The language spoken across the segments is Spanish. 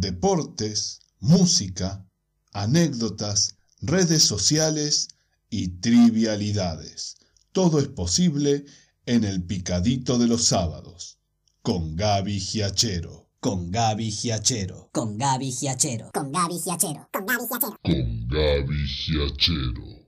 deportes, música, anécdotas, redes sociales y trivialidades. Todo es posible en el picadito de los sábados, con Gaby Giachero. Con Gaby Giachero. Con Gaby Giachero. Con Gaby Giachero. Con Gaby Giachero. Con Gaby Giachero.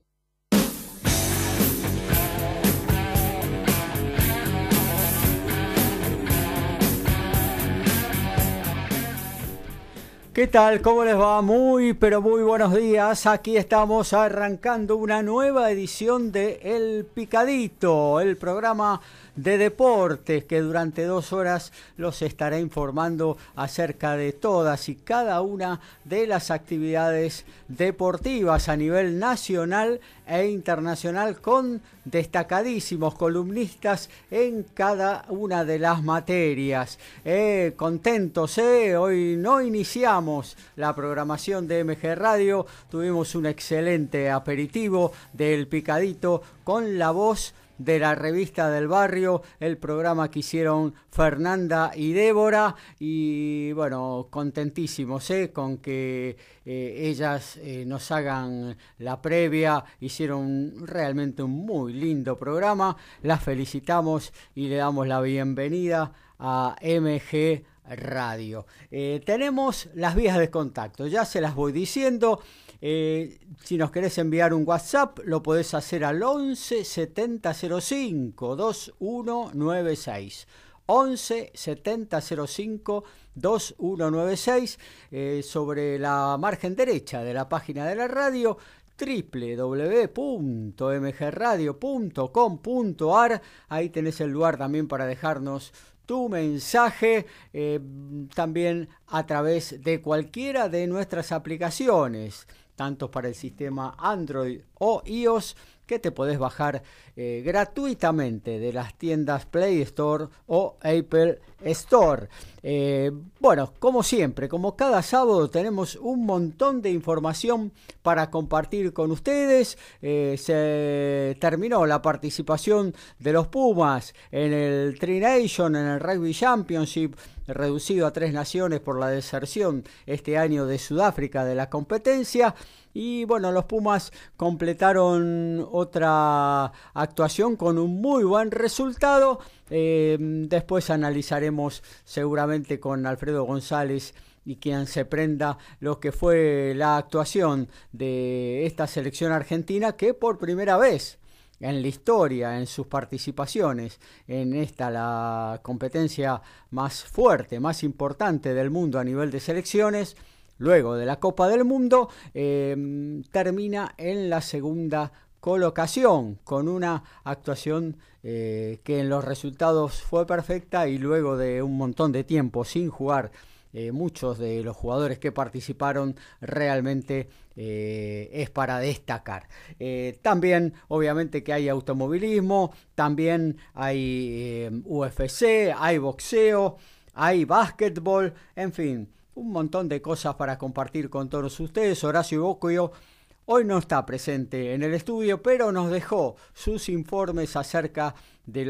¿Qué tal? ¿Cómo les va? Muy, pero muy buenos días. Aquí estamos arrancando una nueva edición de El Picadito, el programa de deportes que durante dos horas los estaré informando acerca de todas y cada una de las actividades deportivas a nivel nacional e internacional con destacadísimos columnistas en cada una de las materias. Eh, contentos, eh, hoy no iniciamos la programación de MG Radio, tuvimos un excelente aperitivo del picadito con la voz de la revista del barrio, el programa que hicieron Fernanda y Débora y bueno, contentísimos ¿eh? con que eh, ellas eh, nos hagan la previa, hicieron realmente un muy lindo programa, las felicitamos y le damos la bienvenida a MG Radio. tenemos las vías de contacto, ya se las voy diciendo. Eh, si nos querés enviar un WhatsApp, lo podés hacer al 11 70 05 2196. 11 70 05 2196 sobre la margen derecha de la página de la radio www.mgradio.com.ar ahí tenés el lugar también para dejarnos tu mensaje eh, también a través de cualquiera de nuestras aplicaciones tanto para el sistema Android o iOS que te podés bajar eh, gratuitamente de las tiendas Play Store o Apple Store. Eh, bueno, como siempre, como cada sábado tenemos un montón de información para compartir con ustedes. Eh, se terminó la participación de los Pumas en el Tri Nation, en el Rugby Championship reducido a tres naciones por la deserción este año de Sudáfrica de la competencia. Y bueno, los Pumas completaron otra actuación con un muy buen resultado. Eh, después analizaremos seguramente con Alfredo González y quien se prenda lo que fue la actuación de esta selección argentina que por primera vez en la historia, en sus participaciones en esta la competencia más fuerte, más importante del mundo a nivel de selecciones, luego de la Copa del Mundo, em, termina en la segunda colocación con una actuación eh, que en los resultados fue perfecta y luego de un montón de tiempo sin jugar eh, muchos de los jugadores que participaron realmente eh, es para destacar. también obviamente que hay automovilismo, también hay UFC, hay boxeo, hay básquetbol, en fin, un montón de cosas para compartir con todos ustedes. Horacio Bocuyo hoy no está presente en el estudio, pero nos dejó sus informes acerca de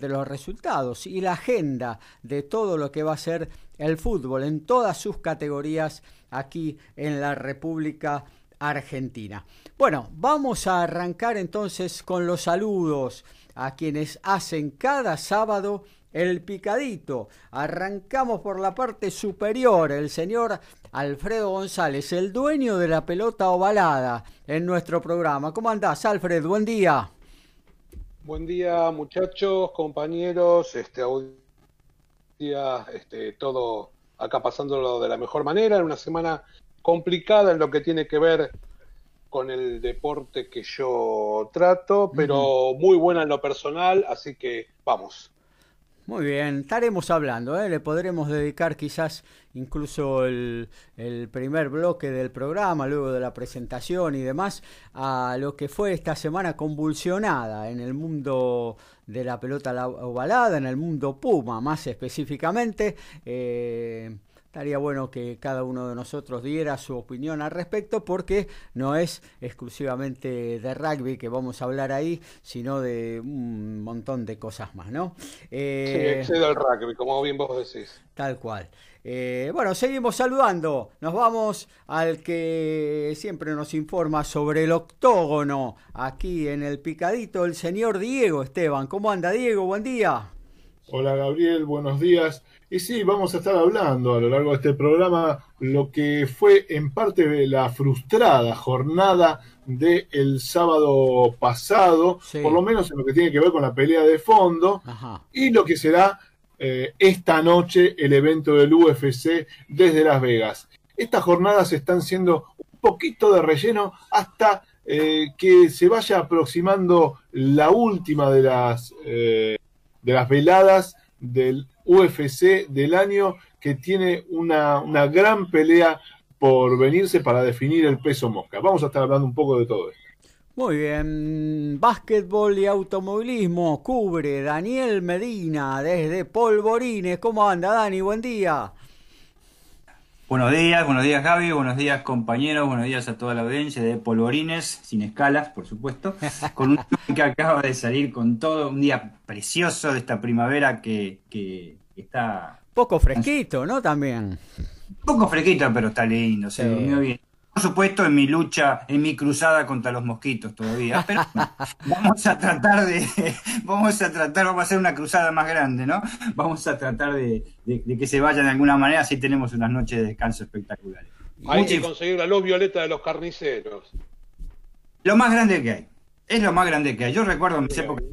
de los resultados y la agenda de todo lo que va a ser el fútbol en todas sus categorías aquí en la República Argentina. Bueno, vamos a arrancar entonces con los saludos a quienes hacen cada sábado el picadito. Arrancamos por la parte superior, el señor Alfredo González, el dueño de la pelota ovalada en nuestro programa. ¿Cómo andás, Alfred? Buen día. Buen día, muchachos, compañeros, este día, este, todo acá pasándolo de la mejor manera, en una semana complicada en lo que tiene que ver con el deporte que yo trato, pero muy buena en lo personal, así que vamos. Muy bien, estaremos hablando, ¿eh? le podremos dedicar quizás incluso el, primer bloque del programa, luego de la presentación y demás, a lo que fue esta semana convulsionada en el mundo de la pelota ovalada, en el mundo Puma más específicamente. Eh, estaría bueno que cada uno de nosotros diera su opinión al respecto porque no es exclusivamente de rugby que vamos a hablar ahí, sino de un montón de cosas más, ¿no? Eh, sí, excede al rugby, como bien vos decís. Tal cual. Eh, bueno, seguimos saludando. Nos vamos al que siempre nos informa sobre el octógono aquí en el picadito, el señor Diego Esteban. ¿Cómo anda Diego? Buen día. Hola Gabriel, buenos días. Y sí, vamos a estar hablando a lo largo de este programa lo que fue en parte de la frustrada jornada del sábado pasado, por lo menos en lo que tiene que ver con la pelea de fondo, y lo que será eh, esta noche el evento del UFC desde Las Vegas. Estas jornadas están siendo un poquito de relleno hasta eh, que se vaya aproximando la última de las, eh, de las veladas del UFC del año que tiene una, una gran pelea por venirse para definir el peso mosca. Vamos a estar hablando un poco de todo esto. Muy bien, básquetbol y automovilismo cubre Daniel Medina desde Polvorines. ¿Cómo anda Dani? Buen día. Buenos días, buenos días Javi, buenos días compañeros, buenos días a toda la audiencia de Polvorines, sin escalas, por supuesto, con un que acaba de salir con todo, un día precioso de esta primavera que, que está... Poco fresquito, ¿no? También. Poco fresquito, pero está lindo, se durmió bien por supuesto, en mi lucha, en mi cruzada contra los mosquitos todavía. Pero vamos a tratar de, vamos a tratar, vamos a hacer una cruzada más grande, ¿no? Vamos a tratar de, que se vayan de alguna manera, así tenemos unas noches de descanso espectaculares. Hay que conseguir la luz violeta de los carniceros. Lo más grande que hay. Es lo más grande que hay. Yo recuerdo en mis épocas,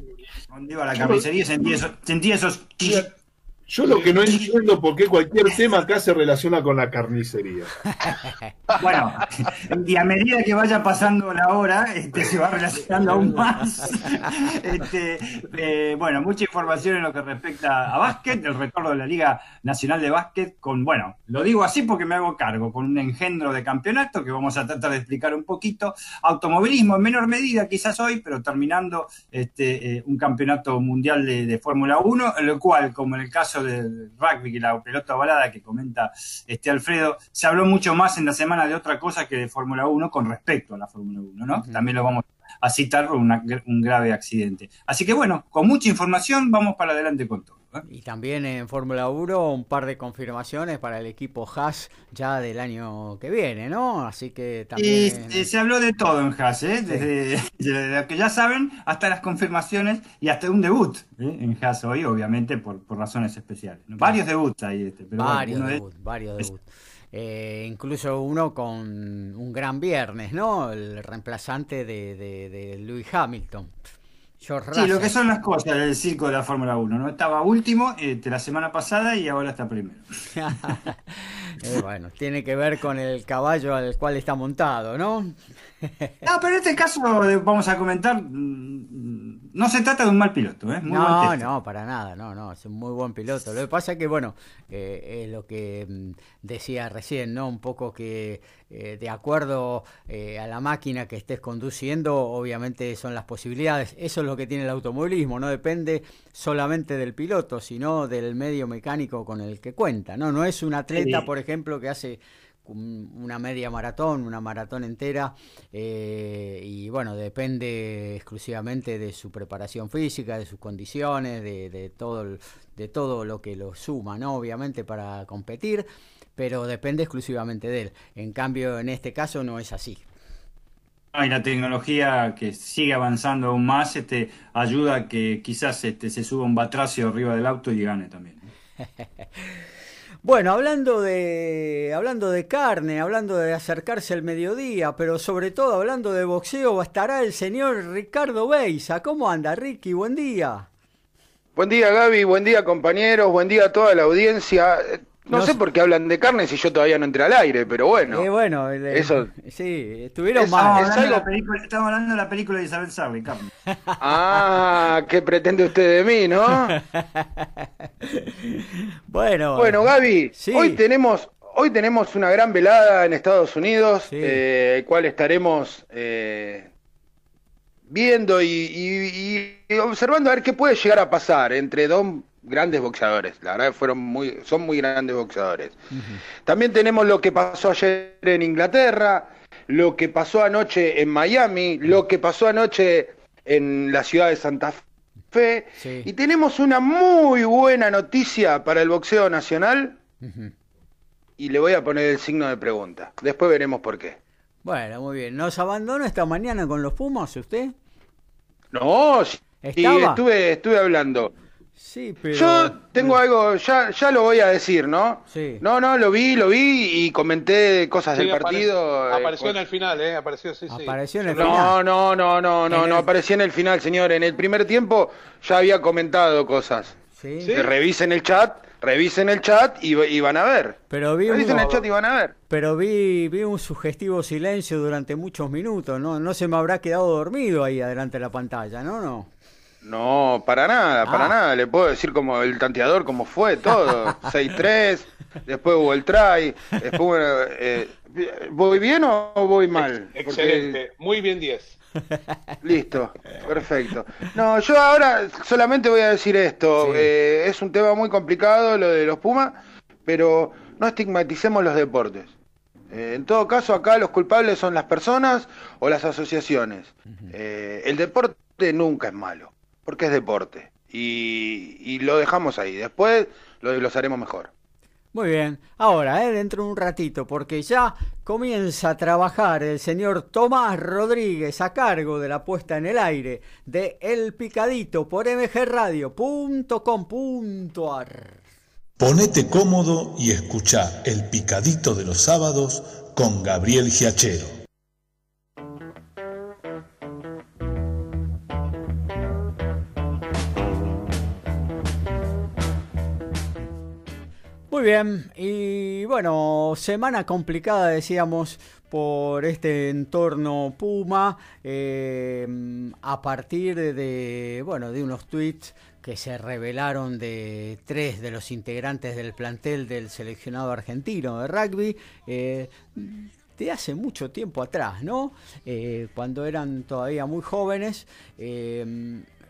cuando iba a la carnicería, sentía esos, sentía esos yo lo que no entiendo por qué cualquier tema acá se relaciona con la carnicería. Bueno, y a medida que vaya pasando la hora, este, se va relacionando aún más. Este, eh, bueno, mucha información en lo que respecta a básquet, el retorno de la Liga Nacional de Básquet, con, bueno, lo digo así porque me hago cargo, con un engendro de campeonato que vamos a tratar de explicar un poquito. Automovilismo en menor medida quizás hoy, pero terminando este, eh, un campeonato mundial de, de Fórmula 1, en lo cual, como en el caso del rugby y la pelota ovalada que comenta este Alfredo, se habló mucho más en la semana de otra cosa que de Fórmula 1 con respecto a la Fórmula 1, ¿no? También lo vamos a citar por un grave accidente. Así que bueno, con mucha información vamos para adelante con todo. Y también en Fórmula 1 un par de confirmaciones para el equipo Haas ya del año que viene, ¿no? Así que también... Y, se habló de todo en Haas, ¿eh? Desde lo que ya saben hasta las confirmaciones y hasta un debut ¿eh? en Haas hoy, obviamente por, razones especiales. Varios debuts ahí, este, pero varios debuts, varios debuts. Eh, incluso uno con un gran viernes, ¿no? El reemplazante de, de, de Lewis Hamilton. Sí, lo que son las cosas del circo de la Fórmula 1, ¿no? Estaba último este, la semana pasada y ahora está primero. Eh, bueno, tiene que ver con el caballo al cual está montado, ¿no? no, pero en este caso vamos a comentar, mm, no se trata de un mal piloto, ¿eh? no, no, para nada, no, no, es un muy buen piloto. Lo que pasa es que, bueno, eh, es lo que mm, decía recién, ¿no? Un poco que eh, de acuerdo a la máquina que estés conduciendo, obviamente son las posibilidades. Eso es lo que tiene el automovilismo, no depende solamente del piloto, sino del medio mecánico con el que cuenta, ¿no? No es un atleta, por ejemplo, que hace una media maratón, una maratón entera, eh, y bueno, depende exclusivamente de su preparación física, de sus condiciones, de, todo, de todo lo que lo suma, ¿no? Obviamente para competir, pero depende exclusivamente de él. En cambio, en este caso no es así. Y la tecnología que sigue avanzando aún más este, ayuda a que quizás este, se suba un batracio arriba del auto y gane también. Bueno, hablando de, hablando de carne, hablando de acercarse al mediodía, pero sobre todo hablando de boxeo, estará el señor Ricardo Beisa. ¿Cómo anda, Ricky? Buen día. Buen día, Gaby. Buen día, compañeros. Buen día a toda la audiencia. No, sé por qué hablan de carne si yo todavía no entré al aire, pero bueno. Eh, bueno, eso, sí, estuvieron mal. Estamos hablando, de la película de Isabel Sarri, carne. Ah, ¿qué pretende usted de mí, no? bueno. Bueno, Gaby, hoy tenemos hoy tenemos una gran velada en Estados Unidos, eh, el cual estaremos eh, viendo y, observando a ver qué puede llegar a pasar entre Don grandes boxeadores, la verdad fueron muy, son muy grandes boxeadores. También tenemos lo que pasó ayer en Inglaterra, lo que pasó anoche en Miami, lo que pasó anoche en la ciudad de Santa Fe, y tenemos una muy buena noticia para el boxeo nacional, y le voy a poner el signo de pregunta, después veremos por qué. Bueno, muy bien. ¿Nos abandonó esta mañana con los Pumas usted? No, sí, estuve, estuve hablando. Sí, pero... Yo tengo algo, ya, ya lo voy a decir, ¿no? Sí. No, no, lo vi, lo vi y comenté cosas del partido. Eh, apareció en el final, ¿eh? Apareció, sí, sí. Apareció en el no, final. No, no, no, no, no, apareció en el final, señor. En el primer tiempo ya había comentado cosas. Sí. Que revisen el chat, revisen el chat y, van a ver. Pero vi revisen un... el chat y van a ver. Pero vi, vi un sugestivo silencio durante muchos minutos, ¿no? No se me habrá quedado dormido ahí adelante de la pantalla, ¿no? No. No, para nada, para Ah. nada. Le puedo decir como el tanteador, cómo fue todo. 6-3, después hubo el try, después, bueno, eh, ¿voy bien o voy mal? Porque- Excelente, muy bien 10. Listo, perfecto. No, yo ahora solamente voy a decir esto. Sí. eh, es un tema muy complicado lo de los Pumas, pero no estigmaticemos los deportes. Eh, en todo caso, acá los culpables son las personas o las asociaciones. Eh, el deporte nunca es malo, porque es deporte. Y, y lo dejamos ahí. Después lo desglosaremos mejor. Muy bien. Ahora, ¿eh? dentro de un ratito, porque ya comienza a trabajar el señor Tomás Rodríguez a cargo de la puesta en el aire de El Picadito por mgradio.com.ar. Ponete cómodo y escucha El Picadito de los Sábados con Gabriel Giachero. Bien, y bueno, semana complicada decíamos por este entorno Puma, eh, a partir de, bueno, de unos tweets que se revelaron de tres de los integrantes del plantel del seleccionado argentino de rugby, eh, de hace mucho tiempo atrás, ¿no? Eh, cuando eran todavía muy jóvenes. eh, ¿Y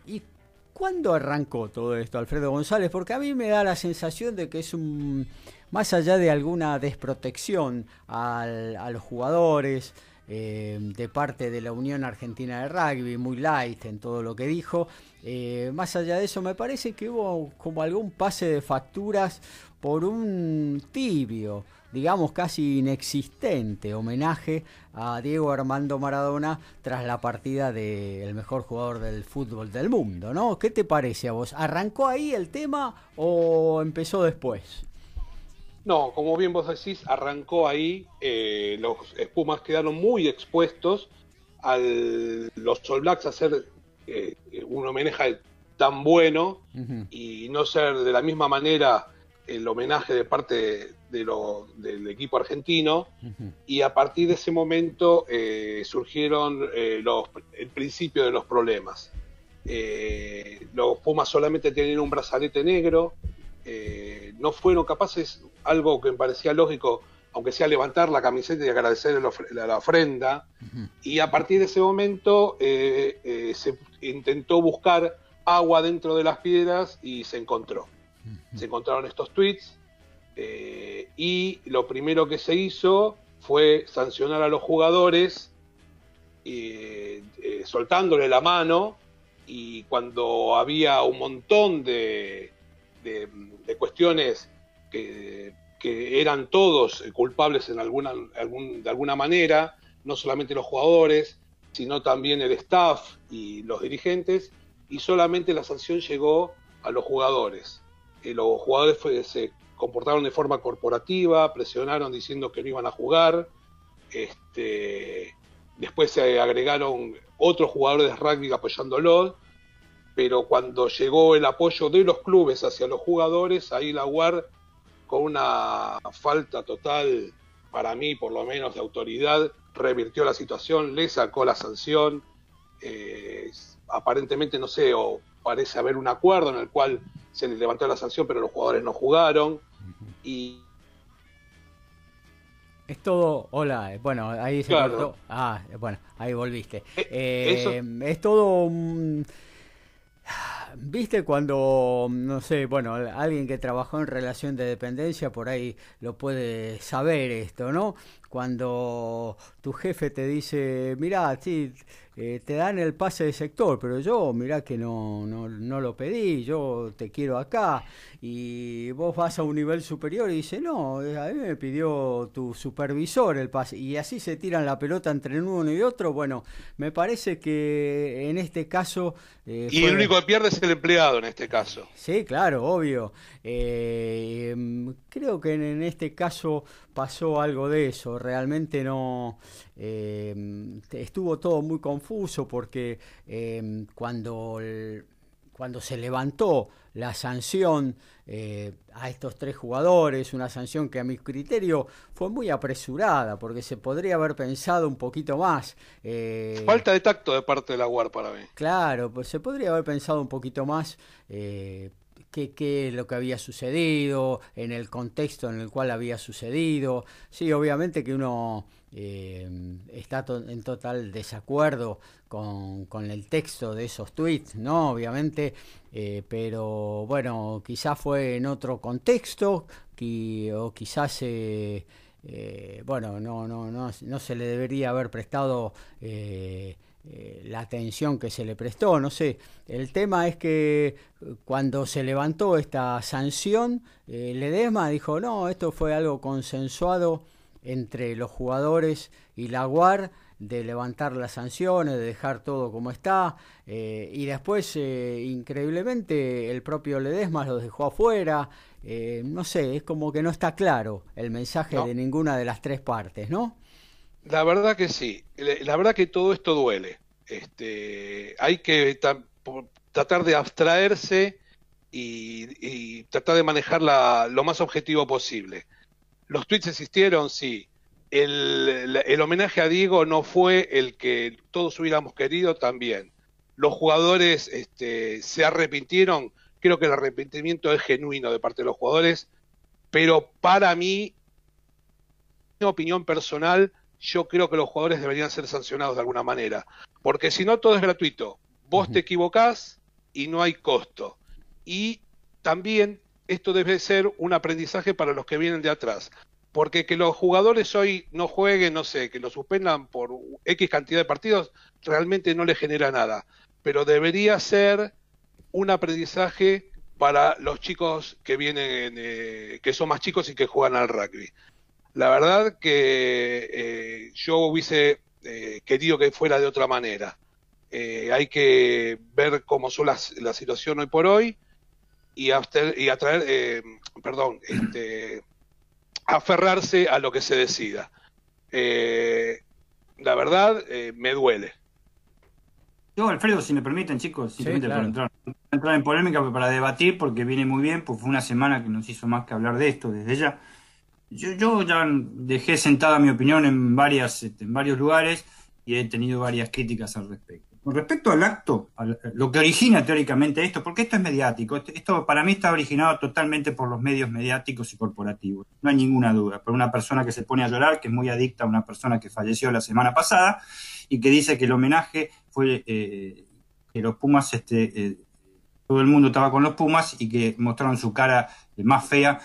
cuándo arrancó todo esto, Alfredo González? Porque a mí me da la sensación de que es un, más allá de alguna desprotección a los jugadores, eh, de parte de la Unión Argentina de Rugby, muy light en todo lo que dijo. eh, más allá de eso, me parece que hubo como algún pase de facturas por un tibio, digamos casi inexistente homenaje a Diego Armando Maradona tras la partida del mejor jugador del fútbol del mundo, ¿no? ¿Qué te parece a vos? ¿Arrancó ahí el tema o empezó después? No, como bien vos decís, arrancó ahí, eh, los espumas quedaron muy expuestos a los All Blacks a hacer eh, un homenaje tan bueno y no ser de la misma manera el homenaje de parte de lo- del equipo argentino y a partir de ese momento eh, surgieron eh, los- el principio de los problemas. Eh, los Pumas solamente tenían un brazalete negro, eh, no fueron capaces, algo que me parecía lógico, aunque sea levantar la camiseta y agradecer la, la- ofrenda, y a partir de ese momento se intentó buscar agua dentro de las piedras y se encontró. Se encontraron estos tweets eh, y lo primero que se hizo fue sancionar a los jugadores eh, eh, soltándole la mano y cuando había un montón de, de- cuestiones que, que eran todos culpables en alguna, algún- de alguna manera, no solamente los jugadores, sino también el staff y los dirigentes, y solamente la sanción llegó a los jugadores. Eh, los jugadores se comportaron de forma corporativa, presionaron diciendo que no iban a jugar, este, después se agregaron otros jugadores de rugby apoyándolos, pero cuando llegó el apoyo de los clubes hacia los jugadores, ahí la UAR, con una falta total, para mí por lo menos, de autoridad, revirtió la situación, le sacó la sanción, eh, aparentemente, no sé, o parece haber un acuerdo en el cual se les levantó la sanción, pero los jugadores no jugaron, y Es todo, hola, eh, bueno, ahí se Claro. cortó. Ah, eh, bueno, ahí volviste. Eh, Eh, eso- Es todo Viste cuando, no sé, bueno, alguien que trabajó en relación de dependencia por ahí lo puede saber esto, ¿no? Cuando tu jefe te dice, mira, sí, eh, te dan el pase de sector, pero yo, mirá que no, no, no, lo pedí, yo te quiero acá, y vos vas a un nivel superior y dices, no, eh, a mí me pidió tu supervisor el pase, y así se tiran la pelota entre uno y otro, bueno, me parece que en este caso... Eh, y el único que pierde es el empleado en este caso. Sí, claro, obvio. creo que en, en este caso pasó algo de eso, realmente no... estuvo todo muy confuso confuso porque em, cuando, cuando se levantó la sanción eh, a estos tres jugadores, una sanción que a mi criterio fue muy apresurada, porque se podría haber pensado un poquito más. Eh, Falta de tacto de parte de la UAR para mí. Claro, pues se podría haber pensado un poquito más. Eh, qué, es lo que había sucedido, en el contexto en el cual había sucedido. Sí, obviamente que uno eh, está en total desacuerdo con, con, el texto de esos tweets, ¿no? Obviamente, eh, pero bueno, quizás fue en otro contexto, o quizás... Eh, bueno, no, no, no, no se le debería haber prestado eh, la atención que se le prestó, no sé. El tema es que eh, cuando se levantó esta sanción, eh, Ledesma dijo, no, esto fue algo consensuado entre los jugadores y la UAR de levantar las sanciones, de dejar todo como está, y después, increíblemente, el propio Ledesma los dejó afuera. no sé, es como que no está claro el mensaje de ninguna de las tres partes, ¿no? La verdad que sí, la verdad que todo esto duele. Este, hay que tratar de abstraerse y, tratar de manejarla lo más objetivo posible. Los tweets existieron, sí. El, homenaje a Diego no fue el que todos hubiéramos querido también. Los jugadores este, se arrepintieron, creo que el arrepentimiento es genuino de parte de los jugadores, pero para mí, mi opinión personal, yo creo que los jugadores deberían ser sancionados de alguna manera, porque si no todo es gratuito. Vos te equivocás y no hay costo. Y también esto debe ser un aprendizaje para los que vienen de atrás, porque que los jugadores hoy no jueguen, no sé, que lo suspendan por X cantidad de partidos, realmente no les genera nada, pero debería ser un aprendizaje para los chicos que vienen, eh, que son más chicos y que juegan al rugby. La verdad que eh, yo hubiese eh, querido que fuera de otra manera. Eh, hay que ver cómo son las, la situación hoy por hoy y, y atraer, perdón, este, aferrarse a lo que se decida. la verdad, me duele. Yo, Alfredo, si me permiten, chicos, simplemente para entrar, entrar en polémica, pero para debatir, porque viene muy bien, pues fue una semana que nos hizo más que hablar de esto desde ya. Yo, ya dejé sentada mi opinión en, varias, este, en varios lugares y he tenido varias críticas al respecto. Con respecto al acto, lo que origina teóricamente esto, porque esto es mediático, este, esto para mí está originado totalmente por los medios mediáticos y corporativos, no hay ninguna duda, por una persona que se pone a llorar, que es muy adicta a una persona que falleció la semana pasada y que dice que el homenaje fue eh, que los Pumas, este, eh, todo el mundo estaba con los Pumas y que mostraron su cara más fea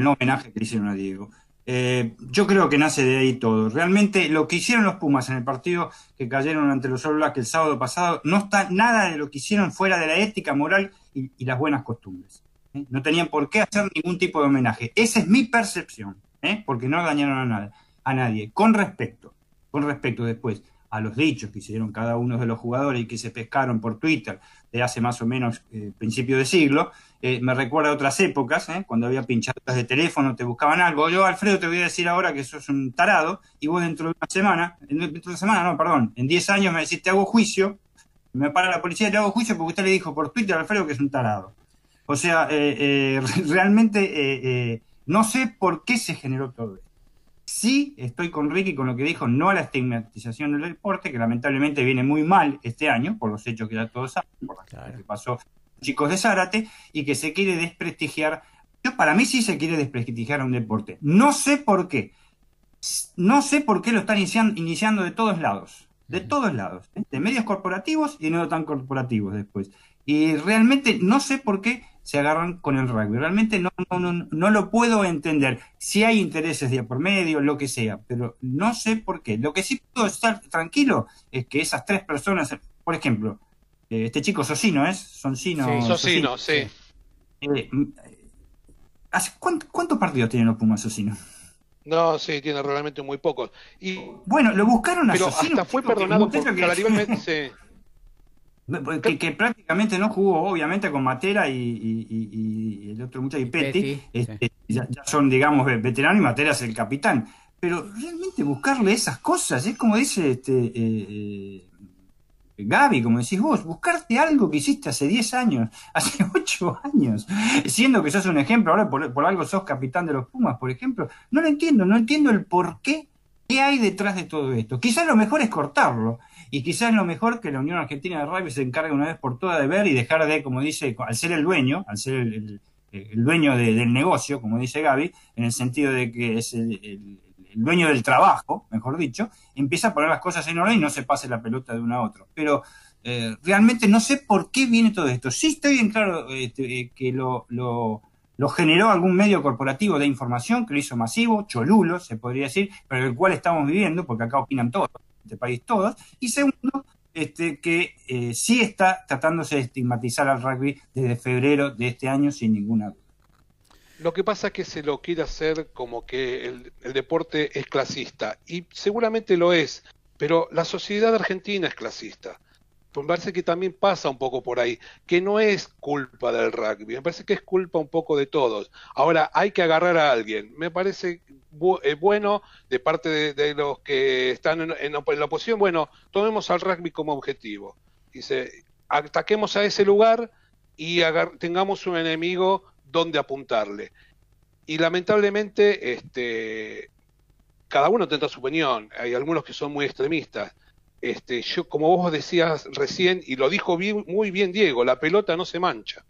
el homenaje que hicieron a Diego. Eh, yo creo que nace de ahí todo. Realmente lo que hicieron los Pumas en el partido que cayeron ante los All el sábado pasado, no está nada de lo que hicieron fuera de la ética moral y, las buenas costumbres. ¿eh? No tenían por qué hacer ningún tipo de homenaje. Esa es mi percepción, ¿eh? porque no dañaron a, nada, a nadie. Con respecto, con respecto después a los dichos que hicieron cada uno de los jugadores y que se pescaron por Twitter de hace más o menos principio de siglo, eh, me recuerda a otras épocas, eh, cuando había pinchadas de teléfono, te buscaban algo. Yo, Alfredo, te voy a decir ahora que sos un tarado y vos dentro de una semana, dentro de una semana, no, perdón, en 10 años me decís, te hago juicio, me para la policía y te hago juicio porque usted le dijo por Twitter a Alfredo que es un tarado. O sea, realmente no sé por qué se generó todo esto. Sí, estoy con Ricky con lo que dijo, no a la estigmatización del deporte, que lamentablemente viene muy mal este año, por los hechos que ya todos saben, por lo que pasó chicos de Zárate, y que se quiere desprestigiar. Yo, para mí sí se quiere desprestigiar a un deporte. No sé por qué. No sé por qué lo están iniciando, de todos lados. De todos lados. ¿eh? De medios corporativos y no tan corporativos después. Y realmente no sé por qué se agarran con el rugby. Realmente no, no, no, lo puedo entender. Si hay intereses de por medio, lo que sea, pero no sé por qué. Lo que sí puedo estar tranquilo es que esas tres personas, por ejemplo, eh, este chico Socino, ¿es? Soncino. Sí, Socino, sí. Eh, ¿Cuántos partidos tienen los Pumas Socino? No, sí, tiene realmente muy pocos. Y, bueno, lo buscaron a pero hasta fue perdonado por, que... Que, prácticamente no jugó, obviamente, con Matera y, el otro muchacho, y Petty, este, ya, son, digamos, veteranos y Matera es el capitán. Pero realmente buscarle esas cosas, es como dice este eh, eh, Gaby, como decís vos, buscarte algo que hiciste hace 10 años, hace 8 años, siendo que sos un ejemplo, ahora por, algo sos capitán de los Pumas, por ejemplo, no lo entiendo, no entiendo el por qué, qué hay detrás de todo esto. Quizás lo mejor es cortarlo y quizás lo mejor que la Unión Argentina de Rugby se encargue una vez por todas de ver y dejar de, como dice, al ser el dueño, al ser el, dueño del negocio, como dice Gaby, en el sentido de que es el, dueño del trabajo, mejor dicho, empieza a poner las cosas en orden y no se pase la pelota de uno a otro. Pero eh, realmente no sé por qué viene todo esto. Sí estoy bien claro este, eh, que lo, lo, lo, generó algún medio corporativo de información que lo hizo masivo, cholulo, se podría decir, pero el cual estamos viviendo, porque acá opinan todos este país todos, y segundo, este, que eh, sí está tratándose de estigmatizar al rugby desde febrero de este año sin ninguna duda. Lo que pasa es que se lo quiere hacer como que el, deporte es clasista, y seguramente lo es, pero la sociedad argentina es clasista me parece que también pasa un poco por ahí, que no es culpa del rugby, me parece que es culpa un poco de todos. Ahora, hay que agarrar a alguien, me parece eh, bueno de parte de, los que están en, la oposición, bueno, tomemos al rugby como objetivo. Dice, ataquemos a ese lugar y tengamos un enemigo donde apuntarle. Y lamentablemente, este, cada uno tendrá su opinión, hay algunos que son muy extremistas este, yo, como vos decías recién, y lo dijo muy bien Diego, la pelota no se mancha.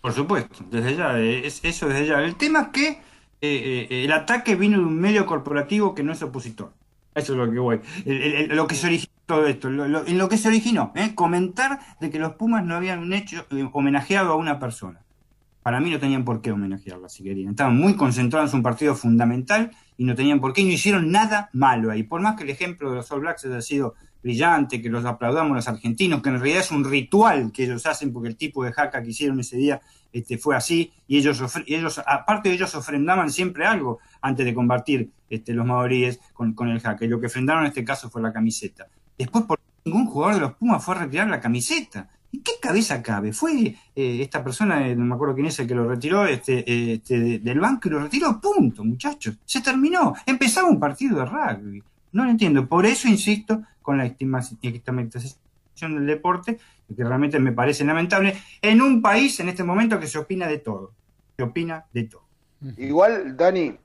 Por supuesto, desde ya, eso desde ya. El tema es que eh, eh, el ataque vino de un medio corporativo que no es opositor. Eso es lo que voy. lo que se originó todo esto, en lo que se originó, ¿eh? comentar de que los Pumas no habían hecho homenajeado a una persona. Para mí no tenían por qué homenajearla si querían. Estaban muy concentrados en un partido fundamental y no tenían por qué, y no hicieron nada malo ahí. Por más que el ejemplo de los All Blacks haya sido brillante, que los aplaudamos los argentinos, que en realidad es un ritual que ellos hacen porque el tipo de jaca que hicieron ese día este, fue así, y ellos, ellos, aparte de ellos ofrendaban siempre algo antes de combatir este, los maoríes con, con el jaca, y lo que ofrendaron en este caso fue la camiseta. Después, por ningún jugador de los Pumas fue a retirar la camiseta. ¿Y qué cabeza cabe? Fue eh, esta persona, eh, no me acuerdo quién es el que lo retiró, este, este, del banco y lo retiró, punto, muchachos. Se terminó. Empezaba un partido de rugby. No lo entiendo. Por eso insisto con la estigmatización del deporte, que realmente me parece lamentable, en un país en este momento que se opina de todo. Se opina de todo. Igual, Dani,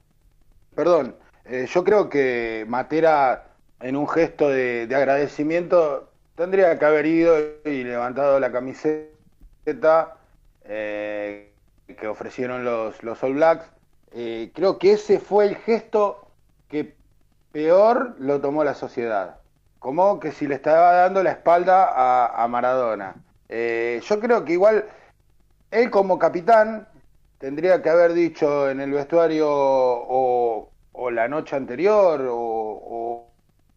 perdón, eh, yo creo que Matera, en un gesto de agradecimiento, Tendría que haber ido y levantado la camiseta eh, que ofrecieron los, los All Blacks. Eh, creo que ese fue el gesto que peor lo tomó la sociedad. Como que si le estaba dando la espalda a, Maradona. Eh, yo creo que igual él como capitán tendría que haber dicho en el vestuario o, la noche anterior o o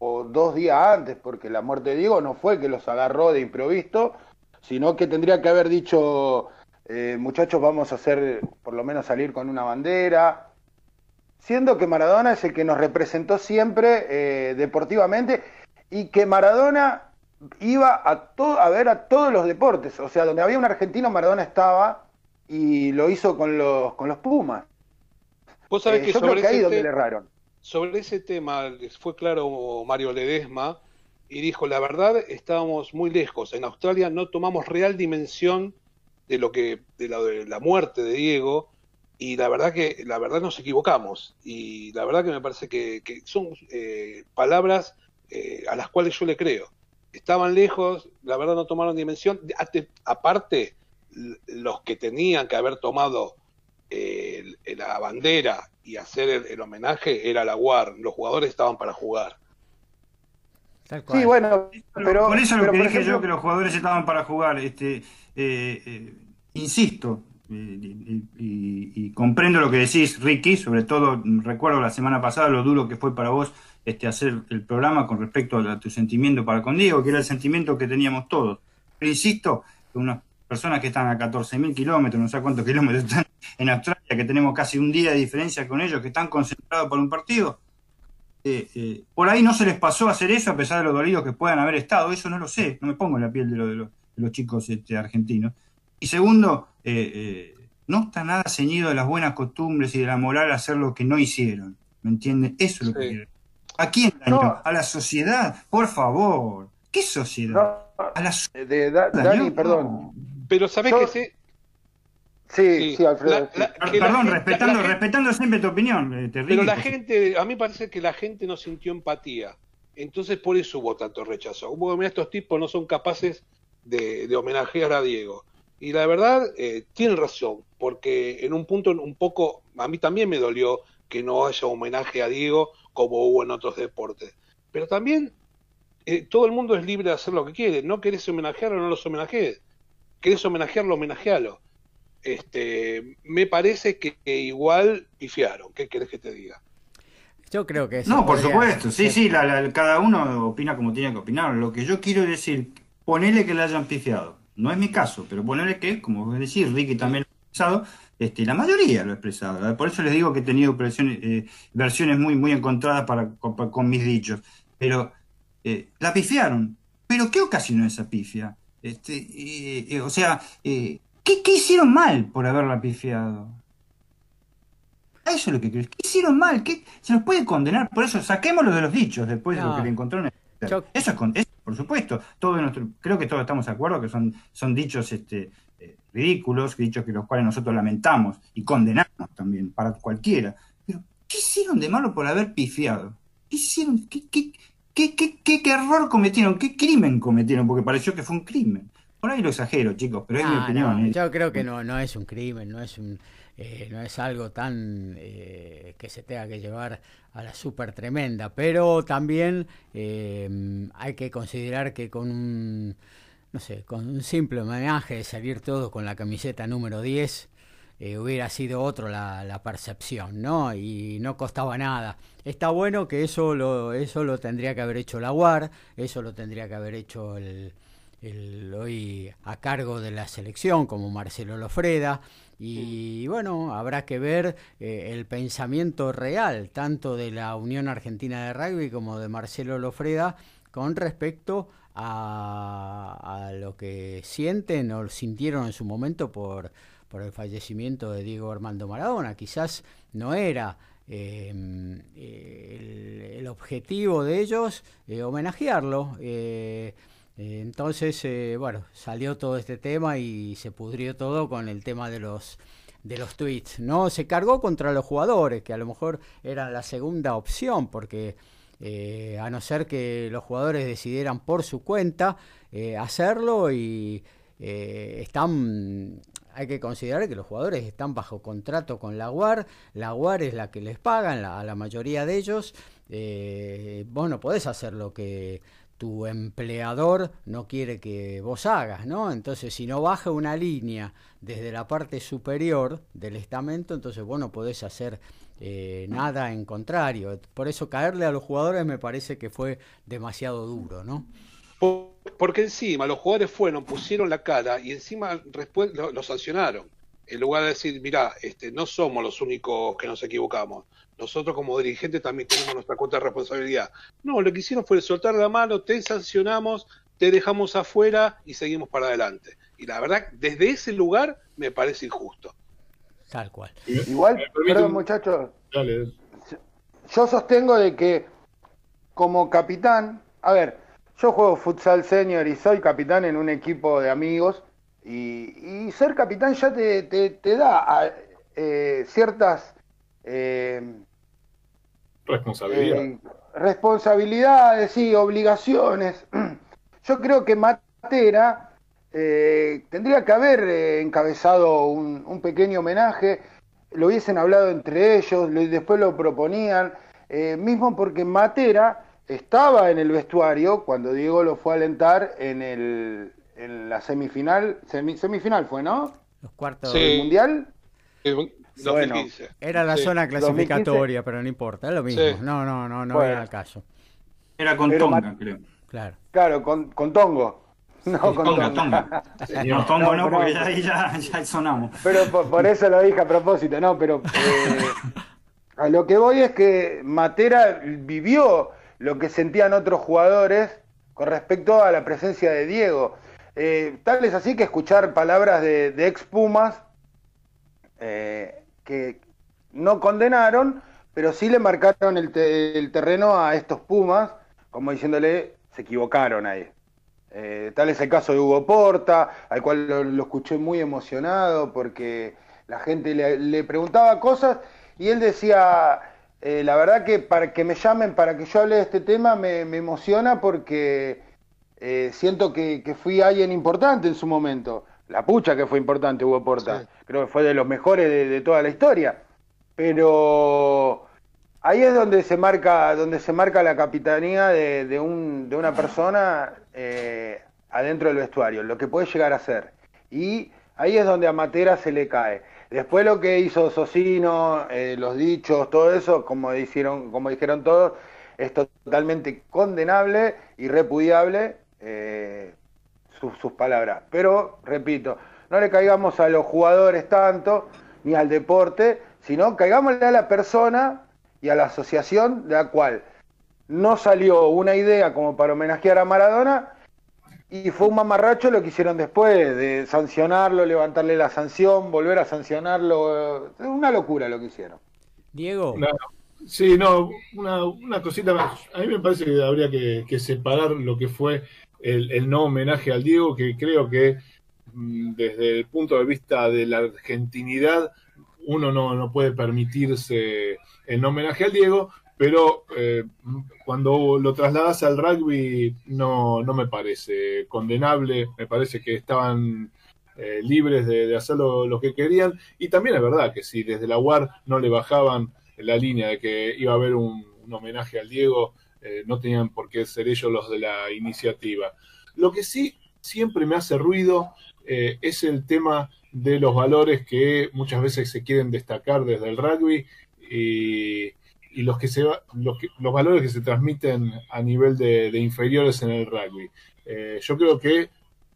dos días antes, porque la muerte de Diego no fue que los agarró de improviso, sino que tendría que haber dicho, eh, muchachos, vamos a hacer, por lo menos salir con una bandera, siendo que Maradona es el que nos representó siempre eh, deportivamente y que Maradona iba a, a ver a todos los deportes, o sea, donde había un argentino, Maradona estaba y lo hizo con los, con los Pumas. ¿Vos sabés eh, que yo creo que ahí donde le erraron sobre ese tema fue claro Mario Ledesma y dijo, la verdad, estábamos muy lejos. En Australia no tomamos real dimensión de lo que de la, de la muerte de Diego y la verdad que la verdad nos equivocamos y la verdad que me parece que, son eh, palabras eh, a las cuales yo le creo. Estaban lejos, la verdad no tomaron dimensión. Aparte, los que tenían que haber tomado la bandera y hacer el, homenaje era la UAR, los jugadores estaban para jugar. Sí, bueno, pero... Por eso lo pero, que dije ejemplo- yo, que los jugadores estaban para jugar. Este, eh, eh, insisto, eh, y, y- y comprendo lo que decís, Ricky, sobre todo mm, recuerdo la semana pasada lo duro que fue para vos este, hacer el programa con respecto a tu sentimiento para con Diego, que era el sentimiento que teníamos todos. Pero insisto, que unas personas que están a 14.000 kilómetros, no sé cuántos kilómetros están en Australia, que tenemos casi un día de diferencia con ellos, que están concentrados por un partido, eh, eh, por ahí no se les pasó hacer eso a pesar de los dolidos que puedan haber estado, eso no lo sé, no me pongo en la piel de, lo- de los, de los chicos este, argentinos. Y segundo, eh, eh, no está nada ceñido de las buenas costumbres y de la moral hacer lo que no hicieron, ¿me entienden? Eso es lo que Sí. quiero. ¿A quién dañó? No. A la sociedad, por favor. ¿Qué sociedad? No, A la sociedad. de, Da-? Dani, perdón. Pero sabés Yo- que sí, Sí, sí, Alfredo. La- sí. la- Per- que la Perdón, gente- respetando, gente- respetando siempre tu opinión. eh, te Pero la gente, a mí parece que la gente no sintió empatía. Entonces por eso hubo tanto rechazo. Hubo, mira, estos tipos no son capaces de, de homenajear a Diego. Y la verdad, eh, tienen razón, porque en un punto un poco, a mí también me dolió que no haya homenaje a Diego como hubo en otros deportes. Pero también eh, todo el mundo es libre de hacer lo que quiere. No querés homenajearlo, no los homenajees. Querés homenajearlo, homenajealo. Este, me parece que, que igual pifiaron. ¿Qué querés que te diga? Yo creo que eso No, por podría- supuesto, sí, sí, la- la- cada uno opina como tiene que opinar. Lo que yo quiero decir, ponele que le hayan pifiado. No es mi caso, pero ponele que, como vos decís, Ricky también lo ha expresado, este, la mayoría lo ha expresado. Por eso les digo que he tenido versiones, eh, versiones muy, muy encontradas para, con, con mis dichos. Pero eh, la pifiaron. ¿Pero qué ocasionó esa pifia? Este, eh, eh, o sea, eh, ¿qué, qué hicieron mal por haberla pifiado? Eso es lo que creo. ¿Qué hicieron mal? ¿Qué, se los puede condenar? Por eso, saquémoslo de los dichos después de lo que le encontraron. en el Yo- Eso es, con- eso, por supuesto. Todo nuestro, creo que todos estamos de acuerdo que son, son dichos este, ridículos, dichos que los cuales nosotros lamentamos y condenamos también para cualquiera. Pero, ¿qué hicieron de malo por haber pifiado? ¿Qué hicieron? ¿Qué, qué, qué, qué, qué- qué error cometieron? ¿Qué crimen cometieron? Porque pareció que fue un crimen. Por ahí lo exagero, chicos, pero es mi Ah, opinión. no, ¿eh? yo creo que no, no es un crimen, no es un, eh, no es algo tan eh, que se tenga que llevar a la súper tremenda, pero también eh, hay que considerar que con un, no sé, con un simple homenaje de salir todos con la camiseta número 10, eh, hubiera sido otro la, la percepción, ¿no? Y no costaba nada. Está bueno que eso lo, eso lo tendría que haber hecho la UAR, eso lo tendría que haber hecho el, el hoy a cargo de la selección como Marcelo Lofreda y bueno habrá que ver eh, el pensamiento real tanto de la Unión Argentina de Rugby como de Marcelo Lofreda con respecto a, a lo que sienten o sintieron en su momento por, por el fallecimiento de Diego Armando Maradona quizás no era eh, el, el objetivo de ellos eh, homenajearlo eh, eh, entonces, eh, bueno, salió todo este tema y se pudrió todo con el tema de los de los tweets, ¿no? Se cargó contra los jugadores, que a lo mejor eran la segunda opción, porque eh, a no ser que los jugadores decidieran por su cuenta eh, hacerlo y eh, están hay que considerar que los jugadores están bajo contrato con la UAR, la UAR es la que les pagan a la mayoría de ellos, eh, vos no podés hacer lo que tu empleador no quiere que vos hagas, ¿no? Entonces, si no baja una línea desde la parte superior del estamento, entonces vos no podés hacer eh, nada en contrario. Por eso caerle a los jugadores me parece que fue demasiado duro, ¿no? Porque encima los jugadores fueron, pusieron la cara y encima después lo, lo sancionaron. En lugar de decir, mira, este, no somos los únicos que nos equivocamos. Nosotros como dirigentes también tenemos nuestra cuota de responsabilidad. No, lo que hicieron fue soltar la mano, te sancionamos, te dejamos afuera y seguimos para adelante. Y la verdad, desde ese lugar me parece injusto. Tal cual. Igual, perdón muchachos, Dale. yo sostengo de que como capitán, a ver, yo juego futsal senior y soy capitán en un equipo de amigos y, y ser capitán ya te, te- te da a- eh, ciertas eh, Responsabilidad. eh, responsabilidades y obligaciones. Yo creo que Matera eh, tendría que haber eh, encabezado un, un pequeño homenaje, lo hubiesen hablado entre ellos, lo- después lo proponían, eh, mismo porque Matera estaba en el vestuario cuando Diego lo fue a alentar en, el, en la semifinal. semifinal fue, ¿no? Los cuartos del Mundial. Bueno, era la zona clasificatoria, pero no importa, es lo mismo. No, no, no, no era el caso. Era con Tonga, creo. Claro. Claro, con, con Tongo. No, con Tonga, Tonga. No, Tongo no, porque ahí ya, ya, sonamos. Pero por, eso lo dije a propósito, no, pero eh, a lo que voy es que Matera vivió lo que sentían otros jugadores con respecto a la presencia de Diego. Eh, tal es así que escuchar palabras de, ex Pumas eh, que no condenaron, pero sí le marcaron el, el terreno a estos Pumas, como diciéndole, se equivocaron ahí. Eh, tal es el caso de Hugo Porta, al cual lo, escuché muy emocionado porque la gente le, preguntaba cosas y él decía, eh, la verdad que para que me llamen para que yo hable de este tema me, emociona porque eh, siento que, fui alguien importante en su momento. La pucha que fue importante Hugo Porta, creo que fue de los mejores de toda la historia. Pero Ahí es donde se marca, donde se marca la capitanía de, de, un, de una persona eh, adentro del vestuario, lo que puede llegar a ser. Y ahí es donde a Matera se le cae. Después lo que hizo Socino, eh, los dichos, todo eso, como dijeron, todos, es totalmente condenable y repudiable eh, sus palabras. Pero, repito, no le caigamos a los jugadores tanto, ni al deporte, sino caigámosle a la persona y a la asociación de la cual no salió una idea como para homenajear a Maradona y fue un mamarracho lo que hicieron después, de sancionarlo, levantarle la sanción, volver a sancionarlo. Una locura lo que hicieron. Diego. Sí, no, una, cosita más. A mí me parece que habría que, separar lo que fue el, no homenaje al Diego, que creo que mm, desde el punto de vista de la argentinidad uno no, no puede permitirse en homenaje al Diego, pero eh, cuando lo trasladas al rugby no, no me parece condenable, me parece que estaban eh, libres de, hacer lo, que querían y también es verdad que si desde la UAR no le bajaban la línea de que iba a haber un, homenaje al Diego, eh, no tenían por qué ser ellos los de la iniciativa. Lo que sí siempre me hace ruido es el tema de los valores que muchas veces se quieren destacar desde el rugby y, los, que se, los, los, valores que se transmiten a nivel de, inferiores en el rugby. Eh, yo creo que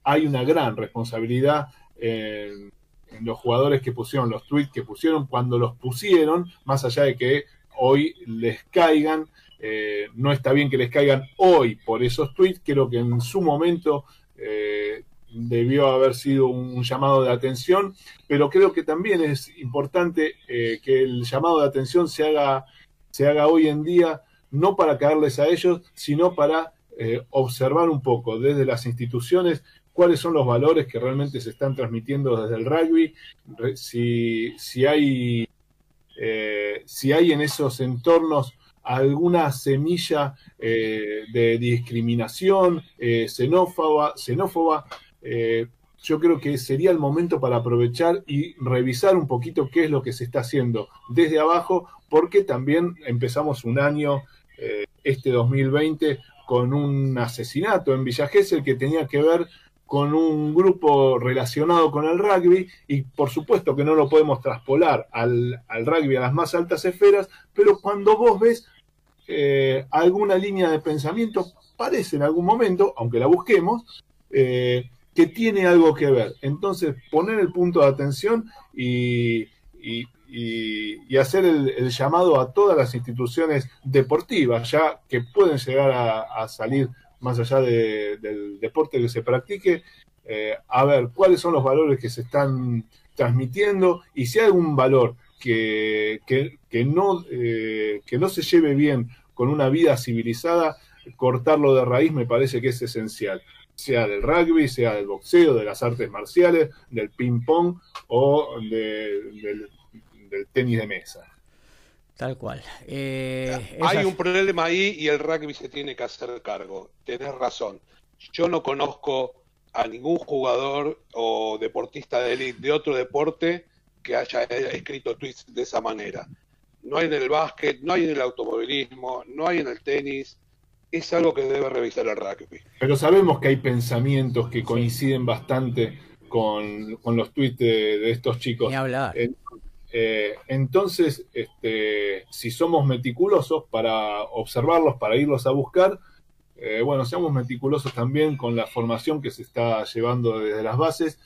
hay una gran responsabilidad en, los jugadores que pusieron los tweets que pusieron cuando los pusieron, más allá de que hoy les caigan. Eh, no está bien que les caigan hoy por esos tweets, creo que en su momento eh, debió haber sido un llamado de atención, pero creo que también es importante que el llamado de atención se haga, se haga hoy en día, no para caerles a ellos, sino para eh, observar un poco desde las instituciones cuáles son los valores que realmente se están transmitiendo desde el rugby, si, si, hay, eh, si hay en esos entornos alguna semilla de discriminación xenófoba, xenófoba eh, yo creo que sería el momento para aprovechar y revisar un poquito qué es lo que se está haciendo desde abajo, porque también empezamos un año, eh, este 2020, con un asesinato en Villa Gesell que tenía que ver con un grupo relacionado con el rugby y por supuesto que no lo podemos traspolar al, rugby a las más altas esferas, pero cuando vos ves eh, alguna línea de pensamiento, parece en algún momento, aunque la busquemos, que tiene algo que ver. Entonces, poner el punto de atención y, hacer el, llamado a todas las instituciones deportivas, ya que pueden llegar a, salir más allá del deporte que se practique, eh, a ver cuáles son los valores que se están transmitiendo y si hay algún valor que, que, no, eh, que no se lleve bien con una vida civilizada, cortarlo de raíz me parece que es esencial sea del rugby, sea del boxeo, de las artes marciales, del ping-pong o del, tenis de mesa. Tal cual. Eh, Hay un problema ahí y el rugby se tiene que hacer cargo. Tenés razón. Yo no conozco a ningún jugador o deportista de élite de otro deporte que haya escrito tweets de esa manera. No hay en el básquet, no hay en el automovilismo, no hay en el tenis, es algo que debe revisar el rugby. Pero sabemos que hay pensamientos que coinciden bastante con, los tweets de, estos chicos. Ni hablar. Eh, entonces, este, si somos meticulosos para observarlos, para irlos a buscar, eh, bueno, seamos meticulosos también con la formación que se está llevando desde las bases,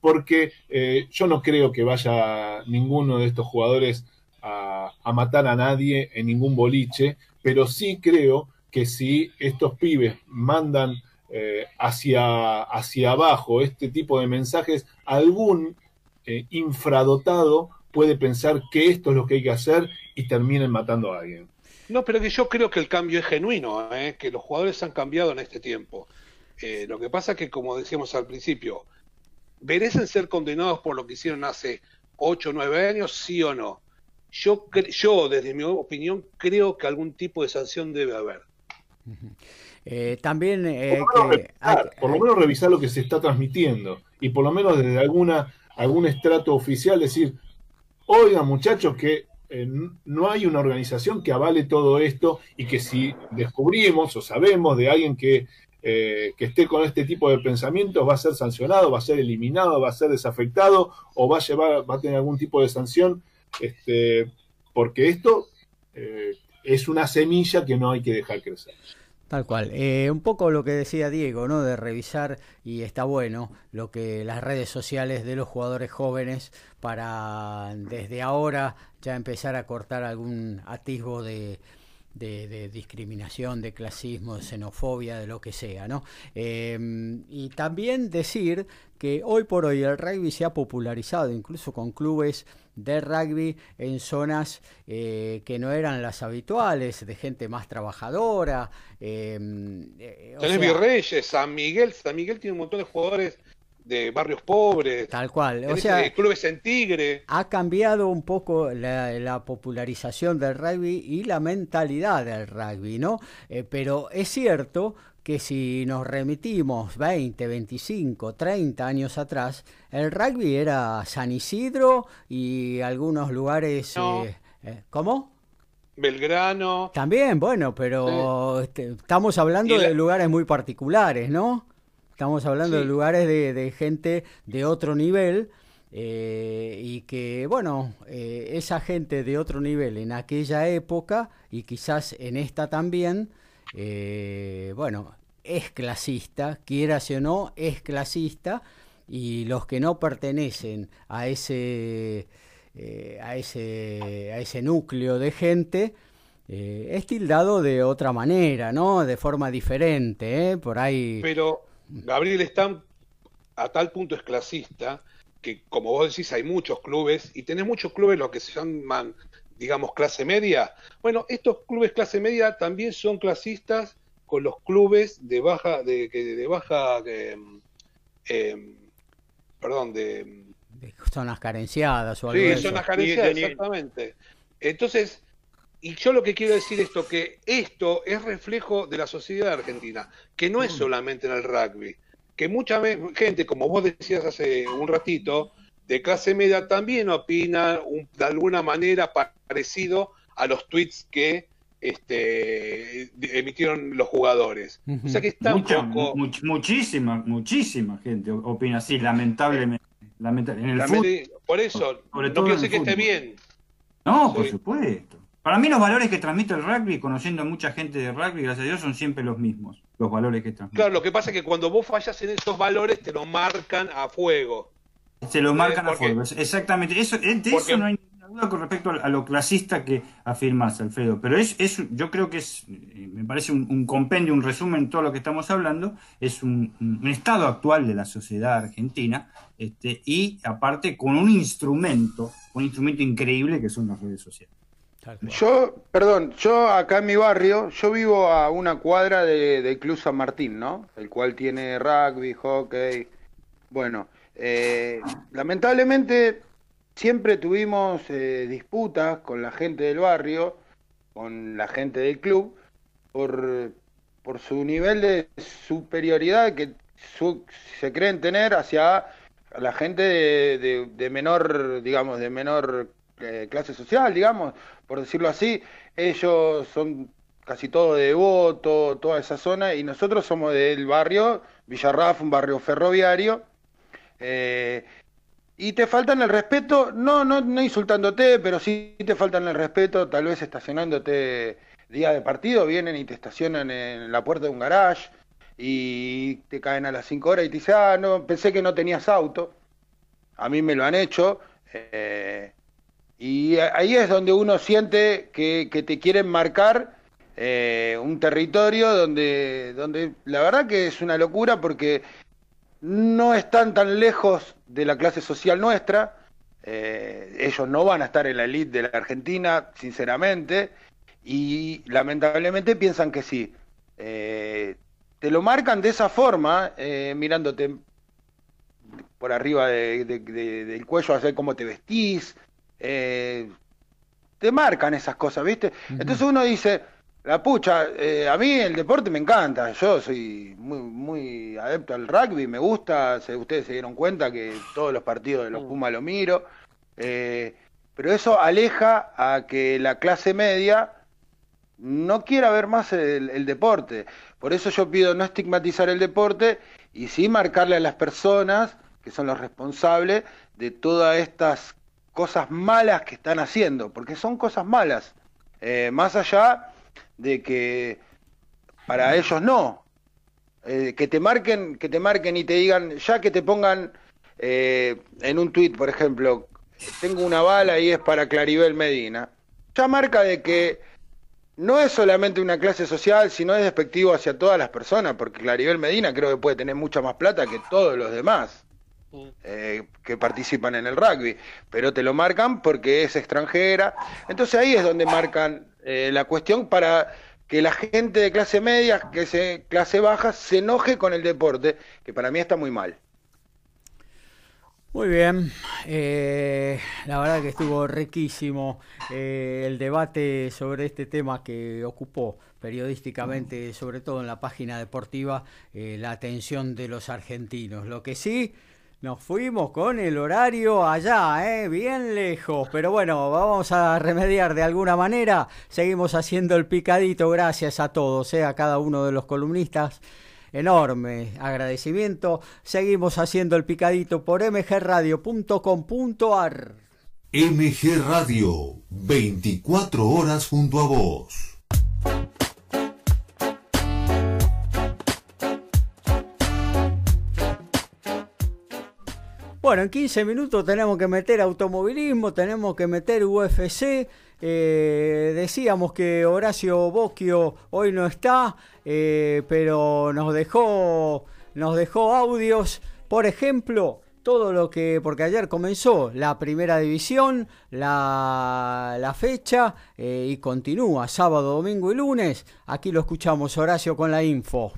porque eh, yo no creo que vaya ninguno de estos jugadores a, matar a nadie en ningún boliche, pero sí creo que si estos pibes mandan eh, hacia, hacia abajo este tipo de mensajes, algún infradotado puede pensar que esto es lo que hay que hacer y terminen matando a alguien. No, pero que yo creo que el cambio es genuino, ¿eh? que los jugadores han cambiado en este tiempo. Eh, lo que pasa es que, como decíamos al principio, ¿merecen ser condenados por lo que hicieron hace 8 o 9 años, sí o no? Yo, yo, desde mi opinión, creo que algún tipo de sanción debe haber. Eh, también por, lo menos revisar lo que se está transmitiendo y por lo menos desde alguna algún estrato oficial decir, oigan muchachos que eh, no hay una organización que avale todo esto y que si descubrimos o sabemos de alguien que, eh, que esté con este tipo de pensamientos va a ser sancionado, va a ser eliminado, va a ser desafectado o va a llevar, va a tener algún tipo de sanción, este, porque esto eh, es una semilla que no hay que dejar crecer. Tal cual. Eh, un poco lo que decía Diego, ¿no? De revisar, y está bueno, lo que las redes sociales de los jugadores jóvenes para desde ahora ya empezar a cortar algún atisbo de, de, discriminación, de clasismo, de xenofobia, de lo que sea, ¿no? Em, y también decir que hoy por hoy el rugby se ha popularizado, incluso con clubes de rugby en zonas eh, que no eran las habituales, de gente más trabajadora. Eh, eh Tenés Virreyes, San Miguel, San Miguel tiene un montón de jugadores de barrios pobres. Tal cual. O sea, clubes en Tigre. Ha cambiado un poco la, popularización del rugby y la mentalidad del rugby, ¿no? Eh, pero es cierto que si nos remitimos 20, 25, 30 años atrás, el rugby era San Isidro y algunos lugares... Eh, eh, ¿Cómo? Belgrano. También, bueno, pero este, estamos hablando de lugares muy particulares, ¿no? Estamos hablando de lugares de, gente de otro nivel eh, y que, bueno, eh, esa gente de otro nivel en aquella época y quizás en esta también, eh, bueno, es clasista, quieras o no, es clasista y los que no pertenecen a ese, a ese, a ese núcleo de gente, es tildado de otra manera, ¿no? De forma diferente, Por ahí... Pero Gabriel está a tal punto es clasista que, como vos decís, hay muchos clubes y tenés muchos clubes lo que se llaman, digamos, clase media. Bueno, estos clubes clase media también son clasistas con los clubes de baja, de, de baja, em, perdón, de, zonas carenciadas o algo Sí, zonas carenciadas, exactamente. Entonces, y yo lo que quiero decir esto, que esto es reflejo de la sociedad argentina, que no es mm. solamente en el rugby, que mucha gente, como vos decías hace un ratito, de clase media también opina de alguna manera parecido a los tweets que este, emitieron los jugadores. O sea que está Mucha, muchísima, muchísima gente opina así, lamentablemente. lamentablemente. por eso, no quiero decir que esté bien. No, por supuesto. Para mí los valores que transmite el rugby, conociendo a mucha gente de rugby, gracias a Dios, son siempre los mismos, los valores que transmite. Claro, lo que pasa es que cuando vos fallas en esos valores, te lo marcan a fuego. Se lo marcan a fuego, exactamente. Eso, de eso no hay ninguna duda con respecto a lo clasista que afirmas, Alfredo. Pero es, es yo creo que es, eh, me parece un, compendio, un resumen de todo lo que estamos hablando, es un, un estado actual de la sociedad argentina, este, y aparte con un instrumento, un instrumento increíble que son las redes sociales. Yo, perdón, yo acá en mi barrio, yo vivo a una cuadra de, de Club San Martín, ¿no? El cual tiene rugby, hockey. Bueno, eh, lamentablemente siempre tuvimos eh, disputas con la gente del barrio, con la gente del club, por, por su nivel de superioridad que se creen tener hacia la gente de, de menor, digamos, de menor eh, clase social, digamos, por decirlo así. Ellos son casi todo de Devoto, toda esa zona, y nosotros somos del barrio Villarraf, un barrio ferroviario. Eh, y te faltan el respeto, no, no, no insultándote, pero sí te faltan el respeto, tal vez estacionándote día de partido, vienen y te estacionan en la puerta de un garage y te caen a las 5 horas y te dicen, ah, no, pensé que no tenías auto. A mí me lo han hecho. Eh, y ahí es donde uno siente que, te quieren marcar eh, un territorio donde, donde la verdad que es una locura porque no están tan lejos de la clase social nuestra. Eh, ellos no van a estar en la elite de la Argentina, sinceramente, y lamentablemente piensan que sí. Eh, te lo marcan de esa forma, mirándote por arriba del cuello, a ver cómo te vestís, eh, te marcan esas cosas, ¿viste? Entonces uno dice, la pucha, eh, a mí el deporte me encanta, yo soy muy, muy adepto al rugby, me gusta, ustedes se dieron cuenta que todos los partidos de los mm. Pumas lo miro, eh, pero eso aleja a que la clase media no quiera ver más el, el, deporte. Por eso yo pido no estigmatizar el deporte y sí marcarle a las personas que son los responsables de todas estas cosas malas que están haciendo, porque son cosas malas, eh, más allá de que para ellos no, eh, que te marquen, que te marquen y te digan, ya que te pongan eh, en un tuit, por ejemplo, tengo una bala y es para Claribel Medina, ya marca de que no es solamente una clase social, sino es despectivo hacia todas las personas, porque Claribel Medina creo que puede tener mucha más plata que todos los demás. Eh, que participan en el rugby, pero te lo marcan porque es extranjera. Entonces ahí es donde marcan eh, la cuestión para que la gente de clase media, que se clase baja, se enoje con el deporte, que para mí está muy mal. Muy bien, eh, la verdad que estuvo riquísimo el debate sobre este tema que ocupó periodísticamente, sobre todo en la página deportiva, la atención de los argentinos. Lo que sí, nos fuimos con el horario allá, ¿eh? bien lejos, pero bueno, vamos a remediar de alguna manera. Seguimos haciendo el picadito, gracias a todos, ¿eh? a cada uno de los columnistas. Enorme agradecimiento. Seguimos haciendo el picadito por mgradio.com.ar. MG Radio, 24 horas junto a vos. Bueno, en 15 minutos tenemos que meter automovilismo, tenemos que meter UFC. Eh, decíamos que Horacio Bocchio hoy no está, eh, pero nos dejó, nos dejó audios. Por ejemplo, todo lo que, porque ayer comenzó la primera división, la, la fecha, eh, y continúa sábado, domingo y lunes. Aquí lo escuchamos, Horacio, con la info.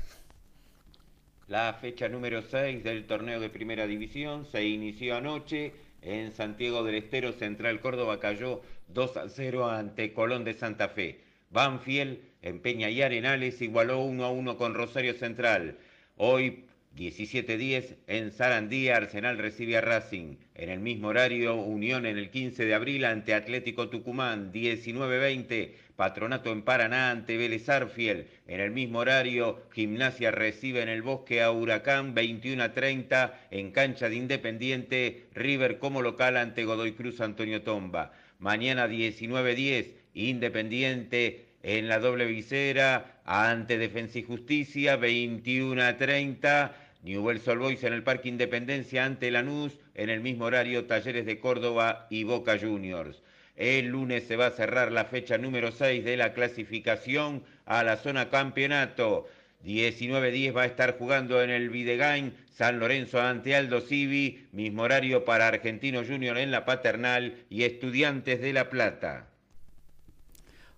La fecha número 6 del torneo de primera división se inició anoche en Santiago del Estero. Central Córdoba cayó 2 a 0 ante Colón de Santa Fe. Banfield en Peña y Arenales igualó 1 a 1 con Rosario Central. Hoy 17-10 en Sarandía, Arsenal recibe a Racing. En el mismo horario, Unión en el 15 de abril ante Atlético Tucumán. 19-20 Patronato en Paraná ante Vélez Arfiel. En el mismo horario, Gimnasia recibe en el Bosque a Huracán 21 a 30 en cancha de Independiente. River como local ante Godoy Cruz Antonio Tomba. Mañana 19-10, Independiente en la doble visera ante Defensa y Justicia 21 a 30. Newell's Old en el Parque Independencia ante Lanús, en el mismo horario Talleres de Córdoba y Boca Juniors. El lunes se va a cerrar la fecha número 6 de la clasificación a la zona campeonato. 19-10 va a estar jugando en el Videgain San Lorenzo ante Aldo Civi, mismo horario para Argentino Junior en la Paternal y Estudiantes de La Plata.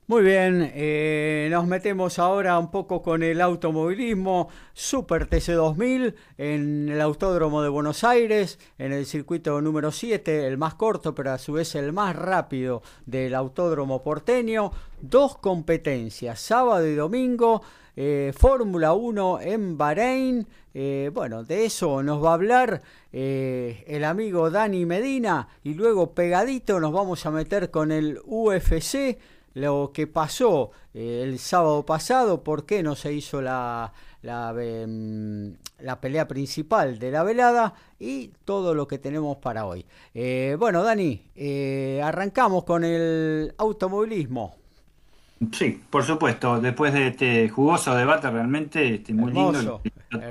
Muy bien, eh, nos metemos ahora un poco con el automovilismo Super TC2000 en el Autódromo de Buenos Aires, en el circuito número 7, el más corto pero a su vez el más rápido del Autódromo porteño. Dos competencias, sábado y domingo, eh, Fórmula 1 en Bahrein. Eh, bueno, de eso nos va a hablar el amigo Dani Medina y luego pegadito nos vamos a meter con el UFC lo que pasó eh, el sábado pasado, por qué no se hizo la, la, em, la, pelea principal de la velada y todo lo que tenemos para hoy. Eh, bueno, Dani, eh, arrancamos con el automovilismo. Sí, por supuesto. Después de este jugoso debate, realmente este, muy lindo.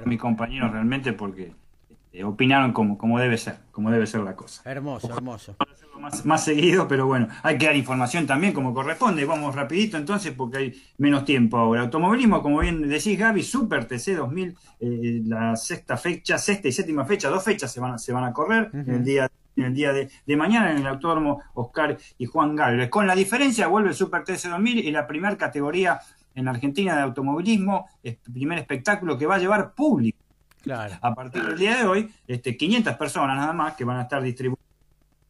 Mi compañero realmente porque este, opinaron como, como debe ser, como debe ser la cosa. Hermoso, hermoso. Más, más, seguido, pero bueno, hay que dar información también como corresponde. Vamos rapidito entonces porque hay menos tiempo ahora. Automovilismo, como bien decís Gaby, Super TC 2000, eh, la sexta fecha, sexta y séptima fecha, dos fechas se van, a, se van a correr en el día en el día de, mañana en el Autódromo Oscar y Juan Galvez. Con la diferencia, vuelve el Super TC 2000 y la primera categoría en Argentina de automovilismo, el primer espectáculo que va a llevar público. Claro. A partir del día de hoy, este, 500 personas nada más que van a estar distribuidas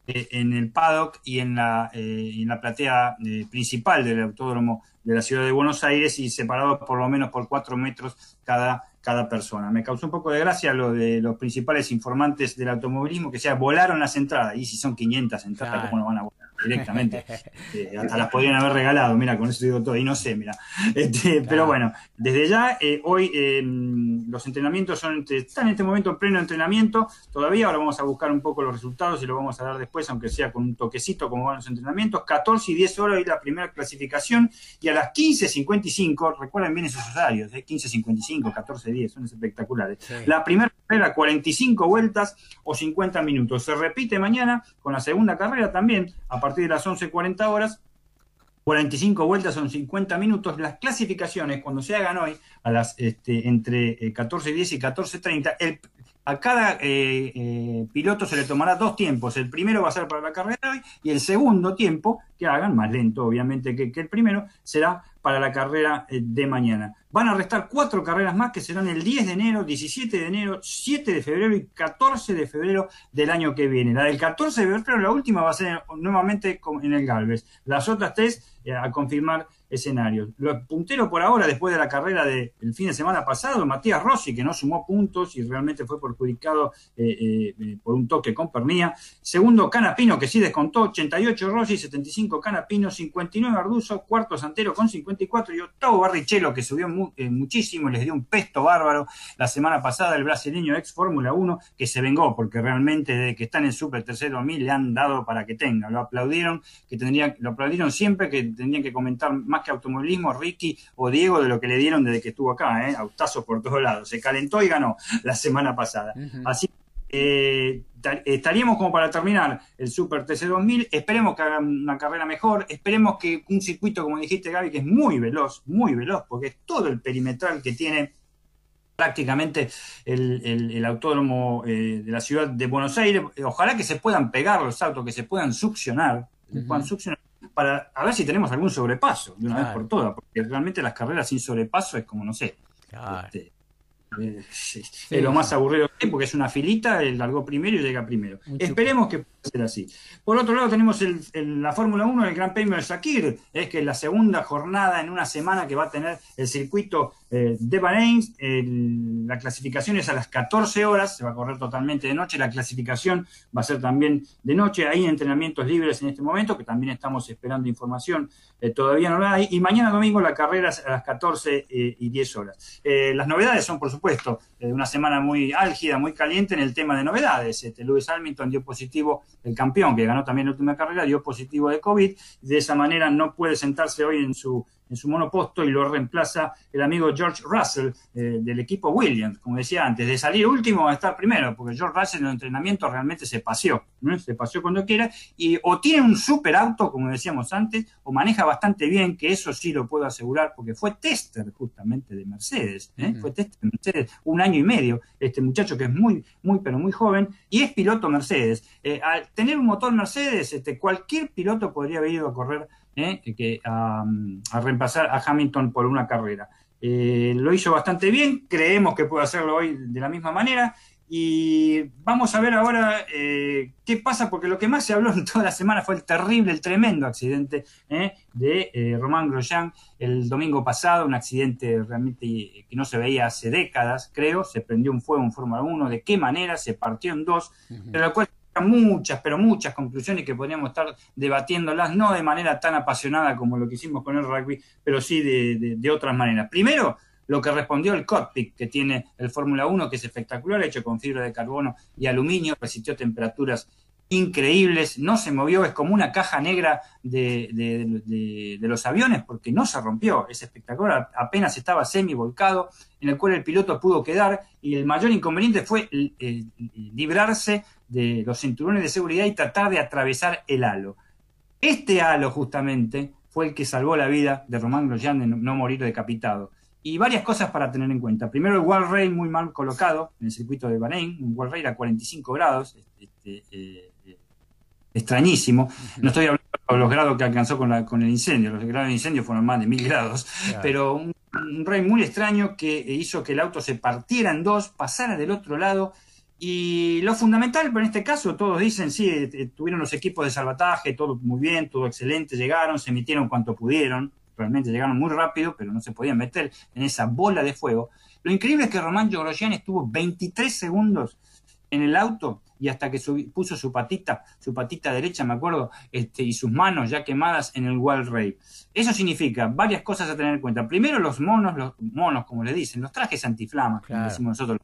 eh, en el paddock y en la, eh, en la platea eh, principal del autódromo de la ciudad de Buenos Aires y separados por lo menos por 4 metros cada cada persona. Me causó un poco de gracia lo de los principales informantes del automovilismo que sea volaron las entradas. Y si son 500 entradas, ¿cómo no van a volar? Directamente. Eh, hasta las podrían haber regalado, mira, con eso digo todo, y no sé, mira. Este, pero bueno, desde ya, eh, hoy em, los entrenamientos son, están en este momento en pleno entrenamiento, todavía, ahora vamos a buscar un poco los resultados y lo vamos a dar después, aunque sea con un toquecito como van los entrenamientos, 14 y 10 horas y la primera clasificación, y a las 15.55, recuerden bien esos horarios, ¿eh? 15.55, 14.10, son espectaculares. La primera carrera, 45 vueltas o 50 minutos. Se repite mañana con la segunda carrera también, a partir de las 11.40 horas, 45 vueltas son 50 minutos. Las clasificaciones, cuando se hagan hoy, a las este, entre 14.10 y 14.30, a cada eh, eh, piloto se le tomará dos tiempos. El primero va a ser para la carrera de hoy y el segundo tiempo, que hagan, más lento obviamente que, que el primero, será para la carrera eh, de mañana. Van a restar cuatro carreras más que serán el 10 de enero, 17 de enero, 7 de febrero y 14 de febrero del año que viene. La del 14 de febrero, la última, va a ser nuevamente en el Galvez. Las otras tres eh, a confirmar escenarios. Lo puntero por ahora, después de la carrera del fin de semana pasado, Matías Rossi, que no sumó puntos y realmente fue perjudicado eh, por un toque con Pernía. Segundo, Canapino, que sí descontó, 88 Rossi, 75 Canapino, 59 Arduzo, cuarto Santero con 50 y octavo Barrichello, que subió eh, muchísimo les dio un pesto bárbaro la semana pasada, el brasileño ex Fórmula 1, que se vengó, porque realmente desde que está en el Super Tercero Mil le han dado para que tenga. Lo aplaudieron, que tendrían, lo aplaudieron siempre, que tendrían que comentar más que automovilismo, Ricky o Diego, de lo que le dieron desde que estuvo acá, ¿eh? autazos por todos lados. Se calentó y ganó la semana pasada. Así eh, estaríamos como para terminar el Super TC2000. Esperemos que hagan una carrera mejor. Esperemos que un circuito, como dijiste, Gaby, que es muy veloz, muy veloz, porque es todo el perimetral que tiene prácticamente el, autódromo eh, de la ciudad de Buenos Aires. Ojalá que se puedan pegar los autos, que se puedan succionar, puedan succionar para a ver si tenemos algún sobrepaso de una vez por todas, porque realmente las carreras sin sobrepaso es como, no sé, este, es lo más aburrido que hay porque es una filita, el largó primero y llega primero. Esperemos que pueda ser así. Por otro lado, tenemos la Fórmula 1, el Gran Premio de Sakir, es que es la segunda jornada en una semana que va a tener el circuito eh, de Bahrein. la clasificación es a las 14 horas, se va a correr totalmente de noche. La clasificación va a ser también de noche. Hay entrenamientos libres en este momento, que también estamos esperando información. Eh, todavía no la hay. Y mañana domingo la carrera es a las 14 eh, y 10 horas. las novedades son, por supuesto, una semana muy álgida, muy caliente en el tema de novedades. Este, Lewis dio positivo, el campeón que ganó también la última carrera, dio positivo de COVID. De esa manera no puede sentarse hoy en su en su monoposto y lo reemplaza el amigo George Russell eh, del equipo Williams, como decía antes, de salir último a estar primero, porque George Russell en el entrenamiento realmente se paseó, se paseó cuando quiera, y o tiene un super auto, como decíamos antes, o maneja bastante bien, que eso sí lo puedo asegurar, porque fue tester justamente de Mercedes, ¿eh? fue tester de Mercedes un año y medio, este muchacho que es muy, muy, pero muy joven, y es piloto Mercedes. Eh, al tener un motor Mercedes, este, cualquier piloto podría haber ido a correr ¿eh? que, a, reemplazar a Hamilton por una carrera. Eh, lo hizo bastante bien, creemos que puede hacerlo hoy de la misma manera. Y vamos a ver ahora eh, qué pasa, porque lo que más se habló en toda la semana fue el terrible, el tremendo accidente de Román Grosjean el domingo pasado, un accidente realmente que no se veía hace décadas, creo, se prendió un fuego en Fórmula 1, de qué manera, se partió en dos, de la cual muchas, pero muchas conclusiones que podríamos estar debatiéndolas, no de manera tan apasionada como lo que hicimos con el rugby, pero sí de, otras maneras. Primero, lo que respondió el cockpit que tiene el Fórmula 1, que es espectacular, hecho con fibra de carbono y aluminio, resistió temperaturas increíbles, no se movió, es como una caja negra de, de, los aviones porque no se rompió, es espectacular, apenas estaba semi volcado, en el cual el piloto pudo quedar y el mayor inconveniente fue librarse de los cinturones de seguridad y tratar de atravesar el halo. Este halo justamente fue el que salvó la vida de Román Grosjean de no morir decapitado. Y varias cosas para tener en cuenta. Primero, el wall ray muy mal colocado en el circuito de Bahrein, un wall ray a 45 grados, este, eh, extrañísimo. No estoy hablando de los grados que alcanzó con, la, con el incendio, los grados de incendio fueron más de mil grados, pero un, rey muy extraño que hizo que el auto se partiera en dos, pasara del otro lado. Y lo fundamental, pero en este caso todos dicen, sí, eh, eh, tuvieron los equipos de salvataje, todo muy bien, todo excelente, llegaron, se emitieron cuanto pudieron, realmente llegaron muy rápido, pero no se podían meter en esa bola de fuego. Lo increíble es que Román Grosjean estuvo 23 segundos en el auto y hasta que puso su patita, su patita derecha, me acuerdo, este, y sus manos ya quemadas en el wall ray. Eso significa varias cosas a tener en cuenta. Primero, los monos, los monos, como le dicen, los trajes antiflamas, como decimos nosotros,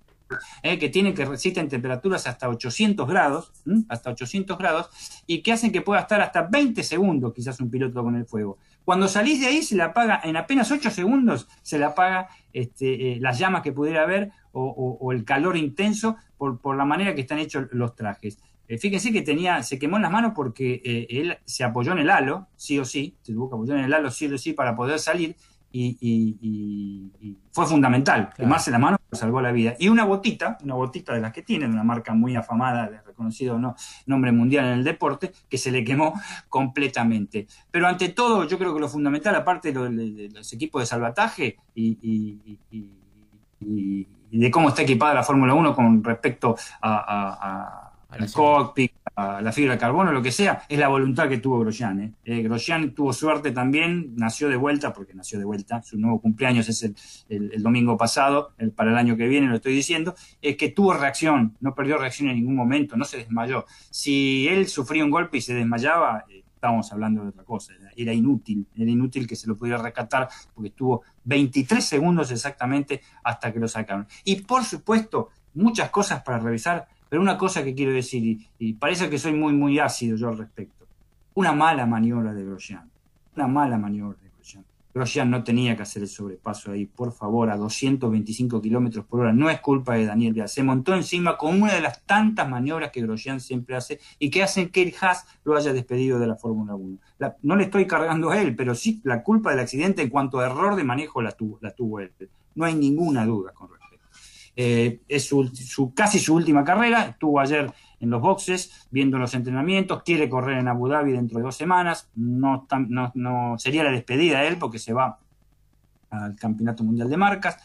eh, que tienen que resisten temperaturas hasta 800 grados, hasta 800 grados, y que hacen que pueda estar hasta 20 segundos quizás un piloto con el fuego. Cuando salís de ahí se le apaga, en apenas 8 segundos se le apaga este, eh, las llamas que pudiera haber o, el calor intenso por, por, la manera que están hechos los trajes. Eh, fíjense que tenía, se quemó en las manos porque eh, él se apoyó en el halo, sí o sí, se tuvo que apoyar en el halo sí o sí para poder salir y, fue fundamental, quemarse la mano salvó la vida. Y una botita, una botita de las que tienen, una marca muy afamada, de reconocido ¿no? nombre mundial en el deporte, que se le quemó completamente. Pero ante todo, yo creo que lo fundamental, aparte de, los equipos de salvataje y, de cómo está equipada la Fórmula 1 con respecto a al cockpit, a la fibra de carbono, lo que sea, es la voluntad que tuvo Grosjean. ¿eh? eh Grosjean tuvo suerte también, nació de vuelta, porque nació de vuelta, su nuevo cumpleaños es el, domingo pasado, el, para el año que viene lo estoy diciendo, es que tuvo reacción, no perdió reacción en ningún momento, no se desmayó. Si él sufría un golpe y se desmayaba, eh, estábamos hablando de otra cosa, era inútil, era inútil que se lo pudiera rescatar, porque estuvo 23 segundos exactamente hasta que lo sacaron. Y por supuesto, muchas cosas para revisar pero una cosa que quiero decir, y, parece que soy muy, muy ácido yo al respecto, una mala maniobra de Grosjean, una mala maniobra Grosjean. No tenía que hacer el sobrepaso ahí, por favor, a 225 kilómetros por hora. No es culpa de Daniel Vial. Se montó encima con una de las tantas maniobras que Grosjean siempre hace y que hacen que el Haas lo haya despedido de la Fórmula 1. no le estoy cargando a él, pero sí la culpa del accidente en cuanto a error de manejo la tuvo, la tuvo él. No hay ninguna duda con eh, es su, casi su última carrera, estuvo ayer en los boxes viendo los entrenamientos, quiere correr en Abu Dhabi dentro de dos semanas, no, no, sería la despedida de él porque se va al Campeonato Mundial de Marcas,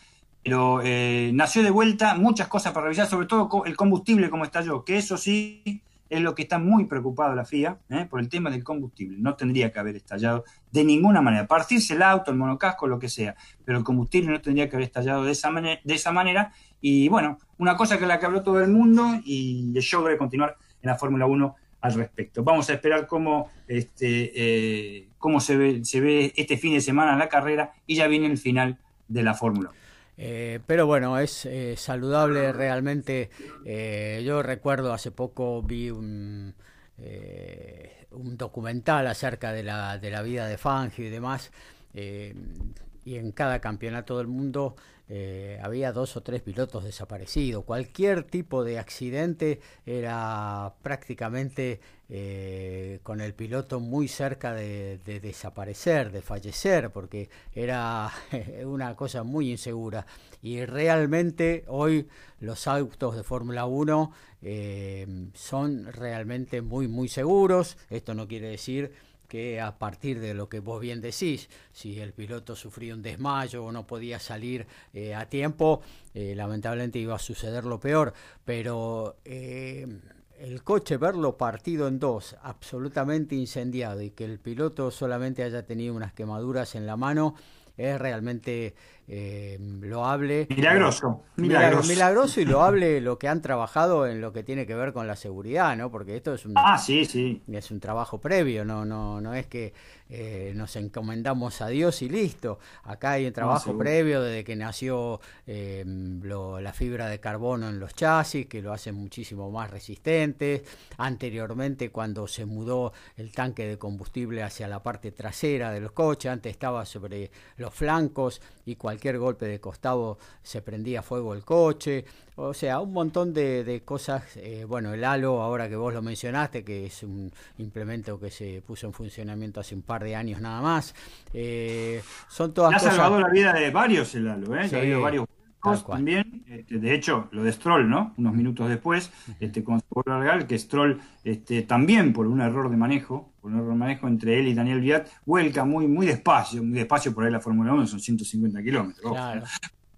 pero eh, nació de vuelta, muchas cosas para revisar, sobre todo el combustible como estalló, que eso sí es lo que está muy preocupado la FIA ¿eh? por el tema del combustible. No tendría que haber estallado de ninguna manera. Partirse el auto, el monocasco, lo que sea, pero el combustible no tendría que haber estallado de esa, de esa manera. Y bueno, una cosa que la que habló todo el mundo y el show debe continuar en la Fórmula 1 al respecto. Vamos a esperar cómo, este, eh, cómo se, ve, se ve este fin de semana la carrera y ya viene el final de la Fórmula 1. Eh, pero bueno, es eh, saludable realmente. Eh, yo recuerdo hace poco vi un, un documental acerca de la, de la vida de Fangio y demás. y en cada campeonato del mundo eh, había dos o tres pilotos desaparecidos. Cualquier tipo de accidente era prácticamente eh, con el piloto muy cerca de, desaparecer, de fallecer, porque era una cosa muy insegura. Y realmente hoy los autos de Fórmula 1 eh, son realmente muy, muy seguros. Esto no quiere decir que a partir de lo que vos bien decís, si el piloto sufría un desmayo o no podía salir eh, a tiempo, eh, lamentablemente iba a suceder lo peor, pero eh, el coche verlo partido en dos, absolutamente incendiado y que el piloto solamente haya tenido unas quemaduras en la mano, es realmente eh, loable. Milagroso, milagroso. Milagroso y loable lo que han trabajado en lo que tiene que ver con la seguridad, ¿no? Porque esto es un, ah, sí, sí. es un trabajo previo, no, no, no es que eh, nos encomendamos a Dios y listo. Acá hay un trabajo previo desde que nació eh, la fibra de carbono en los chasis, que lo hacen muchísimo más resistentes. Anteriormente, cuando se mudó el tanque de combustible hacia la parte trasera de los coches, antes estaba sobre los flancos y cualquier golpe de costado se prendía fuego el coche. O sea, un montón de, cosas. Eh, bueno, el halo, ahora que vos lo mencionaste, que es un implemento que se puso en funcionamiento hace un par de años nada más. Eh, son todas ha salvado la vida de varios el halo, ¿eh? ha habido varios también. Este, de hecho, lo de Stroll, ¿no? Unos minutos después, este, con se que Stroll este, también por un error de manejo, por un error de manejo entre él y Daniel Viat, vuelca muy, muy despacio, muy despacio por ahí la Fórmula 1, son 150 kilómetros.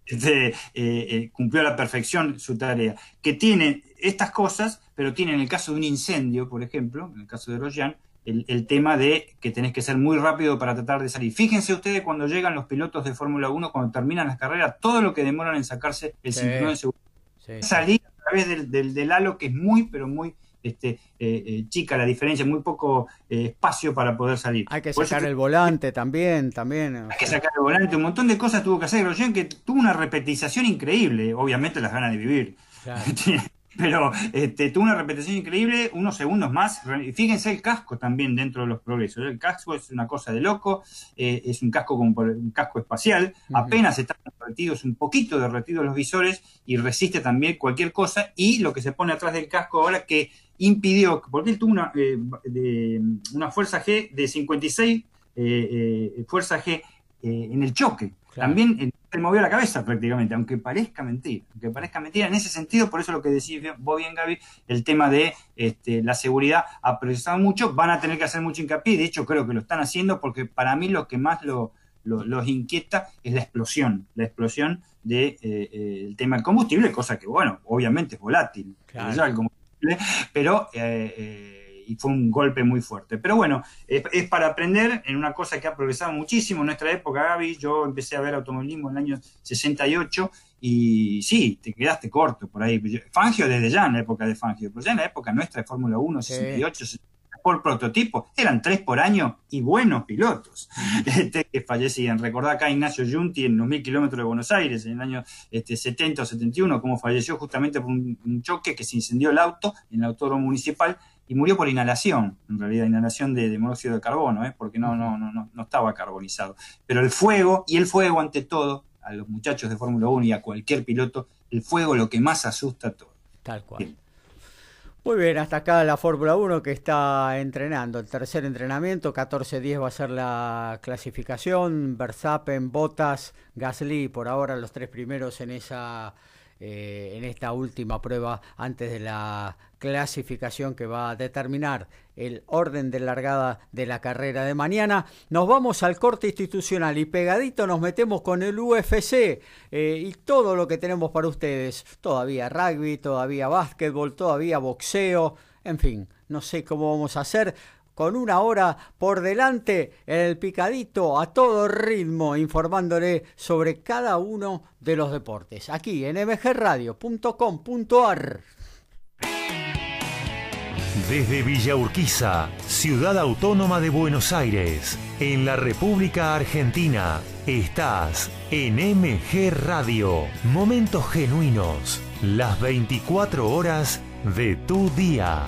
Este, eh, eh, cumplió a la perfección su tarea. Que tiene estas cosas, pero tiene en el caso de un incendio, por ejemplo, en el caso de Royan, el, tema de que tenés que ser muy rápido para tratar de salir. Fíjense ustedes cuando llegan los pilotos de Fórmula 1, cuando terminan las carreras, todo lo que demoran en sacarse el cinturón de seguridad. Salir a través del, del, halo, que es muy, pero muy este, eh, eh, chica la diferencia, muy poco eh, espacio para poder salir. Hay que sacar el volante también, también. Hay que sacar el volante, un montón de cosas tuvo que hacer Grosjean que tuvo una repetización increíble, obviamente las ganas de vivir. pero este, tuvo una repetición increíble, unos segundos más. Fíjense el casco también dentro de los progresos. El casco es una cosa de loco, eh, es un casco como un casco espacial, apenas están derretidos, un poquito derretidos los visores y resiste también cualquier cosa. Y lo que se pone atrás del casco ahora que impidió, porque él tuvo una, eh, de, una fuerza G de 56 eh, fuerza G en el choque. También se movió la cabeza prácticamente, aunque parezca mentira. Aunque parezca mentira, en ese sentido, por eso lo que decís vos bien, Gaby, el tema de este, la seguridad ha progresado mucho, van a tener que hacer mucho hincapié, de hecho creo que lo están haciendo porque para mí lo que más lo, los inquieta es la explosión, la explosión del de, eh, eh, el tema del combustible, cosa que, bueno, obviamente es volátil, pero... Eh, y fue un golpe muy fuerte. Pero bueno, es, para aprender en una cosa que ha progresado muchísimo en nuestra época, Gaby. Yo empecé a ver automovilismo en el año 68 y sí, te quedaste corto por ahí. Fangio desde ya en la época de Fangio, pero ya en la época nuestra de Fórmula 1, 68, por prototipo, eran tres por año y buenos pilotos este, que fallecían. Recordá acá Ignacio Junti en los mil kilómetros de Buenos Aires en el año este, 70 o 71, como falleció justamente por un, un, choque que se incendió el auto en el autódromo municipal y murió por inhalación, en realidad, inhalación de, monóxido de carbono, ¿eh? porque no, no, no, no estaba carbonizado. Pero el fuego, y el fuego ante todo, a los muchachos de Fórmula 1 y a cualquier piloto, el fuego lo que más asusta a todo. Tal cual. Muy bien, hasta acá la Fórmula 1 que está entrenando. El tercer entrenamiento, 14-10 va a ser la clasificación. Verstappen, Bottas, Gasly, por ahora los tres primeros en esa eh, en esta última prueba antes de la clasificación que va a determinar el orden de largada de la carrera de mañana. Nos vamos al corte institucional y pegadito nos metemos con el UFC eh, y todo lo que tenemos para ustedes. Todavía rugby, todavía básquetbol, todavía boxeo, en fin, no sé cómo vamos a hacer con una hora por delante el picadito a todo ritmo, informándole sobre cada uno de los deportes. Aquí en mgradio.com.ar. Desde Villa Urquiza, ciudad autónoma de Buenos Aires, en la República Argentina, estás en MG Radio. Momentos genuinos, las 24 horas de tu día.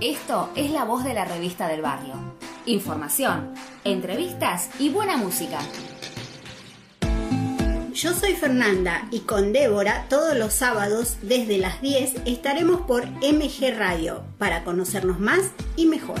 Esto es la voz de la revista del barrio. Información, entrevistas y buena música. Yo soy Fernanda y con Débora todos los sábados desde las 10 estaremos por MG Radio para conocernos más y mejor.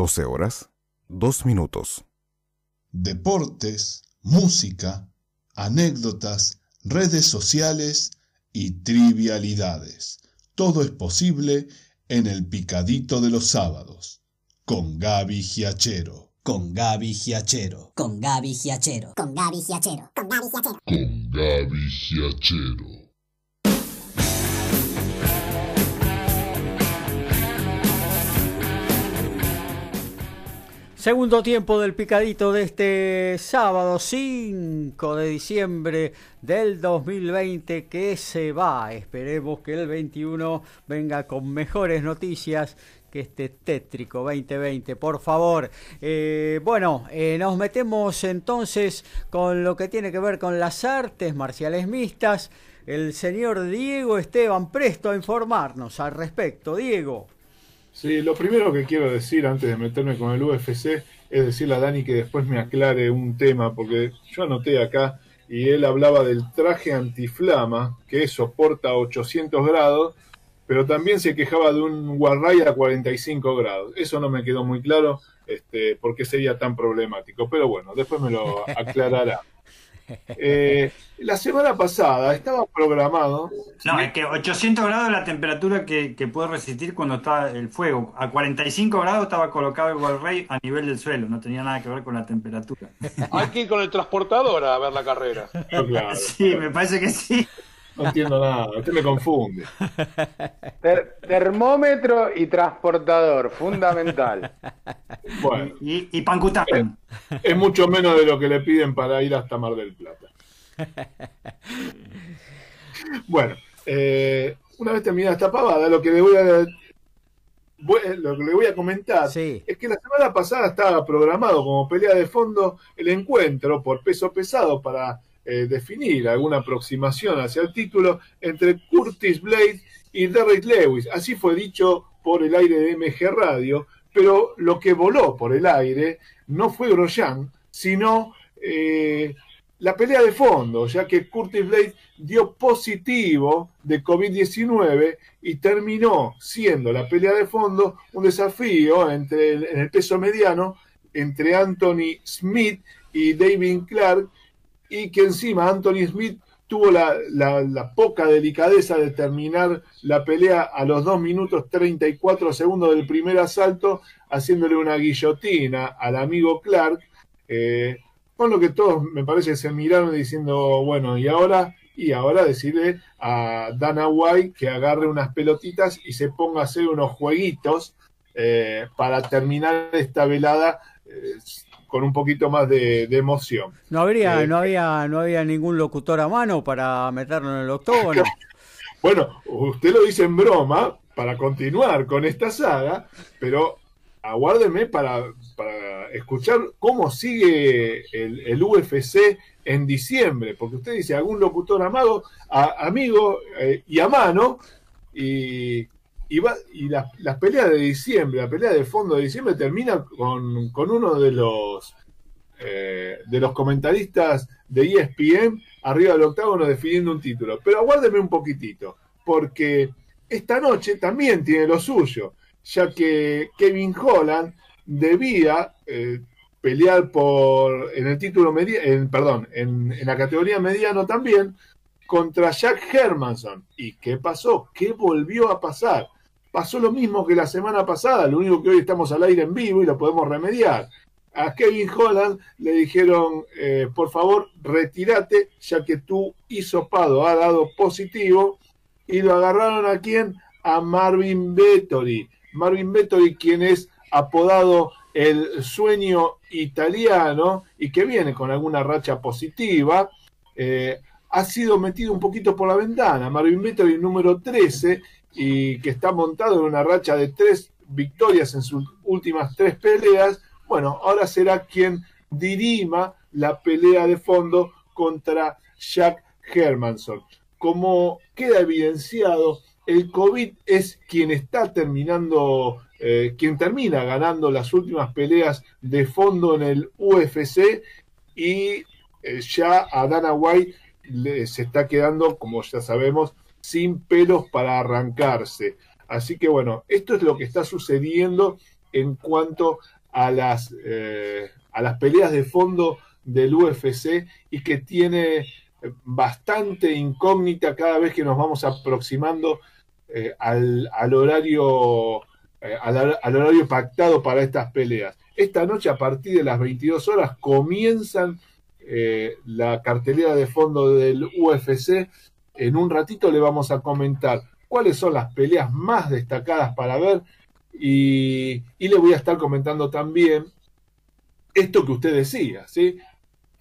Doce horas, dos minutos. Deportes, música, anécdotas, redes sociales y trivialidades. Todo es posible en el picadito de los sábados. Con Gaby Giachero. Con Gaby Giachero. Con Gaby Giachero. Con Gaby Giachero. Con Gaby Giachero. Con Gaby Giachero. Segundo tiempo del picadito de este sábado 5 de diciembre del 2020 que se va. Esperemos que el 21 venga con mejores noticias que este tétrico 2020, por favor. Eh, bueno, eh, nos metemos entonces con lo que tiene que ver con las artes marciales mixtas. El señor Diego Esteban presto a informarnos al respecto. Diego. Sí, lo primero que quiero decir antes de meterme con el UFC es decirle a Dani que después me aclare un tema, porque yo anoté acá y él hablaba del traje antiflama que soporta 800 grados, pero también se quejaba de un Warray a 45 grados. Eso no me quedó muy claro este, por qué sería tan problemático, pero bueno, después me lo aclarará. Eh, la semana pasada estaba programado. No, es que 800 grados es la temperatura que, puede resistir cuando está el fuego. A 45 grados estaba colocado el Walray a nivel del suelo, no tenía nada que ver con la temperatura. Hay que ir con el transportador a ver la carrera. Sí, me parece que sí. No entiendo nada, usted me confunde. termómetro y transportador, fundamental. Bueno. Y, y es mucho menos de lo que le piden para ir hasta Mar del Plata. Bueno, eh, una vez terminada esta pavada, lo que le voy a, lo que le voy a comentar es que la semana pasada estaba programado como pelea de fondo el encuentro por peso pesado para eh, definir alguna aproximación hacia el título entre Curtis Blade y Derrick Lewis. Así fue dicho por el aire de MG Radio, pero lo que voló por el aire no fue Grosjean, sino eh, la pelea de fondo, ya que Curtis Blade dio positivo de COVID-19 y terminó siendo la pelea de fondo un desafío entre el, en el peso mediano entre Anthony Smith y David Clark y que encima Anthony Smith tuvo la, poca delicadeza de terminar la pelea a los 2 minutos 34 segundos del primer asalto, haciéndole una guillotina al amigo Clark, eh, con lo que todos me parece se miraron diciendo, bueno, y ahora, y ahora decirle a Dana White que agarre unas pelotitas y se ponga a hacer unos jueguitos eh, para terminar esta velada eh, con un poquito más de, emoción. No habría, eh, no había, no había ningún locutor a mano para meterlo en el octógono. bueno, usted lo dice en broma para continuar con esta saga, pero aguárdeme para, escuchar cómo sigue el, UFC en diciembre, porque usted dice algún locutor amado, amigo eh, y a mano, y, y, las, peleas de diciembre, la pelea de fondo de diciembre termina con, uno de los eh, de los comentaristas de ESPN arriba del octágono definiendo un título. Pero aguárdeme un poquitito, porque esta noche también tiene lo suyo, ya que Kevin Holland debía eh, pelear por en el título mediano, perdón, en, en la categoría mediano también contra Jack Hermanson. ¿Y qué pasó? ¿Qué volvió a pasar? Pasó lo mismo que la semana pasada, lo único que hoy estamos al aire en vivo y lo podemos remediar. A Kevin Holland le dijeron, eh, por favor, retírate, ya que tu hisopado ha dado positivo, y lo agarraron a quién? A Marvin Vettori. Marvin Vettori, quien es apodado el sueño italiano y que viene con alguna racha positiva, eh, ha sido metido un poquito por la ventana. Marvin Vettori, número 13, y que está montado en una racha de tres victorias en sus últimas tres peleas, bueno, ahora será quien dirima la pelea de fondo contra Jack Hermanson. Como queda evidenciado, el COVID es quien está terminando, eh, quien termina ganando las últimas peleas de fondo en el UFC y eh, ya a Dana White le, se está quedando, como ya sabemos, sin pelos para arrancarse. Así que bueno, esto es lo que está sucediendo en cuanto a las, eh, a las peleas de fondo del UFC y que tiene bastante incógnita cada vez que nos vamos aproximando eh, al, horario eh, al, al, horario pactado para estas peleas. Esta noche a partir de las 22 horas comienzan la cartelera de fondo del UFC en un ratito le vamos a comentar cuáles son las peleas más destacadas para ver y, le voy a estar comentando también esto que usted decía, ¿sí?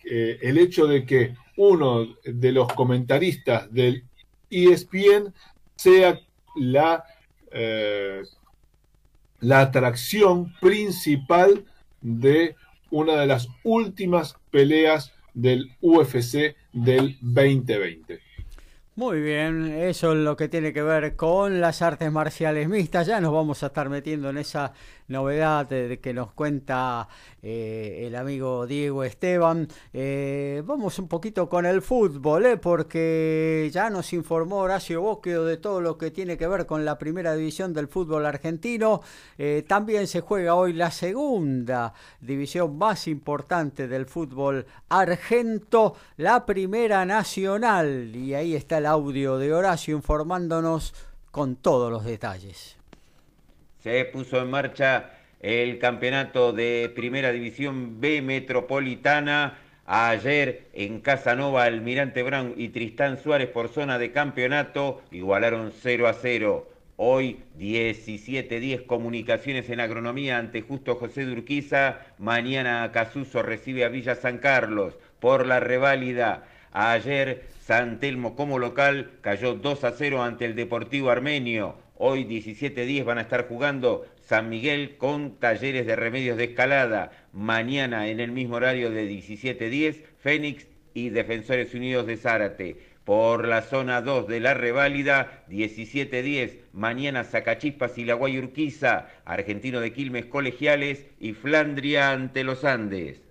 el hecho de que uno de los comentaristas del ESPN sea la, eh, la atracción principal de una de las últimas peleas del UFC del 2020. Muy bien, eso es lo que tiene que ver con las artes marciales mixtas. Ya nos vamos a estar metiendo en esa novedad de, que nos cuenta eh, el amigo Diego Esteban. Eh, vamos un poquito con el fútbol, eh, porque ya nos informó Horacio Bosquio de todo lo que tiene que ver con la primera división del fútbol argentino. también se juega hoy la segunda división más importante del fútbol argento, la primera nacional. Y ahí está el audio de Horacio informándonos con todos los detalles se puso en marcha el campeonato de Primera División B Metropolitana. Ayer en Casanova, Almirante Brown y Tristán Suárez por zona de campeonato igualaron 0 a 0. Hoy 17-10 comunicaciones en agronomía ante Justo José Durquiza. Mañana Casuso recibe a Villa San Carlos por la reválida. Ayer San Telmo como local cayó 2 a 0 ante el Deportivo Armenio. Hoy 17.10 van a estar jugando San Miguel con talleres de remedios de escalada. Mañana en el mismo horario de 17.10, Fénix y Defensores Unidos de Zárate. Por la zona 2 de la reválida, 17.10, mañana Zacachispas y La Guayurquiza, Argentino de Quilmes Colegiales y Flandria ante los Andes.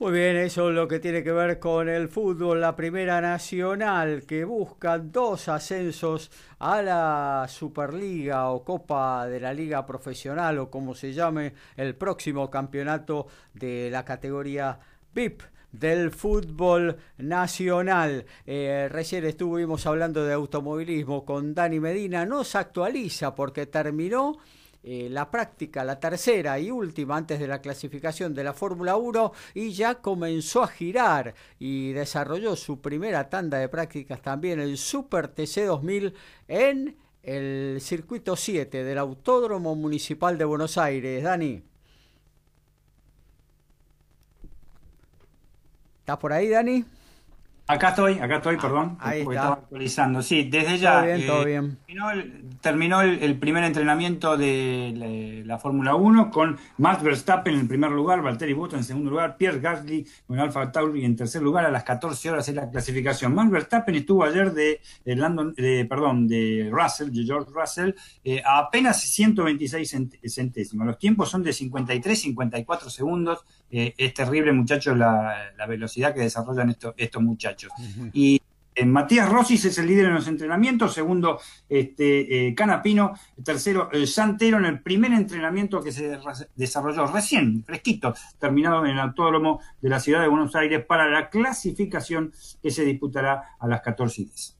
Muy bien, eso es lo que tiene que ver con el fútbol, la primera nacional que busca dos ascensos a la Superliga o Copa de la Liga Profesional o como se llame el próximo campeonato de la categoría VIP del fútbol nacional. Eh, recién estuvimos hablando de automovilismo con Dani Medina, nos actualiza porque terminó eh, la práctica, la tercera y última antes de la clasificación de la Fórmula 1 y ya comenzó a girar y desarrolló su primera tanda de prácticas también el Super TC 2000 en el circuito 7 del Autódromo Municipal de Buenos Aires. Dani. ¿Estás por ahí, Dani? Acá estoy, acá estoy, perdón. Ahí porque está. estaba actualizando. Sí, desde ya. Todo bien, eh, todo bien. Terminó, el, terminó el- el primer entrenamiento de la, la Fórmula 1 con Max Verstappen en el primer lugar, Valtteri Bottas en segundo lugar, Pierre Gasly con Alfa Tauri en tercer lugar a las 14 horas es la clasificación. Max Verstappen estuvo ayer de, de Landon, de, perdón, de Russell, de George Russell, eh, a apenas 126 cent- centésimos. Los tiempos son de 53, 54 segundos. Eh, es terrible, muchachos, la, la velocidad que desarrollan estos, estos muchachos. Y eh, Matías Rossi es el líder en los entrenamientos, segundo este, eh, Canapino, tercero Santero en el primer entrenamiento que se desarrolló recién, fresquito, terminado en el autódromo de la ciudad de Buenos Aires para la clasificación que se disputará a las 14 y 10.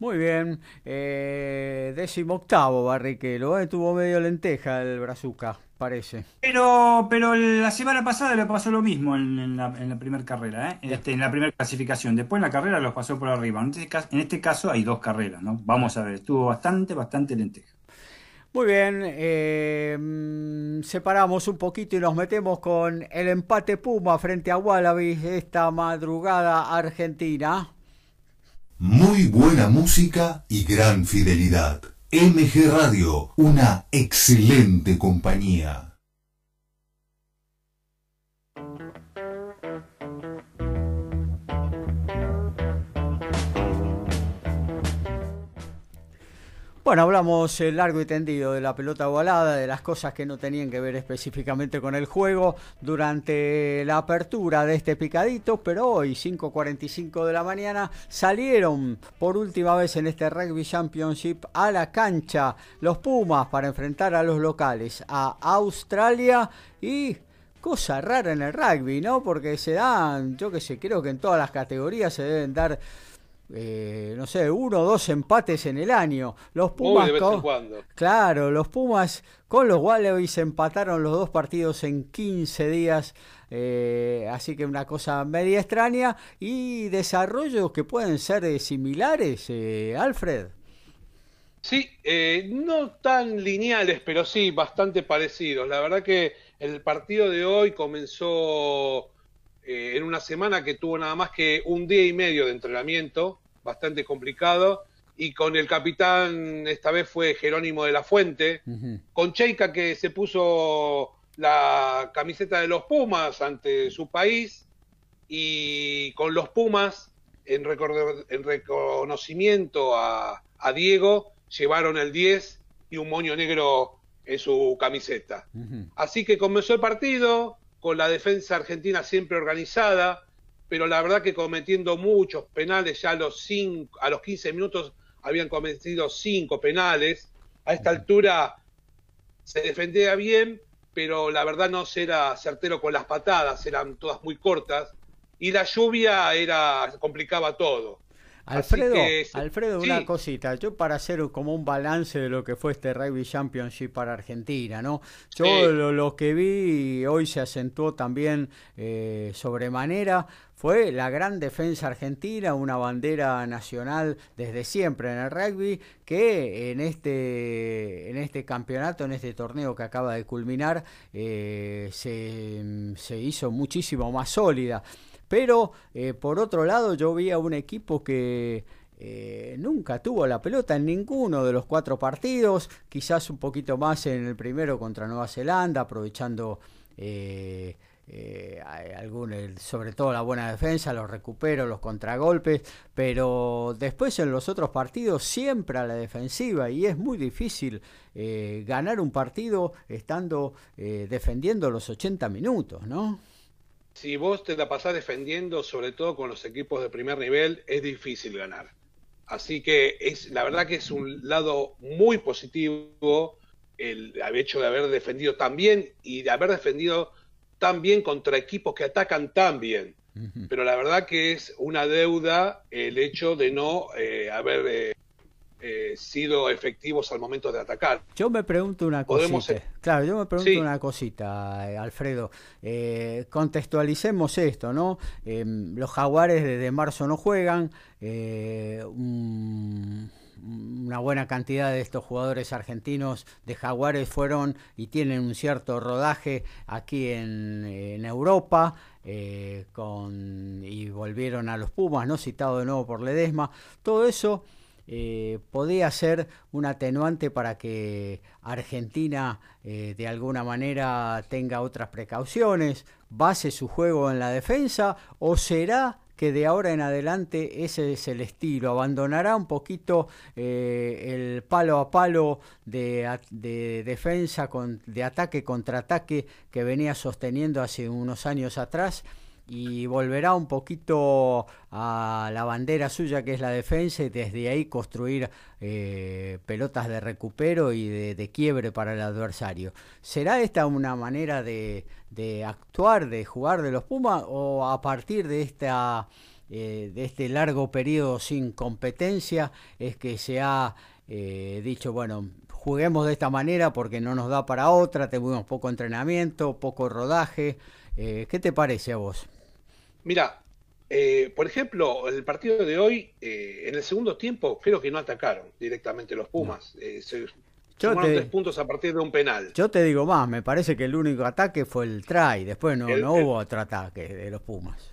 Muy bien. Décimo octavo Barrichello. ¿eh? Tuvo medio lenteja el Brazuca, parece. Pero, pero la semana pasada le pasó lo mismo en, en la, en la primera carrera, ¿eh? Este, en la primera clasificación. Después en la carrera los pasó por arriba. En este, caso, en este caso hay dos carreras, ¿no? Vamos a ver, estuvo bastante, bastante lenteja. Muy bien, eh, mm, separamos un poquito y nos metemos con el empate Puma frente a Wallabies esta madrugada argentina. Muy buena música y gran fidelidad. MG Radio, una excelente compañía. Bueno, hablamos eh, largo y tendido de la pelota volada, de las cosas que no tenían que ver específicamente con el juego durante la apertura de este picadito, pero hoy, 5.45 de la mañana, salieron por última vez en este Rugby Championship a la cancha los Pumas para enfrentar a los locales, a Australia y cosa rara en el rugby, ¿no? Porque se dan, yo que sé, creo que en todas las categorías se deben dar eh, no sé, uno o dos empates en el año. Los Pumas de vez con- en cuando. Claro, los Pumas con los Wallabies empataron los dos partidos en 15 días, eh, así que una cosa media extraña y desarrollos que pueden ser eh, similares, eh, Alfred. Sí, no tan lineales, pero sí bastante parecidos. La verdad que el partido de hoy comenzó eh, en una semana que tuvo nada más que un día y medio de entrenamiento, bastante complicado, y con el capitán esta vez fue Jerónimo de la Fuente, con Cheika que se puso la camiseta de los Pumas ante su país y con los Pumas en, en reconocimiento a, a Diego llevaron el 10 y un moño negro en su camiseta. Así que comenzó el partido con la defensa argentina siempre organizada, pero la verdad que cometiendo muchos penales, ya a los, cinco, a los 15 minutos habían cometido cinco penales. A esta altura se defendía bien, pero la verdad no se era certero con las patadas, eran todas muy cortas, y la lluvia era complicaba todo. Alfredo, que Alfredo, sí. una cosita, yo para hacer como un balance de lo que fue este Rugby Championship para Argentina, ¿no? Yo Sí. lo, lo que vi hoy se acentuó también eh, sobremanera fue la gran defensa argentina, una bandera nacional desde siempre en el rugby, que en este, en este campeonato, en este torneo que acaba de culminar, eh, se, se hizo muchísimo más sólida. Pero eh, por otro lado yo vi a un equipo que eh, nunca tuvo la pelota en ninguno de los cuatro partidos, quizás un poquito más en el primero contra Nueva Zelanda, aprovechando eh, eh, algún, sobre todo la buena defensa, los recuperos, los contragolpes, pero después en los otros partidos siempre a la defensiva y es muy difícil ganar un partido estando defendiendo los 80 minutos, ¿no? Si vos te la pasás defendiendo, sobre todo con los equipos de primer nivel, es difícil ganar. Así que es la verdad que es un lado muy positivo el hecho de haber defendido tan bien y de haber defendido tan bien contra equipos que atacan tan bien. pero la verdad que es una deuda el hecho de no eh, haber eh, eh, sido efectivos al momento de atacar. Yo me pregunto una Podemos cosita. ser- Claro, yo me pregunto Sí. una cosita, eh, Alfredo. Eh, contextualicemos esto, ¿no? Los jaguares desde marzo no juegan. un- una buena cantidad de estos jugadores argentinos de jaguares fueron y tienen un cierto rodaje aquí en, en Europa. eh, con, y volvieron a los Pumas, ¿no? Citado de nuevo por Ledesma. Todo eso eh, podía ser un atenuante para que Argentina eh, de alguna manera tenga otras precauciones, base su juego en la defensa o será que de ahora en adelante ese es el estilo, abandonará un poquito eh, el palo a palo de, defensa, de ataque contraataque que venía sosteniendo hace unos años atrás y volverá un poquito a la bandera suya que es la defensa y desde ahí construir eh, pelotas de recupero y de, quiebre para el adversario. ¿Será esta una manera de, de actuar, de jugar de los Pumas o a partir de esta eh, de este largo periodo sin competencia es que se ha eh, dicho bueno juguemos de esta manera porque no nos da para otra, tenemos poco entrenamiento, poco rodaje. Eh, ¿Qué te parece a vos? Mira, eh, por ejemplo, el partido de hoy, eh, en el segundo tiempo, creo que no atacaron directamente los Pumas. Eh, se Yo te- tres puntos a partir de un penal. Yo te digo más, me parece que el único ataque fue el try, después no, El- no el- hubo otro ataque de los Pumas.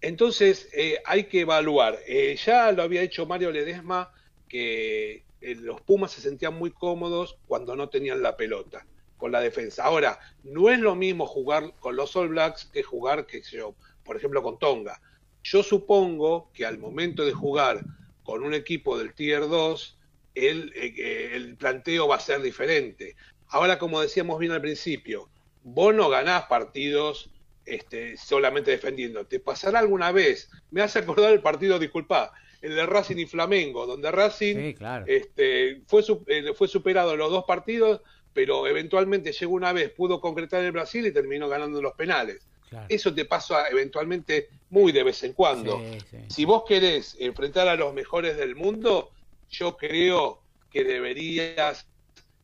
Entonces, eh, hay que evaluar. Ya lo había hecho Mario Ledesma, que los Pumas se sentían muy cómodos cuando no tenían la pelota con la defensa. Ahora, no es lo mismo jugar con los All Blacks que jugar, qué sé yo, por ejemplo, con Tonga. Yo supongo que al momento de jugar con un equipo del Tier 2, el, eh, eh, el planteo va a ser diferente. Ahora, como decíamos bien al principio, vos no ganás partidos este, solamente defendiendo. ¿Te pasará alguna vez? Me hace acordar el partido, disculpa, el de Racing y Flamengo, donde Racing Sí, claro. este, fue, eh, fue superado en los dos partidos, pero eventualmente llegó una vez, pudo concretar el Brasil y terminó ganando los penales. Claro. Eso te pasa eventualmente muy de vez en cuando. Sí, sí. Si vos querés enfrentar a los mejores del mundo, yo creo que deberías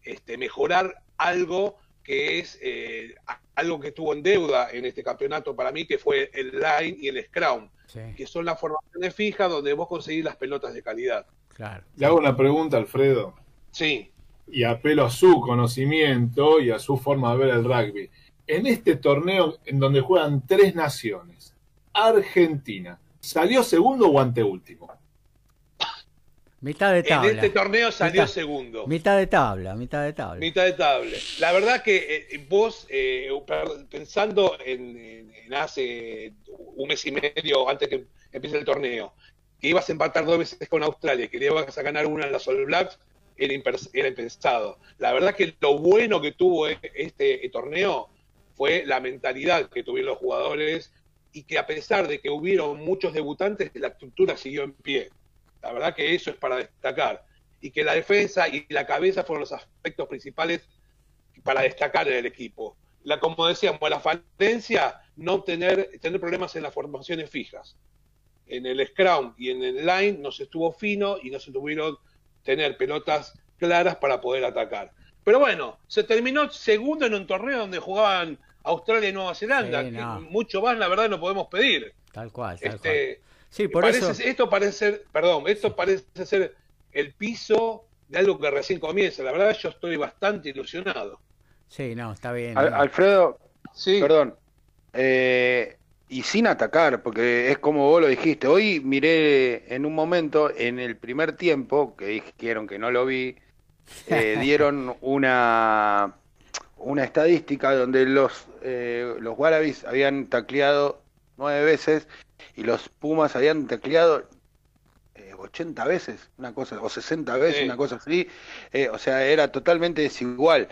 este, mejorar algo que es eh, algo que estuvo en deuda en este campeonato para mí, que fue el line y el scrum, Sí, que son las formaciones fijas donde vos conseguís las pelotas de calidad. claro. Le hago una pregunta, Alfredo, Sí, y apelo a su conocimiento y a su forma de ver el rugby. En este torneo en donde juegan tres naciones, Argentina, ¿salió segundo o anteúltimo? Mitad de en tabla. este torneo salió Mitad- segundo. Mitad de tabla, mitad de tabla. Mitad de tabla. La verdad que eh, vos, eh, pensando en, en- en hace un mes y medio antes que empiece el torneo, que ibas a empatar dos veces con Australia, que le ibas a ganar una en las All Blacks, era, impensado. La verdad que lo bueno que tuvo e- este torneo fue la mentalidad que tuvieron los jugadores y que a pesar de que hubieron muchos debutantes, la estructura siguió en pie. La verdad que eso es para destacar. Y que la defensa y la cabeza fueron los aspectos principales para destacar en el equipo. La, como decíamos, la falencia, no tener, tener problemas en las formaciones fijas. En el scrum y en el line no se estuvo fino y no se tuvieron tener pelotas claras para poder atacar. Pero bueno, se terminó segundo en un torneo donde jugaban Australia y Nueva Zelanda. Sí, que. Mucho más, la verdad, no podemos pedir. Tal cual, tal Este, cual. Sí, por parece- eso. Esto parece ser, perdón, esto parece ser el piso de algo que recién comienza. La verdad, yo estoy bastante ilusionado. Sí, no, está bien. Al- Alfredo, Sí. perdón, eh, y sin atacar, porque es como vos lo dijiste. Hoy miré en un momento, en el primer tiempo, que dijeron que no lo vi, eh, dieron una, una estadística donde los, eh, los Wallabies habían tacleado nueve veces y los Pumas habían tacleado eh, 80 veces, una cosa, o 60 veces, Sí. una cosa así. Eh, o sea, era totalmente desigual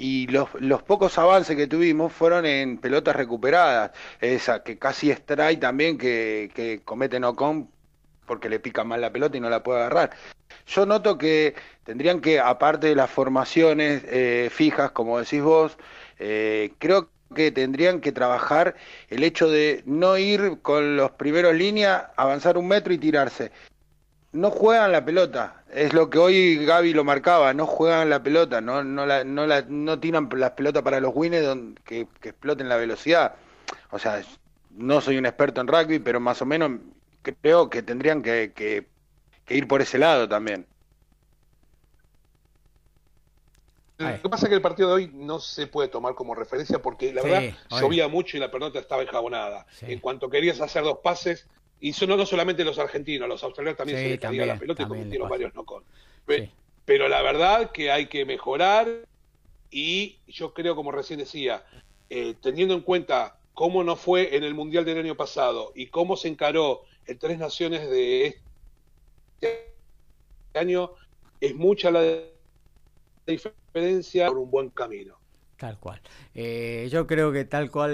y los, los pocos avances que tuvimos fueron en pelotas recuperadas, esa que casi es try también que, que comete Ocon porque le pica mal la pelota y no la puede agarrar. Yo noto que tendrían que, aparte de las formaciones eh, fijas, como decís vos, eh, creo que tendrían que trabajar el hecho de no ir con los primeros líneas, avanzar un metro y tirarse. No juegan la pelota, es lo que hoy Gaby lo marcaba, no juegan la pelota, no, no, la, no, la, no tiran las pelotas para los winners que, que exploten la velocidad. O sea, no soy un experto en rugby, pero más o menos creo que tendrían que, que, que ir por ese lado también. Lo que pasa es que el partido de hoy no se puede tomar como referencia porque la Sí, verdad hoy. llovía mucho y la pelota estaba enjabonada. En cuanto querías hacer dos pases, y no, no solamente los argentinos, los australianos también Sí, se les caía la pelota y cometieron varios no con. Pe- Pero la verdad que hay que mejorar y yo creo, como recién decía, eh, teniendo en cuenta cómo no fue en el Mundial del año pasado y cómo se encaró el Tres Naciones de este año, es mucha la diferencia por un buen camino. Tal cual. Eh, yo creo que tal cual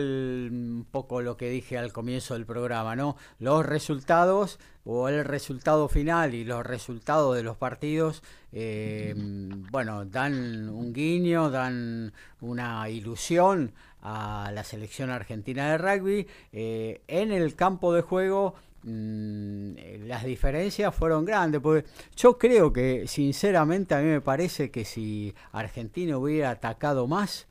un poco lo que dije al comienzo del programa, ¿no? Los resultados o el resultado final y los resultados de los partidos, eh, bueno, dan un guiño, dan una ilusión a la selección argentina de rugby. Eh, en el campo de juego mm, las diferencias fueron grandes, porque yo creo que sinceramente a mí me parece que si Argentina hubiera atacado más,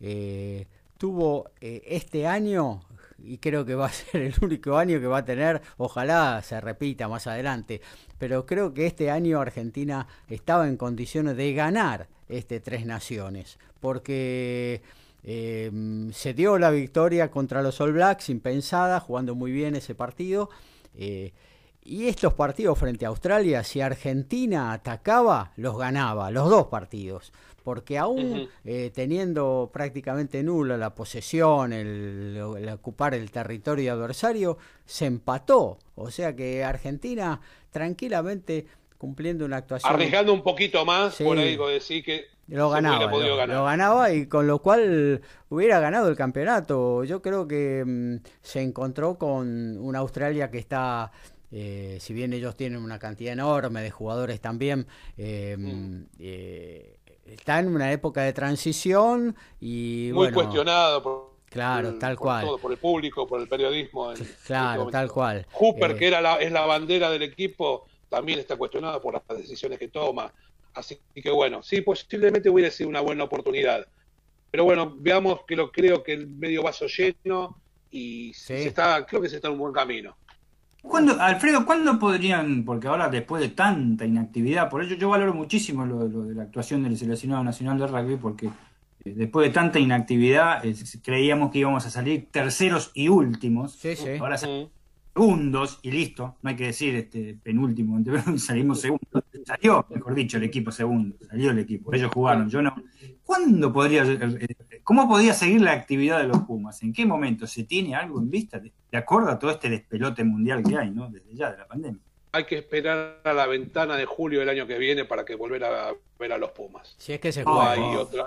eh, tuvo eh, este año, y creo que va a ser el único año que va a tener, ojalá se repita más adelante, pero creo que este año Argentina estaba en condiciones de ganar este Tres Naciones, porque eh, se dio la victoria contra los All Blacks impensada, jugando muy bien ese partido. Eh, y estos partidos frente a Australia, si Argentina atacaba, los ganaba, los dos partidos. Porque aún eh, teniendo prácticamente nula la posesión, el, el ocupar el territorio adversario, se empató. O sea que Argentina tranquilamente cumpliendo una actuación... Arriesgando un poquito más, Sí. por ahí decir que Lo ganaba, lo, ganaba y con lo cual hubiera ganado el campeonato. Yo creo que mm, se encontró con una Australia que está, eh, si bien ellos tienen una cantidad enorme de jugadores también, eh, Mm. eh, está en una época de transición y Muy bueno, cuestionado por, Claro, por- tal por cual. todo, por el público, por el periodismo. en- Claro, en tal este cual. Hooper, Eh, que era la, es la bandera del equipo, también está cuestionado por las decisiones que toma. Así que bueno, sí, posiblemente hubiera sido una buena oportunidad. Pero bueno, veamos que lo creo que el medio vaso lleno y se está, creo que se está en un buen camino. ¿Cuándo, Alfredo, ¿cuándo podrían, porque ahora después de tanta inactividad, por ello yo valoro muchísimo lo, lo de la actuación del seleccionado nacional de rugby, porque eh, después de tanta inactividad eh, creíamos que íbamos a salir terceros y últimos, ahora salimos segundos y listo, no hay que decir este penúltimo, salimos segundos, salió, mejor dicho, el equipo segundo, salió el equipo, ellos jugaron, yo no. ¿Cuándo podría, eh, eh, cómo podía seguir la actividad de los Pumas? ¿En qué momento se tiene algo en vista de, de acuerdo a todo este despelote mundial que hay, ¿no? Desde ya de la pandemia. Hay que esperar a la ventana de julio del año que viene para que volver a ver a los Pumas. Si es que se No juega. hay otra.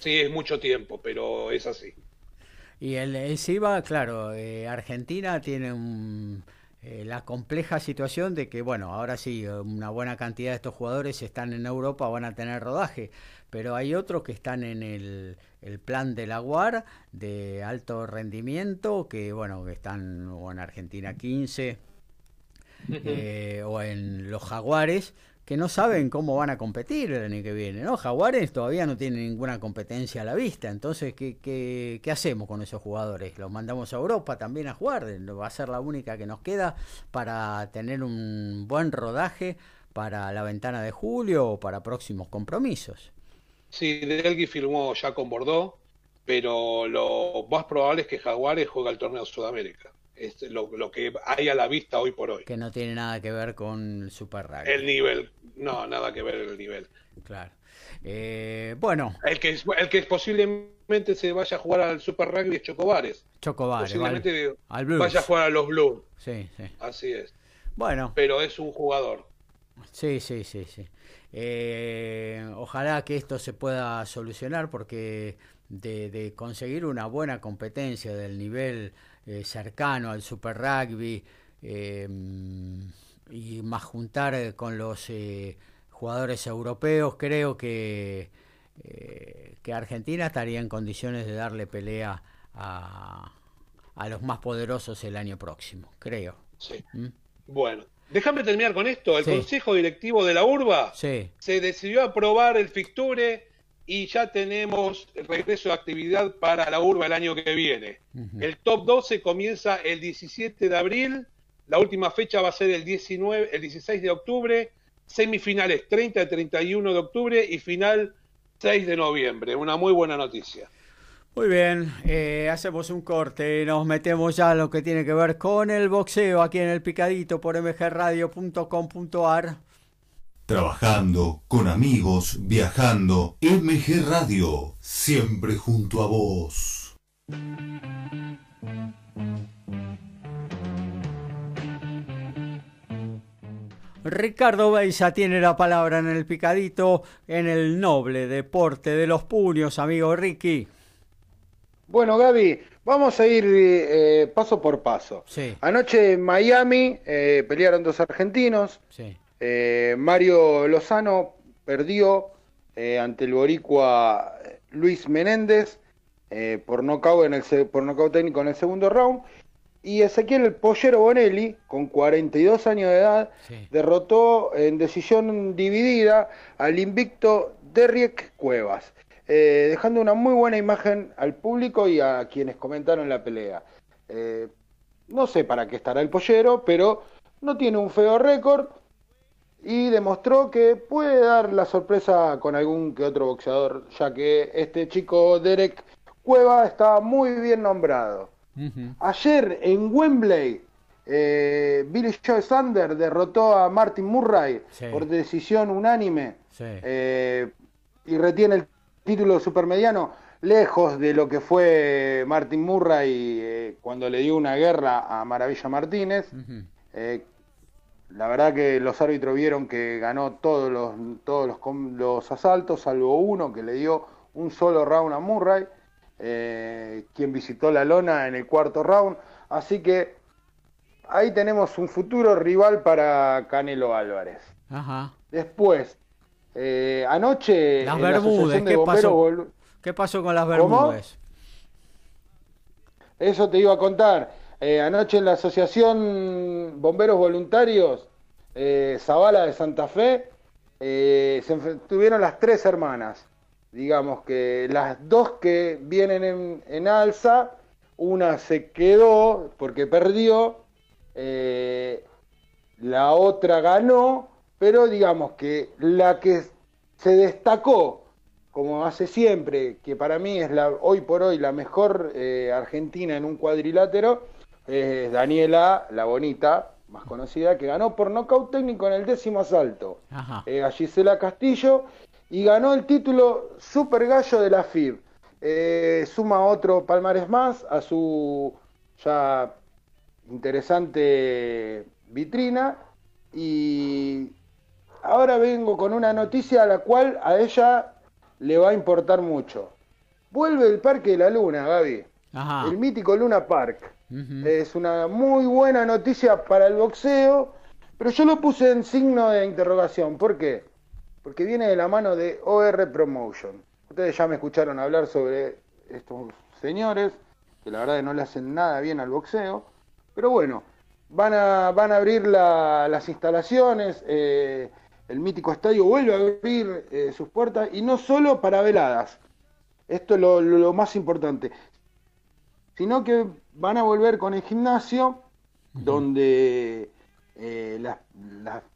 Sí, es mucho tiempo, pero es así. Y el, encima, claro, eh, Argentina tiene un, eh, la compleja situación de que, bueno, ahora sí, una buena cantidad de estos jugadores están en Europa, van a tener rodaje, pero hay otros que están en el, el plan de la UAR de alto rendimiento, que, bueno, que están o en Argentina 15 eh, o en los Jaguares, que no saben cómo van a competir el año que viene, ¿no? Jaguares todavía no tienen ninguna competencia a la vista, entonces, ¿qué, qué, qué hacemos con esos jugadores? ¿Los mandamos a Europa también a jugar? Va a ser la única que nos queda para tener un buen rodaje para la ventana de julio o para próximos compromisos. Sí, Delgui firmó ya con Bordeaux, pero lo más probable es que Jaguares juegue el torneo de Sudamérica. Es lo, lo que hay a la vista hoy por hoy. Que no tiene nada que ver con el Super Rugby. El nivel, no, nada que ver el nivel. Claro. Eh, bueno, El que, es- el que posiblemente se vaya a jugar al Super Rugby es Chocobares. Chocobares, Posiblemente al- al Blues. vaya a jugar a los Blues. Sí, sí. Así es. Bueno. Pero es un jugador. Sí, sí, sí, sí. Eh, ojalá que esto se pueda solucionar porque de, de conseguir una buena competencia del nivel eh, cercano al Super Rugby eh, y más juntar con los eh, jugadores europeos, creo que que Argentina estaría en condiciones de darle pelea a, a los más poderosos el año próximo, creo. Sí. ¿Mm? Bueno, déjame terminar con esto. El Sí. Consejo Directivo de la URBA Sí. se decidió aprobar el fixture y ya tenemos el regreso de actividad para la URBA el año que viene. El top 12 comienza el 17 de abril, la última fecha va a ser el 19, el 16 de octubre, semifinales 30 y 31 de octubre y final 6 de noviembre. Una muy buena noticia. Muy bien, eh, hacemos un corte, nos metemos ya en lo que tiene que ver con el boxeo aquí en el picadito por mgradio.com.ar. Trabajando, con amigos, viajando. MG Radio, siempre junto a vos. Ricardo Beisa tiene la palabra en el picadito en el noble deporte de los puños, amigo Ricky. Bueno, Gaby, vamos a ir eh, paso por paso. Sí, Anoche en Miami eh, pelearon dos argentinos. sí. Eh, Mario Lozano perdió eh, ante el boricua Luis Menéndez eh, por nocaut en el por nocaut técnico en el segundo round. Y Ezequiel el Pollero Bonelli, con 42 años de edad, derrotó en decisión dividida al invicto Derrick Cuevas, eh, dejando una muy buena imagen al público y a quienes comentaron la pelea. Eh, no sé para qué estará el Pollero, pero no tiene un feo récord y demostró que puede dar la sorpresa con algún que otro boxeador, ya que este chico Derek Cueva está muy bien nombrado. Ayer en Wembley, eh, Billy Joe Sander derrotó a Martin Murray Sí. por decisión unánime Sí. eh, y retiene el título supermediano, lejos de lo que fue Martin Murray eh, cuando le dio una guerra a Maravilla Martínez. La verdad que los árbitros vieron que ganó todos los, todos los, los asaltos, salvo uno que le dio un solo round a Murray, eh, quien visitó la lona en el cuarto round. Así que ahí tenemos un futuro rival para Canelo Álvarez. Ajá. Después, eh, anoche Las en la ¿qué pasó? Vol- ¿Qué pasó con las ¿Cómo? Bermudes? Eso te iba a contar. Eh, anoche en la Asociación Bomberos Voluntarios eh, Zavala de Santa Fe eh, se tuvieron las tres hermanas. Digamos que las dos que vienen en, alza, una se quedó porque perdió, eh, la otra ganó, pero digamos que la que se destacó como hace siempre, que para mí es hoy por hoy la mejor argentina en un cuadrilátero, es Daniela, la bonita, más conocida, que ganó por nocaut técnico en el décimo asalto Ajá. eh, a Gisela Castillo y ganó el título Super Gallo de la FIB. Eh, suma otro palmarés más a su ya interesante vitrina y ahora vengo con una noticia a la cual a ella le va a importar mucho. Vuelve el Parque de la Luna, Gaby. Ajá. El mítico Luna Park. Es una muy buena noticia para el boxeo, pero yo lo puse en signo de interrogación. ¿Por qué? Porque viene de la mano de OR Promotion. Ustedes ya me escucharon hablar sobre estos señores, que la verdad que no le hacen nada bien al boxeo. Pero bueno, van a, van a abrir la- las instalaciones, eh, el mítico estadio vuelve a abrir eh, sus puertas, y no solo para veladas. Esto es lo más importante sino que van a volver con el gimnasio donde eh,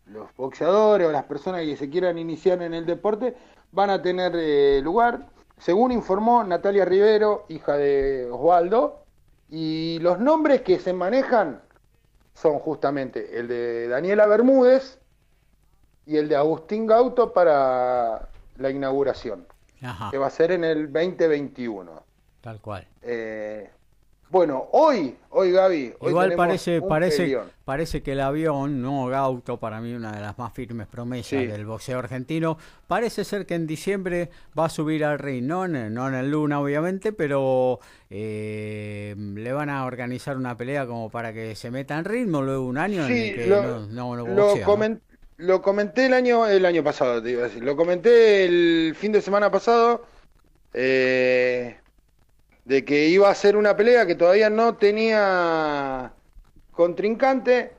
los boxeadores o las personas que se quieran iniciar en el deporte van a tener eh, lugar, según informó Natalia Rivero, hija de Osvaldo, y los nombres que se manejan son justamente el de Daniela Bermúdez y el de Agustín Gauto para la inauguración, Ajá. que va a ser en el 2021. Tal cual. Eh, bueno, hoy, hoy Gaby, hoy Igual parece, parece, parece que el avión, no Gauto, para mí una de las más firmes promesas Sí. del boxeo argentino, parece ser que en diciembre va a subir al ring, no en, el- no en el Luna obviamente, pero eh, le van a organizar una pelea como para que se meta en ritmo luego un año en Sí, el que lo, no, no, no lo boxea, ¿no? comen- lo comenté el año, el año pasado, te iba a decir. Lo comenté el fin de semana pasado. eh, de que iba a ser una pelea que todavía no tenía contrincante.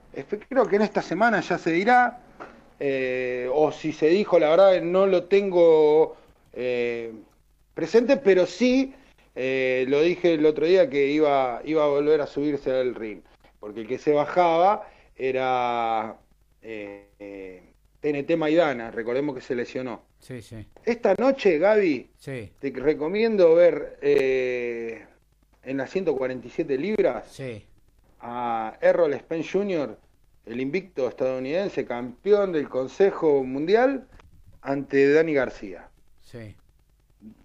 Creo que en esta semana ya se dirá. eh, o si se dijo, la verdad no lo tengo eh, presente, pero sí eh, lo dije el otro día que iba, iba a volver a subirse al ring. Porque el que se bajaba era TNT Maidana, recordemos que se lesionó. Sí, sí. Esta noche, Gaby, Sí. te recomiendo ver eh, en las 147 libras Sí. a Errol Spence Jr., el invicto estadounidense, campeón del Consejo Mundial, ante Dani García. Sí.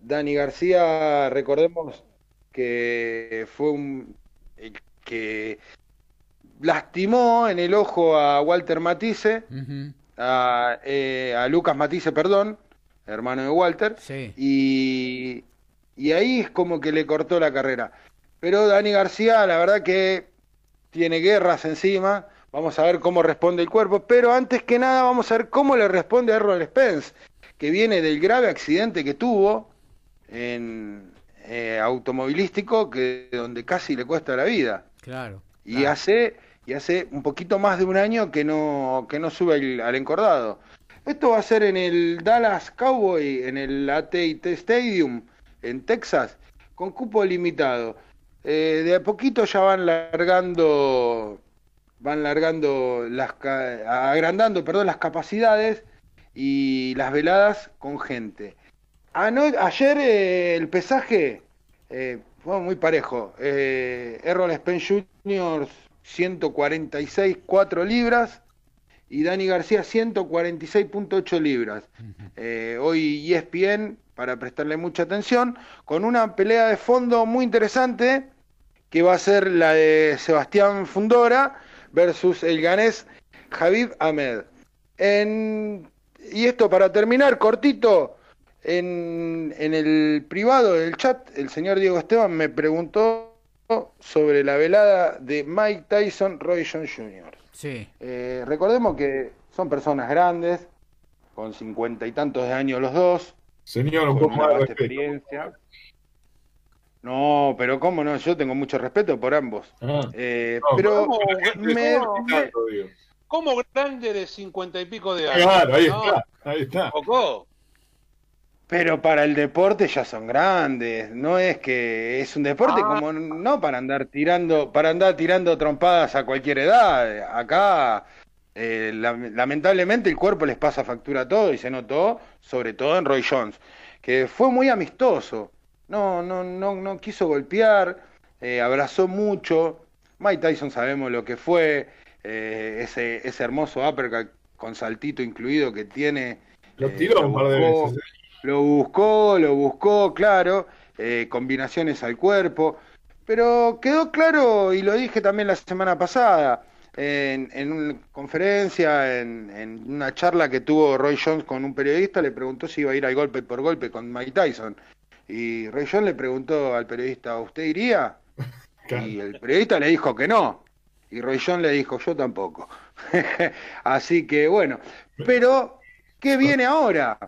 Dani García, recordemos que fue un el que lastimó en el ojo a Walter Matisse, a, eh, a Lucas Matisse, perdón, hermano de Walter, Sí. y, y ahí es como que le cortó la carrera. Pero Dani García, la verdad que tiene guerras encima, vamos a ver cómo responde el cuerpo, pero antes que nada vamos a ver cómo le responde a Errol Spence, que viene del grave accidente que tuvo en eh, automovilístico, que donde casi le cuesta la vida. Claro. Y hace y hace un poquito más de un año que no que no sube al encordado. Esto va a ser en el Dallas Cowboy, en el AT&T Stadium en Texas, con cupo limitado. Eh, de a poquito ya van largando van largando las agrandando, perdón, las capacidades y las veladas con gente. Ayer eh, el pesaje eh, fue muy parejo. Errol Spence Jr. 146, 4 libras y Dani García 146.8 libras. Eh, hoy ESPN, para prestarle mucha atención, con una pelea de fondo muy interesante que va a ser la de Sebastián Fundora versus el ganés Javib Ahmed. En- y esto para terminar, cortito, en, en el privado del chat, el señor Diego Esteban me preguntó sobre la velada de Mike Tyson Roy Jones Jr. Sí. Eh, recordemos que son personas grandes, con cincuenta y tantos de años los dos. Señor, un con poco una más de experiencia. No, pero cómo no, yo tengo mucho respeto por ambos. Ah. Eh, No, pero ¿cómo? me, ¿Cómo? me- ¿Cómo grande de cincuenta y pico de años? Claro, ahí ¿no? está, ahí está. Poco. Pero para el deporte ya son grandes, no es que es un deporte Ah. como no para andar tirando, para andar tirando trompadas a cualquier edad. Acá eh, lam- lamentablemente el cuerpo les pasa factura a todo y se notó, sobre todo en Roy Jones, que fue muy amistoso. No, no, no, no quiso golpear, eh, abrazó mucho. Mike Tyson sabemos lo que fue, eh, ese, ese hermoso uppercut con saltito incluido que tiene. Lo tiró un par de veces. Lo buscó, lo buscó, claro, eh, combinaciones al cuerpo, pero quedó claro, y lo dije también la semana pasada, en, en una conferencia, en, en una charla que tuvo Roy Jones con un periodista, le preguntó si iba a ir al golpe por golpe con Mike Tyson. Y Roy Jones le preguntó al periodista, ¿usted iría? Y el periodista le dijo que no. Y Roy Jones le dijo, yo tampoco. Así que bueno, pero ¿qué viene ahora?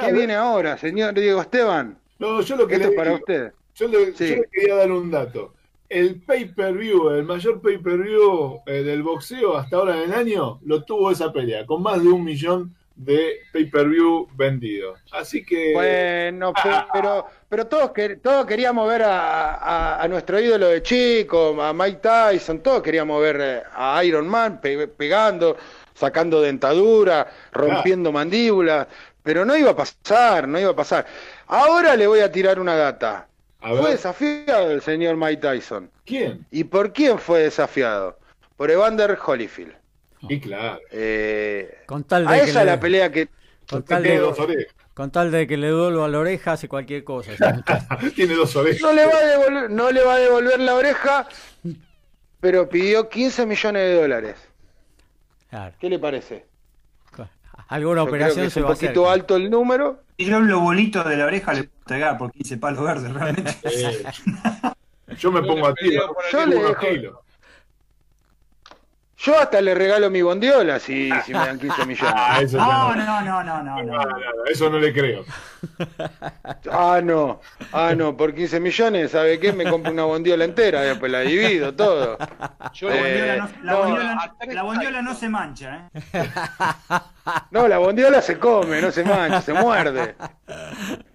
¿Qué viene ahora, señor Diego Esteban? No, yo lo que Esto le es para digo- usted. Yo le, Sí. yo le quería dar un dato. El pay-per-view, el mayor pay-per-view eh, del boxeo hasta ahora en el año, lo tuvo esa pelea, con más de un millón de pay-per-view vendidos. Así que... Bueno, pe- pero, pero todos, que- todos queríamos ver a, a- a nuestro ídolo de chico, a Mike Tyson, todos queríamos ver eh, a Iron Man pe- pegando, sacando dentadura, rompiendo mandíbulas, pero no iba a pasar, no iba a pasar. Ahora le voy a tirar una data. A Fue desafiado el señor Mike Tyson. ¿Quién? ¿Y por quién fue desafiado? Por Evander Holyfield. Y claro. Eh, Con tal a de que esa le- la pelea que... Con tal, Tiene de, dos orejas. con tal de que le duelo a la oreja, hace cualquier cosa. Tiene dos orejas. No le va a devolver, no le va a devolver la oreja, pero pidió 15 millones de dólares. Claro. ¿Qué le parece? Alguna Yo creo que operación es se un va a hacer. poquito alto el número. Y yo un lobolito de la oreja le puedo entregar por 15 palos verdes, realmente. Yo me pongo a tiro. Yo le dejo-. Yo hasta le regalo mi bondiola si, si me dan 15 millones. Ah, eso No, no. no, no, no, no, no. No, no, no, eso no le creo. Ah, no, ah, no, por 15 millones, ¿sabe qué? Me compro una bondiola entera, después la divido, todo. Yo La Eh, bondiola no, la no, bondiola- la bondiola no se mancha, ¿eh? No, la bondiola se come, no se mancha, se muerde.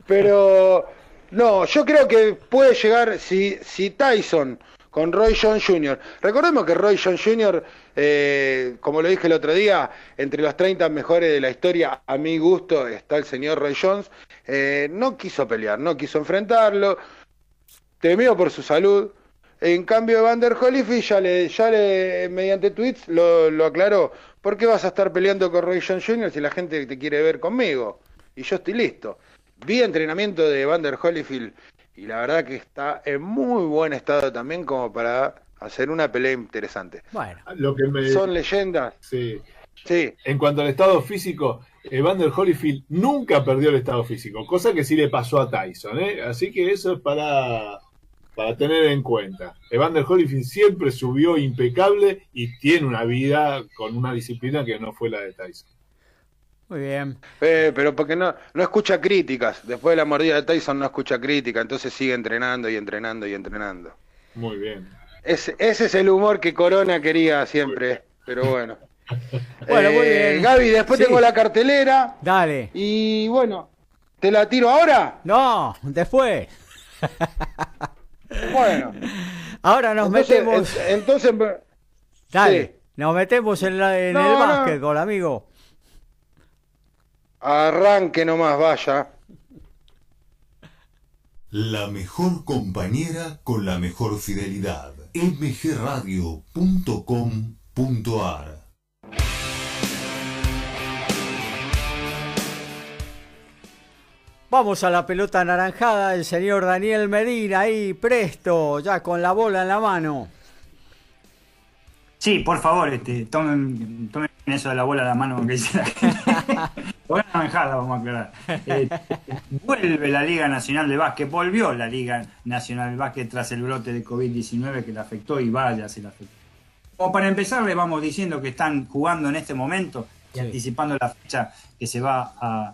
Pero, no, yo creo que puede llegar, si, si Tyson con Roy Jones Jr., recordemos que Roy Jones Jr., eh, como lo dije el otro día, entre los 30 mejores de la historia, a mi gusto, está el señor Roy Jones, eh, no quiso pelear, no quiso enfrentarlo, temió por su salud. En cambio, Vander Holyfield ya le, ya le, mediante tweets lo, lo aclaró. ¿Por qué vas a estar peleando con Roy Jones Jr. si la gente te quiere ver conmigo? Y yo estoy listo. Vi entrenamiento de Vander Holyfield y la verdad que está en muy buen estado también como para hacer una pelea interesante. Bueno, Lo que me... Son leyendas. Sí. Sí. En cuanto al estado físico, Evander Holyfield nunca perdió el estado físico, cosa que sí le pasó a Tyson, ¿eh? Así que eso es para, para tener en cuenta. Evander Holyfield siempre subió impecable y tiene una vida con una disciplina que no fue la de Tyson. Muy bien. Eh, pero porque no, no escucha críticas. Después de la mordida de Tyson no escucha crítica, entonces sigue entrenando y entrenando y entrenando. Muy bien. Ese, ese es el humor que Corona quería siempre, pero bueno. Bueno, muy Eh, bien. Gaby, después Sí. tengo la cartelera Dale. y bueno, ¿te la tiro ahora? No, después. Bueno. Ahora nos Entonces, metemos. en- entonces, Dale. sí. Nos metemos en, la- en No, el no. básquetbol, amigo. Arranque nomás, vaya. La mejor compañera con la mejor fidelidad. mgradio.com.ar Vamos a la pelota anaranjada, el señor Daniel Medina ahí, presto, ya con la bola en la mano. Sí, por favor, este, tomen, tomen eso de la bola a la mano que dice la gente. Naranjada, vamos a aclarar. Eh, vuelve la Liga Nacional de Básquet, volvió la Liga Nacional de Básquet tras el brote de COVID-19 que la afectó y vaya si la afectó. Como para empezar, le vamos diciendo que están jugando en este momento y Sí. anticipando la fecha que se va a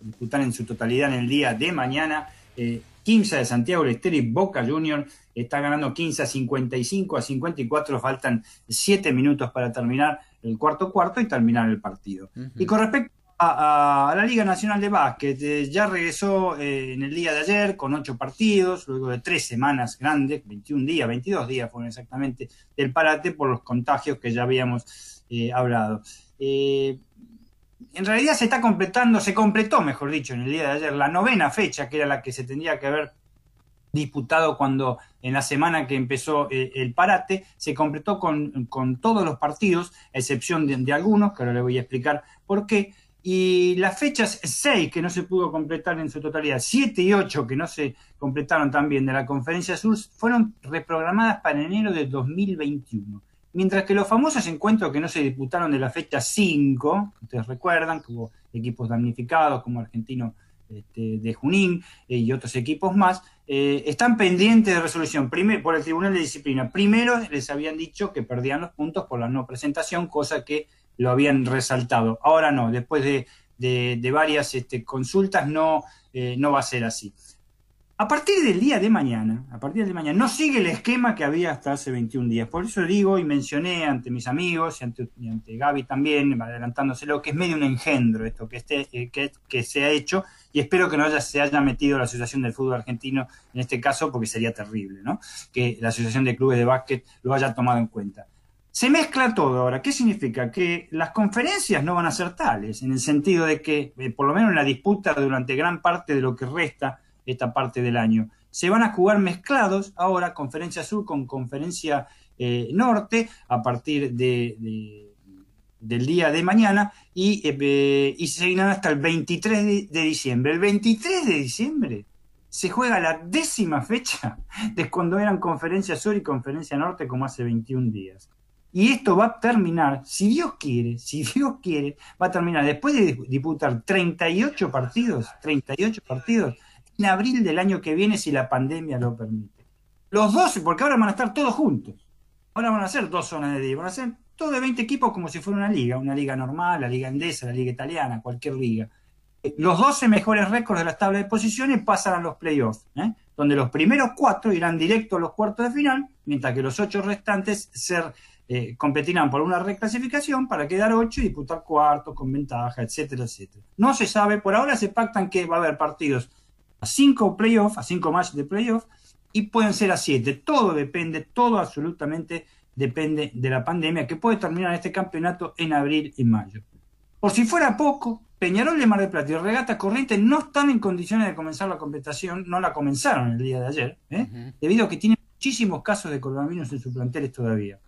disputar en su totalidad en el día de mañana. Eh, 15 de Santiago del Estero y Boca Junior está ganando 15 a 55 a 54. Faltan 7 minutos para terminar el cuarto cuarto y terminar el partido. Y con respecto a, a la Liga Nacional de Básquet, eh, ya regresó eh, en el día de ayer con 8 partidos, luego de 3 semanas grandes, 21 días, 22 días fueron exactamente del parate por los contagios que ya habíamos eh, hablado. Eh, en realidad se está completando, se completó, mejor dicho, en el día de ayer, la novena fecha, que era la que se tendría que haber disputado cuando en la semana que empezó eh, el parate, se completó con, con todos los partidos, a excepción de, algunos, que ahora le voy a explicar por qué. Y las fechas 6 que no se pudo completar en su totalidad, 7 y 8 que no se completaron también de la Conferencia Sur, fueron reprogramadas para enero de 2021. Mientras que los famosos encuentros que no se disputaron de la fecha 5, ustedes recuerdan que hubo equipos damnificados como Argentino este, de Junín eh, y otros equipos más, eh, están pendientes de resolución por el Tribunal de Disciplina. Primero les habían dicho que perdían los puntos por la no presentación, cosa que lo habían resaltado. Ahora no, después de, de- de varias este, consultas no, eh, no va a ser así. A partir del día de mañana, a partir de mañana, no sigue el esquema que había hasta hace 21 días. Por eso digo y mencioné ante mis amigos y ante, y ante Gaby también, adelantándoselo, que es medio un engendro esto que, que, que se ha hecho y espero que no haya, se haya metido la Asociación del Fútbol Argentino en este caso porque sería terrible, ¿no? Que la Asociación de Clubes de Básquet lo haya tomado en cuenta. Se mezcla todo ahora. ¿Qué significa? Que las conferencias no van a ser tales, en el sentido de que, eh, por lo menos en la disputa durante gran parte de lo que resta esta parte del año, se van a jugar mezclados ahora Conferencia Sur con Conferencia eh, Norte a partir de, de- del día de mañana y, eh, y seguirán hasta el 23 de, de diciembre. El 23 de diciembre se juega la décima fecha de cuando eran Conferencia Sur y Conferencia Norte como hace 21 días. Y esto va a terminar, si Dios quiere, si Dios quiere, va a terminar después de disputar 38 partidos, 38 partidos, en abril del año que viene si la pandemia lo permite. Los 12, porque ahora van a estar todos juntos. Ahora van a ser dos zonas de 10, van a ser todo de 20 equipos como si fuera una liga, una liga normal, la liga endesa, la liga italiana, cualquier liga. Los 12 mejores récords de las tablas de posiciones pasan a los playoffs, ¿eh? donde los primeros cuatro irán directo a los cuartos de final, mientras que los ocho restantes ser, eh, competirán por una reclasificación para quedar ocho y disputar cuartos con ventaja, etcétera, etcétera. No se sabe, por ahora se pactan que va a haber partidos a cinco playoffs, a cinco matches de playoffs, y pueden ser a siete. Todo depende, todo absolutamente depende de la pandemia, que puede terminar este campeonato en abril y mayo. Por si fuera poco, Peñarol de Mar del Plata y Regata Corriente no están en condiciones de comenzar la competición, no la comenzaron el día de ayer, ¿eh? debido a que tienen muchísimos casos de coronavirus en sus planteles todavía.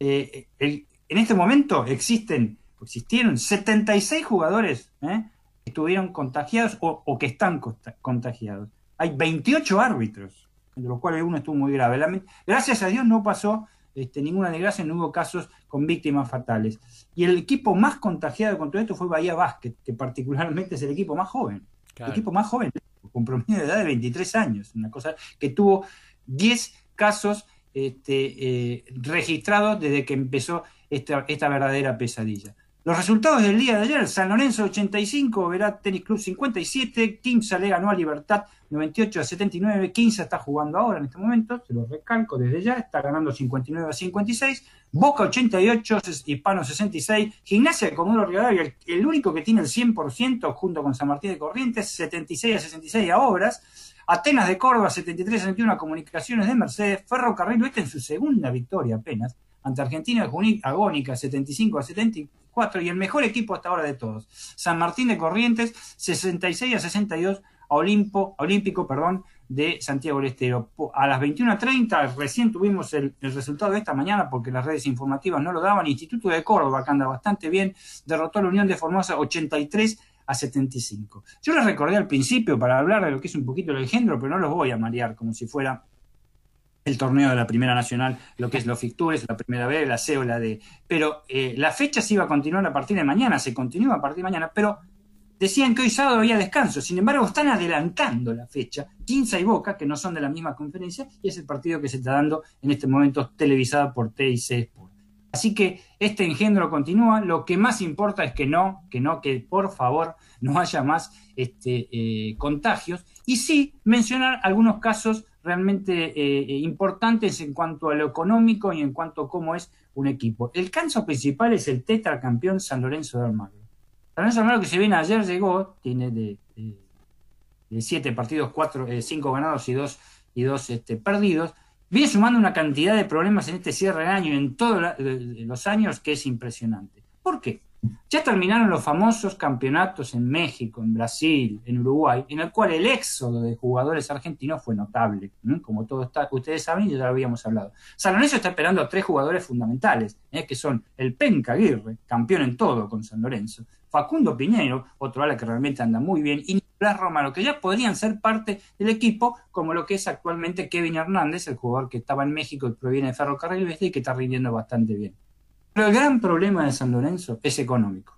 Eh, en este momento existen, existieron 76 jugadores ¿eh? Estuvieron contagiados o, que están contagiados. Hay 28 árbitros, de los cuales uno estuvo muy grave. Gracias a Dios no pasó este, ninguna desgracia, no hubo casos con víctimas fatales. Y el equipo más contagiado con todo esto fue Bahía Basket, que particularmente es el equipo más joven. El equipo más joven, con promedio de edad de 23 años, una cosa que tuvo 10 casos este, eh, registrados desde que empezó esta, esta verdadera pesadilla. Los resultados del día de ayer, San Lorenzo 85, Verá Tenis Club 57, Quimsa le ganó a Libertad 98 a 79, Quimsa está jugando ahora en este momento, se lo recalco desde ya, está ganando 59 a 56, Boca 88, Hispano 66, Gimnasia de Comodoro Rivadavia, el, el, único que tiene el 100% junto con San Martín de Corrientes, 76 a 66 a Obras, Atenas de Córdoba 73 a 61 a Comunicaciones de Mercedes, Ferrocarril Oeste en su segunda victoria apenas, ante Argentina Agónica 75 a 74 y el mejor equipo hasta ahora de todos. San Martín de Corrientes 66 a 62 a Olimpo, Olímpico perdón, de Santiago del Estero. A las 21.30 recién tuvimos el, el, resultado de esta mañana porque las redes informativas no lo daban. Instituto de Córdoba, que anda bastante bien, derrotó a la Unión de Formosa 83 a 75. Yo les recordé al principio para hablar de lo que es un poquito el género, pero no los voy a marear como si fuera el torneo de la Primera Nacional, lo que es los Fictures, la Primera B, la C o la D. Pero eh, la fecha se iba a continuar a partir de mañana, se continúa a partir de mañana, pero decían que hoy sábado había descanso. Sin embargo, están adelantando la fecha. Quinza y Boca, que no son de la misma conferencia, y es el partido que se está dando en este momento televisada por TIC Sport. Así que este engendro continúa. Lo que más importa es que no, que no, que por favor no haya más este, eh, contagios. Y sí mencionar algunos casos realmente eh, importantes en cuanto a lo económico y en cuanto a cómo es un equipo. El caso principal es el tetracampeón San Lorenzo de Almagro. San Lorenzo de Almagro que si bien ayer llegó, tiene de, siete partidos, cuatro, eh, cinco ganados y dos, y dos este, perdidos, viene sumando una cantidad de problemas en este cierre de año en todos los años que es impresionante. ¿Por qué? Ya terminaron los famosos campeonatos en México, en Brasil, en Uruguay, en el cual el éxodo de jugadores argentinos fue notable. Como todos ustedes saben, y ya lo habíamos hablado. San Lorenzo está esperando a tres jugadores fundamentales, ¿eh? que son el Penca Aguirre, campeón en todo con San Lorenzo, Facundo Piñero, otro ala que realmente anda muy bien, y Nicolás Romano, que ya podrían ser parte del equipo, como lo que es actualmente Kevin Hernández, el jugador que estaba en México y proviene de Ferrocarril Oeste y que está rindiendo bastante bien. Pero el gran problema de San Lorenzo es económico.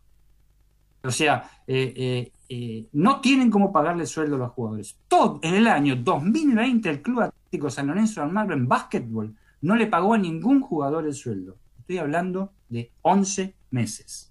O sea, eh, eh, eh, no tienen cómo pagarle sueldo a los jugadores. Todo en el año 2020 el Club Atlético San Lorenzo de Almagro en básquetbol no le pagó a ningún jugador el sueldo. Estoy hablando de 11 meses.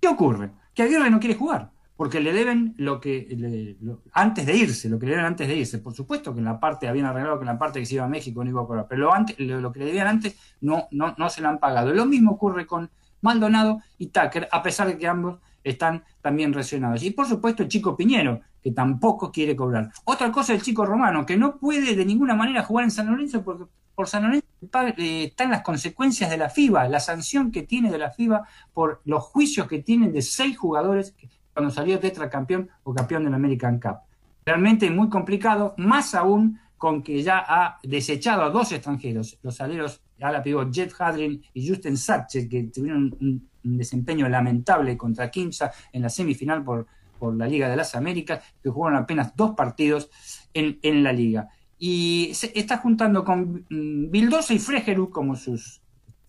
¿Qué ocurre? Que Aguirre no quiere jugar porque le deben lo que antes de irse, lo que le deben antes de irse. Por supuesto que en la parte habían arreglado que en la parte que se iba a México no iba a cobrar, pero lo, antes, lo, que le debían antes no, no, no se lo han pagado. Lo mismo ocurre con Maldonado y Tucker, a pesar de que ambos están también reaccionados. Y por supuesto el chico Piñero, que tampoco quiere cobrar. Otra cosa el chico Romano, que no puede de ninguna manera jugar en San Lorenzo porque por San Lorenzo eh, están las consecuencias de la FIBA, la sanción que tiene de la FIBA por los juicios que tienen de seis jugadores cuando salió tetracampeón o campeón del American Cup. Realmente muy complicado, más aún con que ya ha desechado a dos extranjeros, los aleros la pivot Jeff Hadrin y Justin Satcher, que tuvieron un, desempeño lamentable contra Kimsa en la semifinal por, por la Liga de las Américas, que jugaron apenas dos partidos en, en la liga. Y se está juntando con mm, Bildosa y Fregeru como sus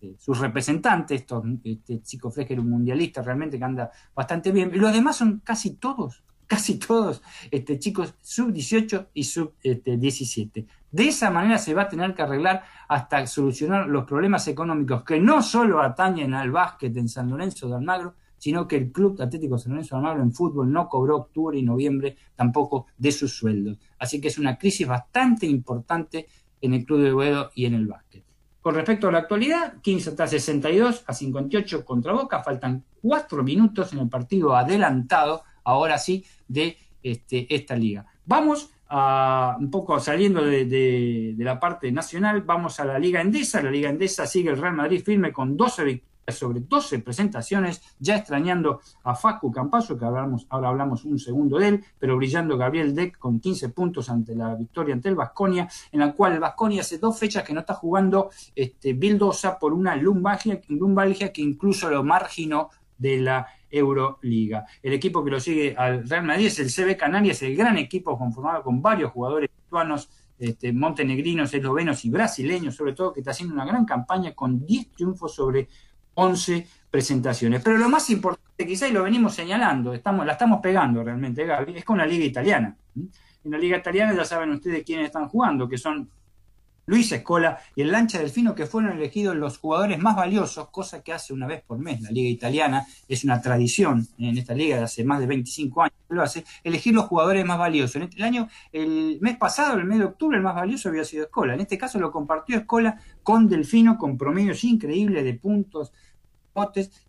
este, sus representantes, estos, este chico Freger, un mundialista realmente que anda bastante bien, y los demás son casi todos casi todos este, chicos sub 18 y sub este, 17. De esa manera se va a tener que arreglar hasta solucionar los problemas económicos que no solo atañen al básquet en San Lorenzo de Almagro, sino que el Club Atlético San Lorenzo de Almagro en fútbol no cobró octubre y noviembre tampoco de sus sueldos. Así que es una crisis bastante importante en el Club de Boedo y en el básquet. Con respecto a la actualidad, 15 está 62 a 58 contra Boca, faltan cuatro minutos en el partido adelantado, ahora sí, de este, esta liga. Vamos a, un poco saliendo de, de, la parte nacional, vamos a la Liga Endesa. La Liga Endesa sigue el Real Madrid firme con 12 victorias sobre 12 presentaciones, ya extrañando a Facu Campaso, que hablamos, ahora hablamos un segundo de él, pero brillando Gabriel Deck con 15 puntos ante la victoria ante el Vasconia, en la cual el Vasconia hace dos fechas que no está jugando este, Bildosa por una lumbalgia, lumbalgia que incluso lo marginó de la Euroliga. El equipo que lo sigue al Real Madrid es el CB Canarias, el gran equipo conformado con varios jugadores lituanos este, montenegrinos, eslovenos y brasileños, sobre todo, que está haciendo una gran campaña con 10 triunfos sobre 11 presentaciones. Pero lo más importante, quizá, y lo venimos señalando, estamos, la estamos pegando realmente, Gaby, es con la liga italiana. En la liga italiana ya saben ustedes quiénes están jugando, que son Luis Escola y el Lancha Delfino, que fueron elegidos los jugadores más valiosos, cosa que hace una vez por mes la Liga Italiana, es una tradición en esta liga de hace más de 25 años lo hace, elegir los jugadores más valiosos. En este, el año, el mes pasado, el mes de octubre, el más valioso había sido Escola. En este caso lo compartió Escola con Delfino, con promedios increíbles de puntos,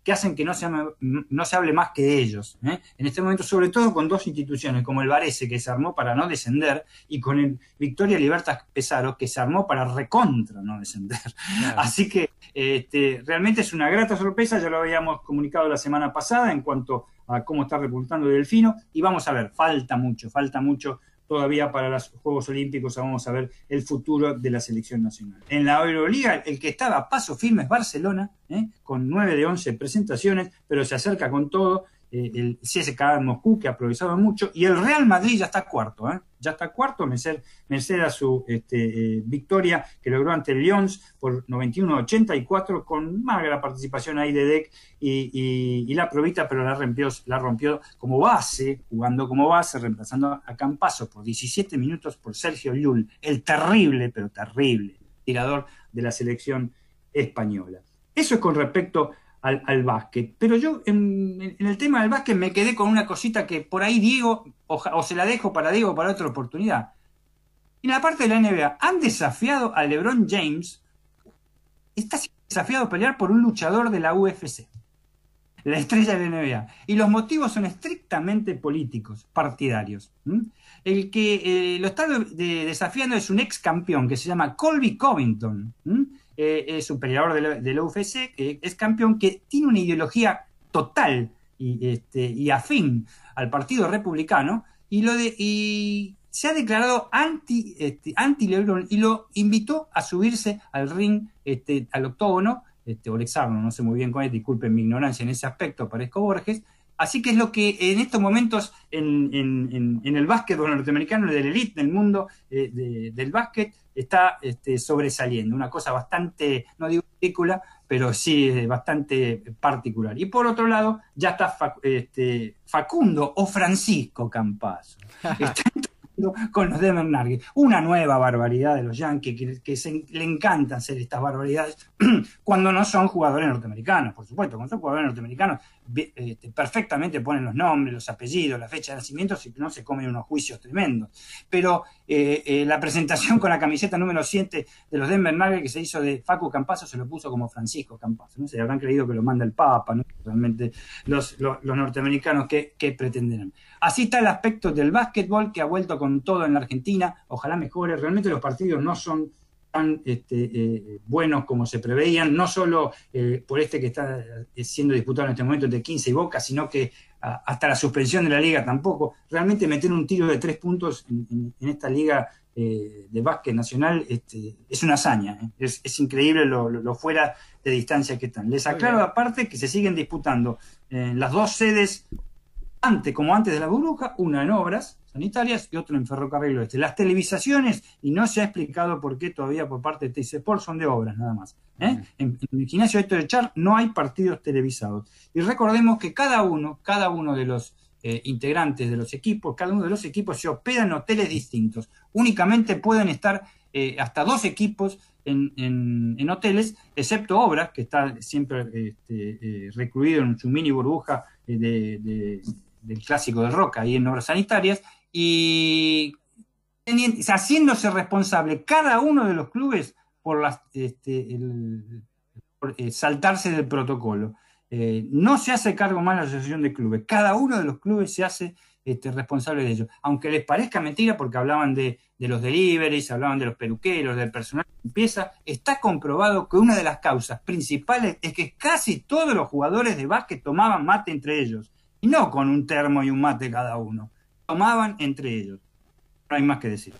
que hacen que no se, no se hable más que de ellos. ¿eh? En este momento, sobre todo con dos instituciones, como el Varese, que se armó para no descender, y con el Victoria Libertas Pesaro, que se armó para recontra no descender. Así que este, realmente es una grata sorpresa, ya lo habíamos comunicado la semana pasada en cuanto a cómo está repuntando Delfino, y vamos a ver, falta mucho, falta mucho todavía para los Juegos Olímpicos vamos a ver el futuro de la selección nacional. En la Euroliga, el que estaba a paso firme es Barcelona, ¿eh? con 9 de 11 presentaciones, pero se acerca con todo eh, el CSKA Moscú, que ha progresado mucho, y el Real Madrid ya está cuarto, ¿eh? ya está cuarto, merced, a su este, eh, victoria que logró ante el Lyons por 91-84, con magra participación ahí de Deck y, la probita, pero la rompió, la rompió como base, jugando como base, reemplazando a Campaso por 17 minutos por Sergio Llull, el terrible, pero terrible tirador de la selección española. Eso es con respecto al, básquet. Pero yo en, el tema del básquet me quedé con una cosita que por ahí Diego, o, se la dejo para Diego para otra oportunidad. En la parte de la NBA, han desafiado a LeBron James, está desafiado a pelear por un luchador de la UFC, la estrella de la NBA. Y los motivos son estrictamente políticos, partidarios. El que eh, lo está desafiando es un ex campeón que se llama Colby Covington. Eh, es un peleador de la, UFC, que es campeón, que tiene una ideología total y, este, y afín al Partido Republicano, y, lo de, y se ha declarado anti, este, anti Lebron y lo invitó a subirse al ring, este, al octógono, este, o no sé muy bien con él, disculpen mi ignorancia en ese aspecto, parezco Borges, Así que es lo que en estos momentos en, en, en el básquetbol norteamericano, del elite del mundo eh, del básquet, está este, sobresaliendo. Una cosa bastante, no digo ridícula, pero sí eh, bastante particular. Y por otro lado, ya está este, Facundo o Francisco Campazo. Está con los Denver Nuggets. Una nueva barbaridad de los Yankees que, le encantan hacer estas barbaridades cuando no son jugadores norteamericanos, por supuesto. Cuando son jugadores norteamericanos, perfectamente ponen los nombres, los apellidos, la fecha de nacimiento, y no se comen unos juicios tremendos. Pero eh, eh, la presentación con la camiseta número 7 de los Denver Nuggets que se hizo de Facu Campazo se lo puso como Francisco Campazo. ¿no? Se habrán creído que lo manda el Papa, ¿no? realmente los, norteamericanos que, que pretenderán. Así está el aspecto del básquetbol que ha vuelto con todo en la Argentina. Ojalá mejore. Realmente los partidos no son tan este, eh, buenos como se preveían, no solo eh, por este que está eh, siendo disputado en este momento entre 15 y Boca, sino que hasta la suspensión de la liga tampoco. Realmente meter un tiro de tres puntos en, esta liga de básquet nacional este, es una hazaña. Es, increíble lo, fuera de distancia que están. Les aclaro aparte que se siguen disputando las dos sedes antes, como antes de la burbuja, una en obras sanitarias y otro en ferrocarril oeste. Las televisaciones, y no se ha explicado por qué todavía por parte de TC Sport, son de obras nada más. ¿eh? en, el gimnasio de Char no hay partidos televisados. Y recordemos que cada uno, cada uno de los eh, integrantes de los equipos, cada uno de los equipos se hospeda en hoteles distintos. Únicamente pueden estar eh, hasta dos equipos en, en, hoteles, excepto Obras, que está siempre este, recluido en su mini burbuja de, del clásico de Roca, ahí en Obras Sanitarias, y haciéndose responsable cada uno de los clubes por, las, este, saltarse del protocolo. Eh, no se hace cargo más la asociación de clubes, cada uno de los clubes se hace este, responsable de ello. Aunque les parezca mentira porque hablaban de, los deliveries, hablaban de los peluqueros, del personal de limpieza, está comprobado que una de las causas principales es que casi todos los jugadores de básquet tomaban mate entre ellos, y no con un termo y un mate cada uno, tomaban entre ellos. No hay más que decir.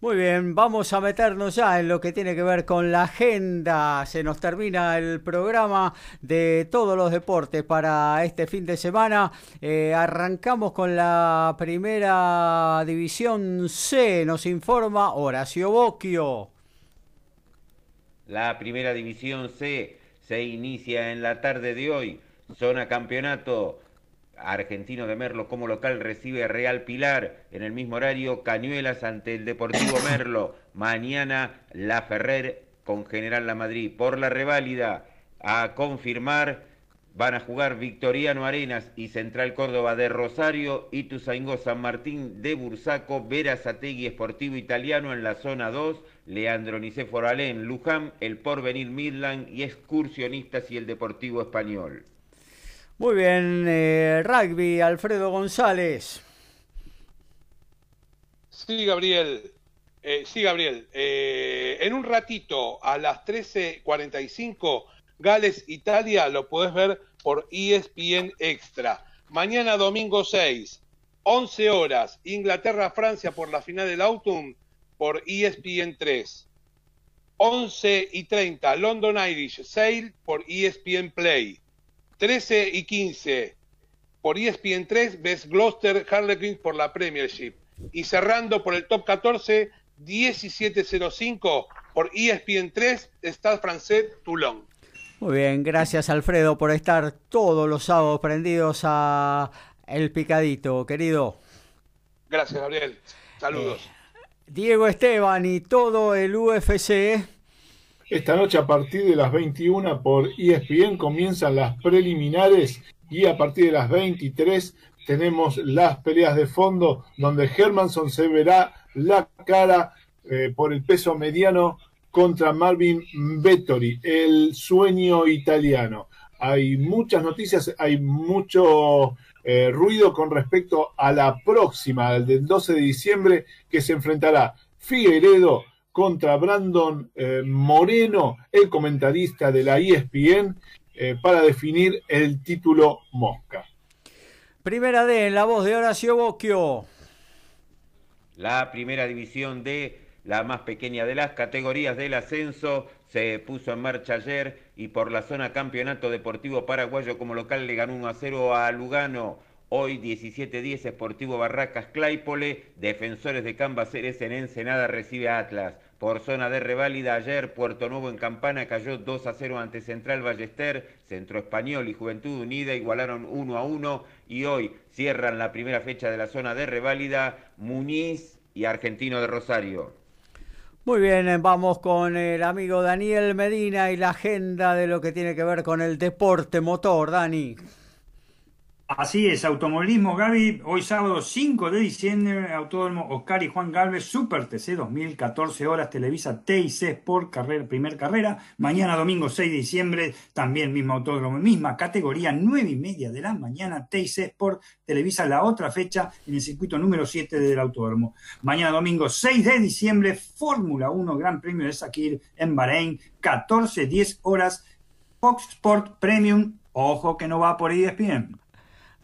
Muy bien, vamos a meternos ya en lo que tiene que ver con la agenda. Se nos termina el programa de todos los deportes para este fin de semana. Eh, arrancamos con la primera división C. Nos informa Horacio Bocchio. La primera división C se inicia en la tarde de hoy. Zona campeonato Argentino de Merlo como local recibe Real Pilar en el mismo horario Cañuelas ante el Deportivo Merlo. Mañana La Ferrer con General La Madrid. Por la reválida a confirmar van a jugar Victoriano Arenas y Central Córdoba de Rosario, Ituzaingó San Martín de Bursaco, Verazategui Esportivo Italiano en la zona 2, Leandro Nicéforo Alén, Luján, el Porvenir Midland y Excursionistas y el Deportivo Español. Muy bien, eh, rugby, Alfredo González. Sí, Gabriel. Eh, sí, Gabriel. Eh, en un ratito, a las 13.45, Gales, Italia, lo puedes ver por ESPN Extra. Mañana, domingo 6, 11 horas, Inglaterra, Francia por la final del Autumn por ESPN 3. 11 y 30, London Irish Sail por ESPN Play. 13 y 15 por ESPN 3 ves Gloucester Harlequins por la Premiership. Y cerrando por el top 14, 17.05 por ESPN 3, Stade Francés Toulon. Muy bien, gracias Alfredo por estar todos los sábados prendidos a El Picadito, querido. Gracias, Gabriel. Saludos. Eh, Diego Esteban y todo el UFC esta noche a partir de las 21 por ESPN comienzan las preliminares y a partir de las 23 tenemos las peleas de fondo donde Hermanson se verá la cara eh, por el peso mediano contra Marvin Vettori, el sueño italiano. Hay muchas noticias, hay mucho eh, ruido con respecto a la próxima, del 12 de diciembre, que se enfrentará Figueiredo contra Brandon eh, Moreno, el comentarista de la ESPN, eh, para definir el título Mosca. Primera D, en la voz de Horacio Bocchio. La primera división D, la más pequeña de las categorías del ascenso, se puso en marcha ayer y por la zona campeonato deportivo paraguayo como local le ganó 1 a 0 a Lugano. Hoy 17-10 Esportivo Barracas Claypole, Defensores de Cambaceres en Ensenada recibe a Atlas. Por zona de reválida ayer, Puerto Nuevo en Campana cayó 2 a 0 ante Central Ballester, Centro Español y Juventud Unida igualaron 1 a 1 y hoy cierran la primera fecha de la zona de reválida Muñiz y Argentino de Rosario. Muy bien, vamos con el amigo Daniel Medina y la agenda de lo que tiene que ver con el deporte motor, Dani. Así es, automovilismo Gaby, hoy sábado 5 de diciembre, Autódromo Oscar y Juan Galvez, Super TC 2014 horas, Televisa TIC Sport, carrera, primer carrera, mañana domingo 6 de diciembre, también mismo autódromo, misma categoría, 9 y media de la mañana, TIC Sport, Televisa la otra fecha en el circuito número 7 del autódromo. Mañana domingo 6 de diciembre, Fórmula 1, Gran Premio de Sakir en Bahrein, 14, 10 horas, Fox Sport Premium, ojo que no va por ESPN.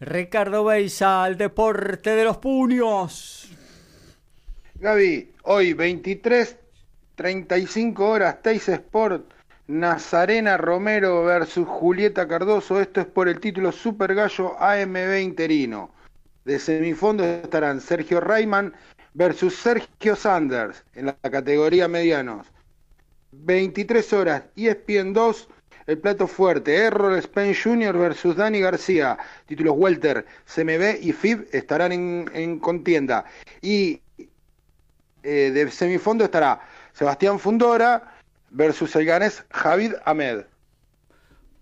Ricardo Beisa, al deporte de los puños. Gaby, hoy 23, 35 horas, Teis Sport, Nazarena Romero versus Julieta Cardoso. Esto es por el título Super Gallo AMB interino. De semifondo estarán Sergio Rayman versus Sergio Sanders en la categoría medianos. 23 horas, ESPN 2, el plato fuerte, Errol Spain Jr. versus Dani García, títulos Welter, CMB y FIB estarán en, contienda. Y eh, de semifondo estará Sebastián Fundora versus el ganés Javid Ahmed.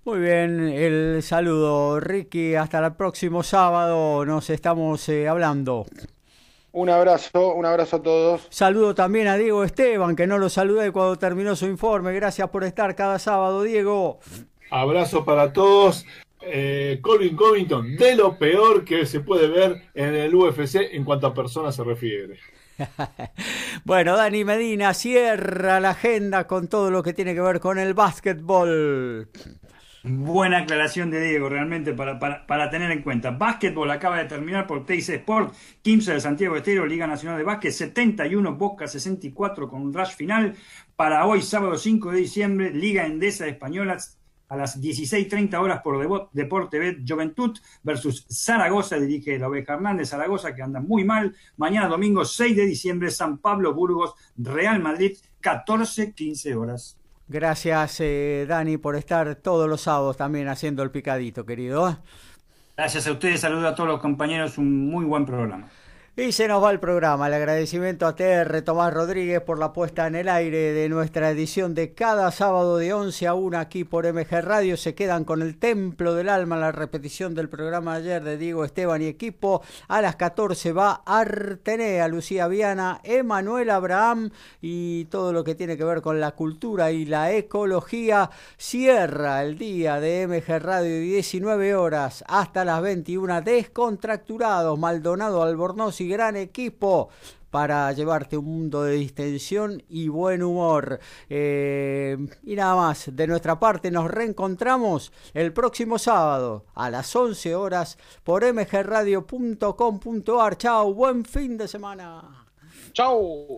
Muy bien, el saludo Ricky, hasta el próximo sábado nos estamos eh, hablando. Un abrazo, un abrazo a todos. Saludo también a Diego Esteban, que no lo saludé cuando terminó su informe. Gracias por estar cada sábado, Diego. Abrazo para todos. Eh, Colin Covington, de lo peor que se puede ver en el UFC en cuanto a personas se refiere. bueno, Dani Medina cierra la agenda con todo lo que tiene que ver con el básquetbol. Buena aclaración de Diego, realmente para, para, tener en cuenta. Básquetbol acaba de terminar por Teis Sport, 15 de Santiago Estero, Liga Nacional de Básquet, 71, Boca 64 con un rush final. Para hoy, sábado 5 de diciembre, Liga Endesa Española a las 16.30 horas por Deporte Juventud versus Zaragoza, dirige la oveja Hernández, Zaragoza que anda muy mal. Mañana domingo 6 de diciembre, San Pablo, Burgos, Real Madrid, 14-15 horas. Gracias, eh, Dani, por estar todos los sábados también haciendo el picadito, querido. Gracias a ustedes, saludo a todos los compañeros, un muy buen programa. Y se nos va el programa. El agradecimiento a TR Tomás Rodríguez por la puesta en el aire de nuestra edición de cada sábado de 11 a 1 aquí por MG Radio. Se quedan con el Templo del Alma, la repetición del programa ayer de Diego Esteban y equipo. A las 14 va Artenea, Lucía Viana, Emanuel Abraham y todo lo que tiene que ver con la cultura y la ecología. Cierra el día de MG Radio 19 horas hasta las 21 descontracturados. Maldonado Albornoz y gran equipo para llevarte un mundo de distensión y buen humor. Eh, y nada más, de nuestra parte nos reencontramos el próximo sábado a las 11 horas por mgradio.com.ar. Chao, buen fin de semana. Chao.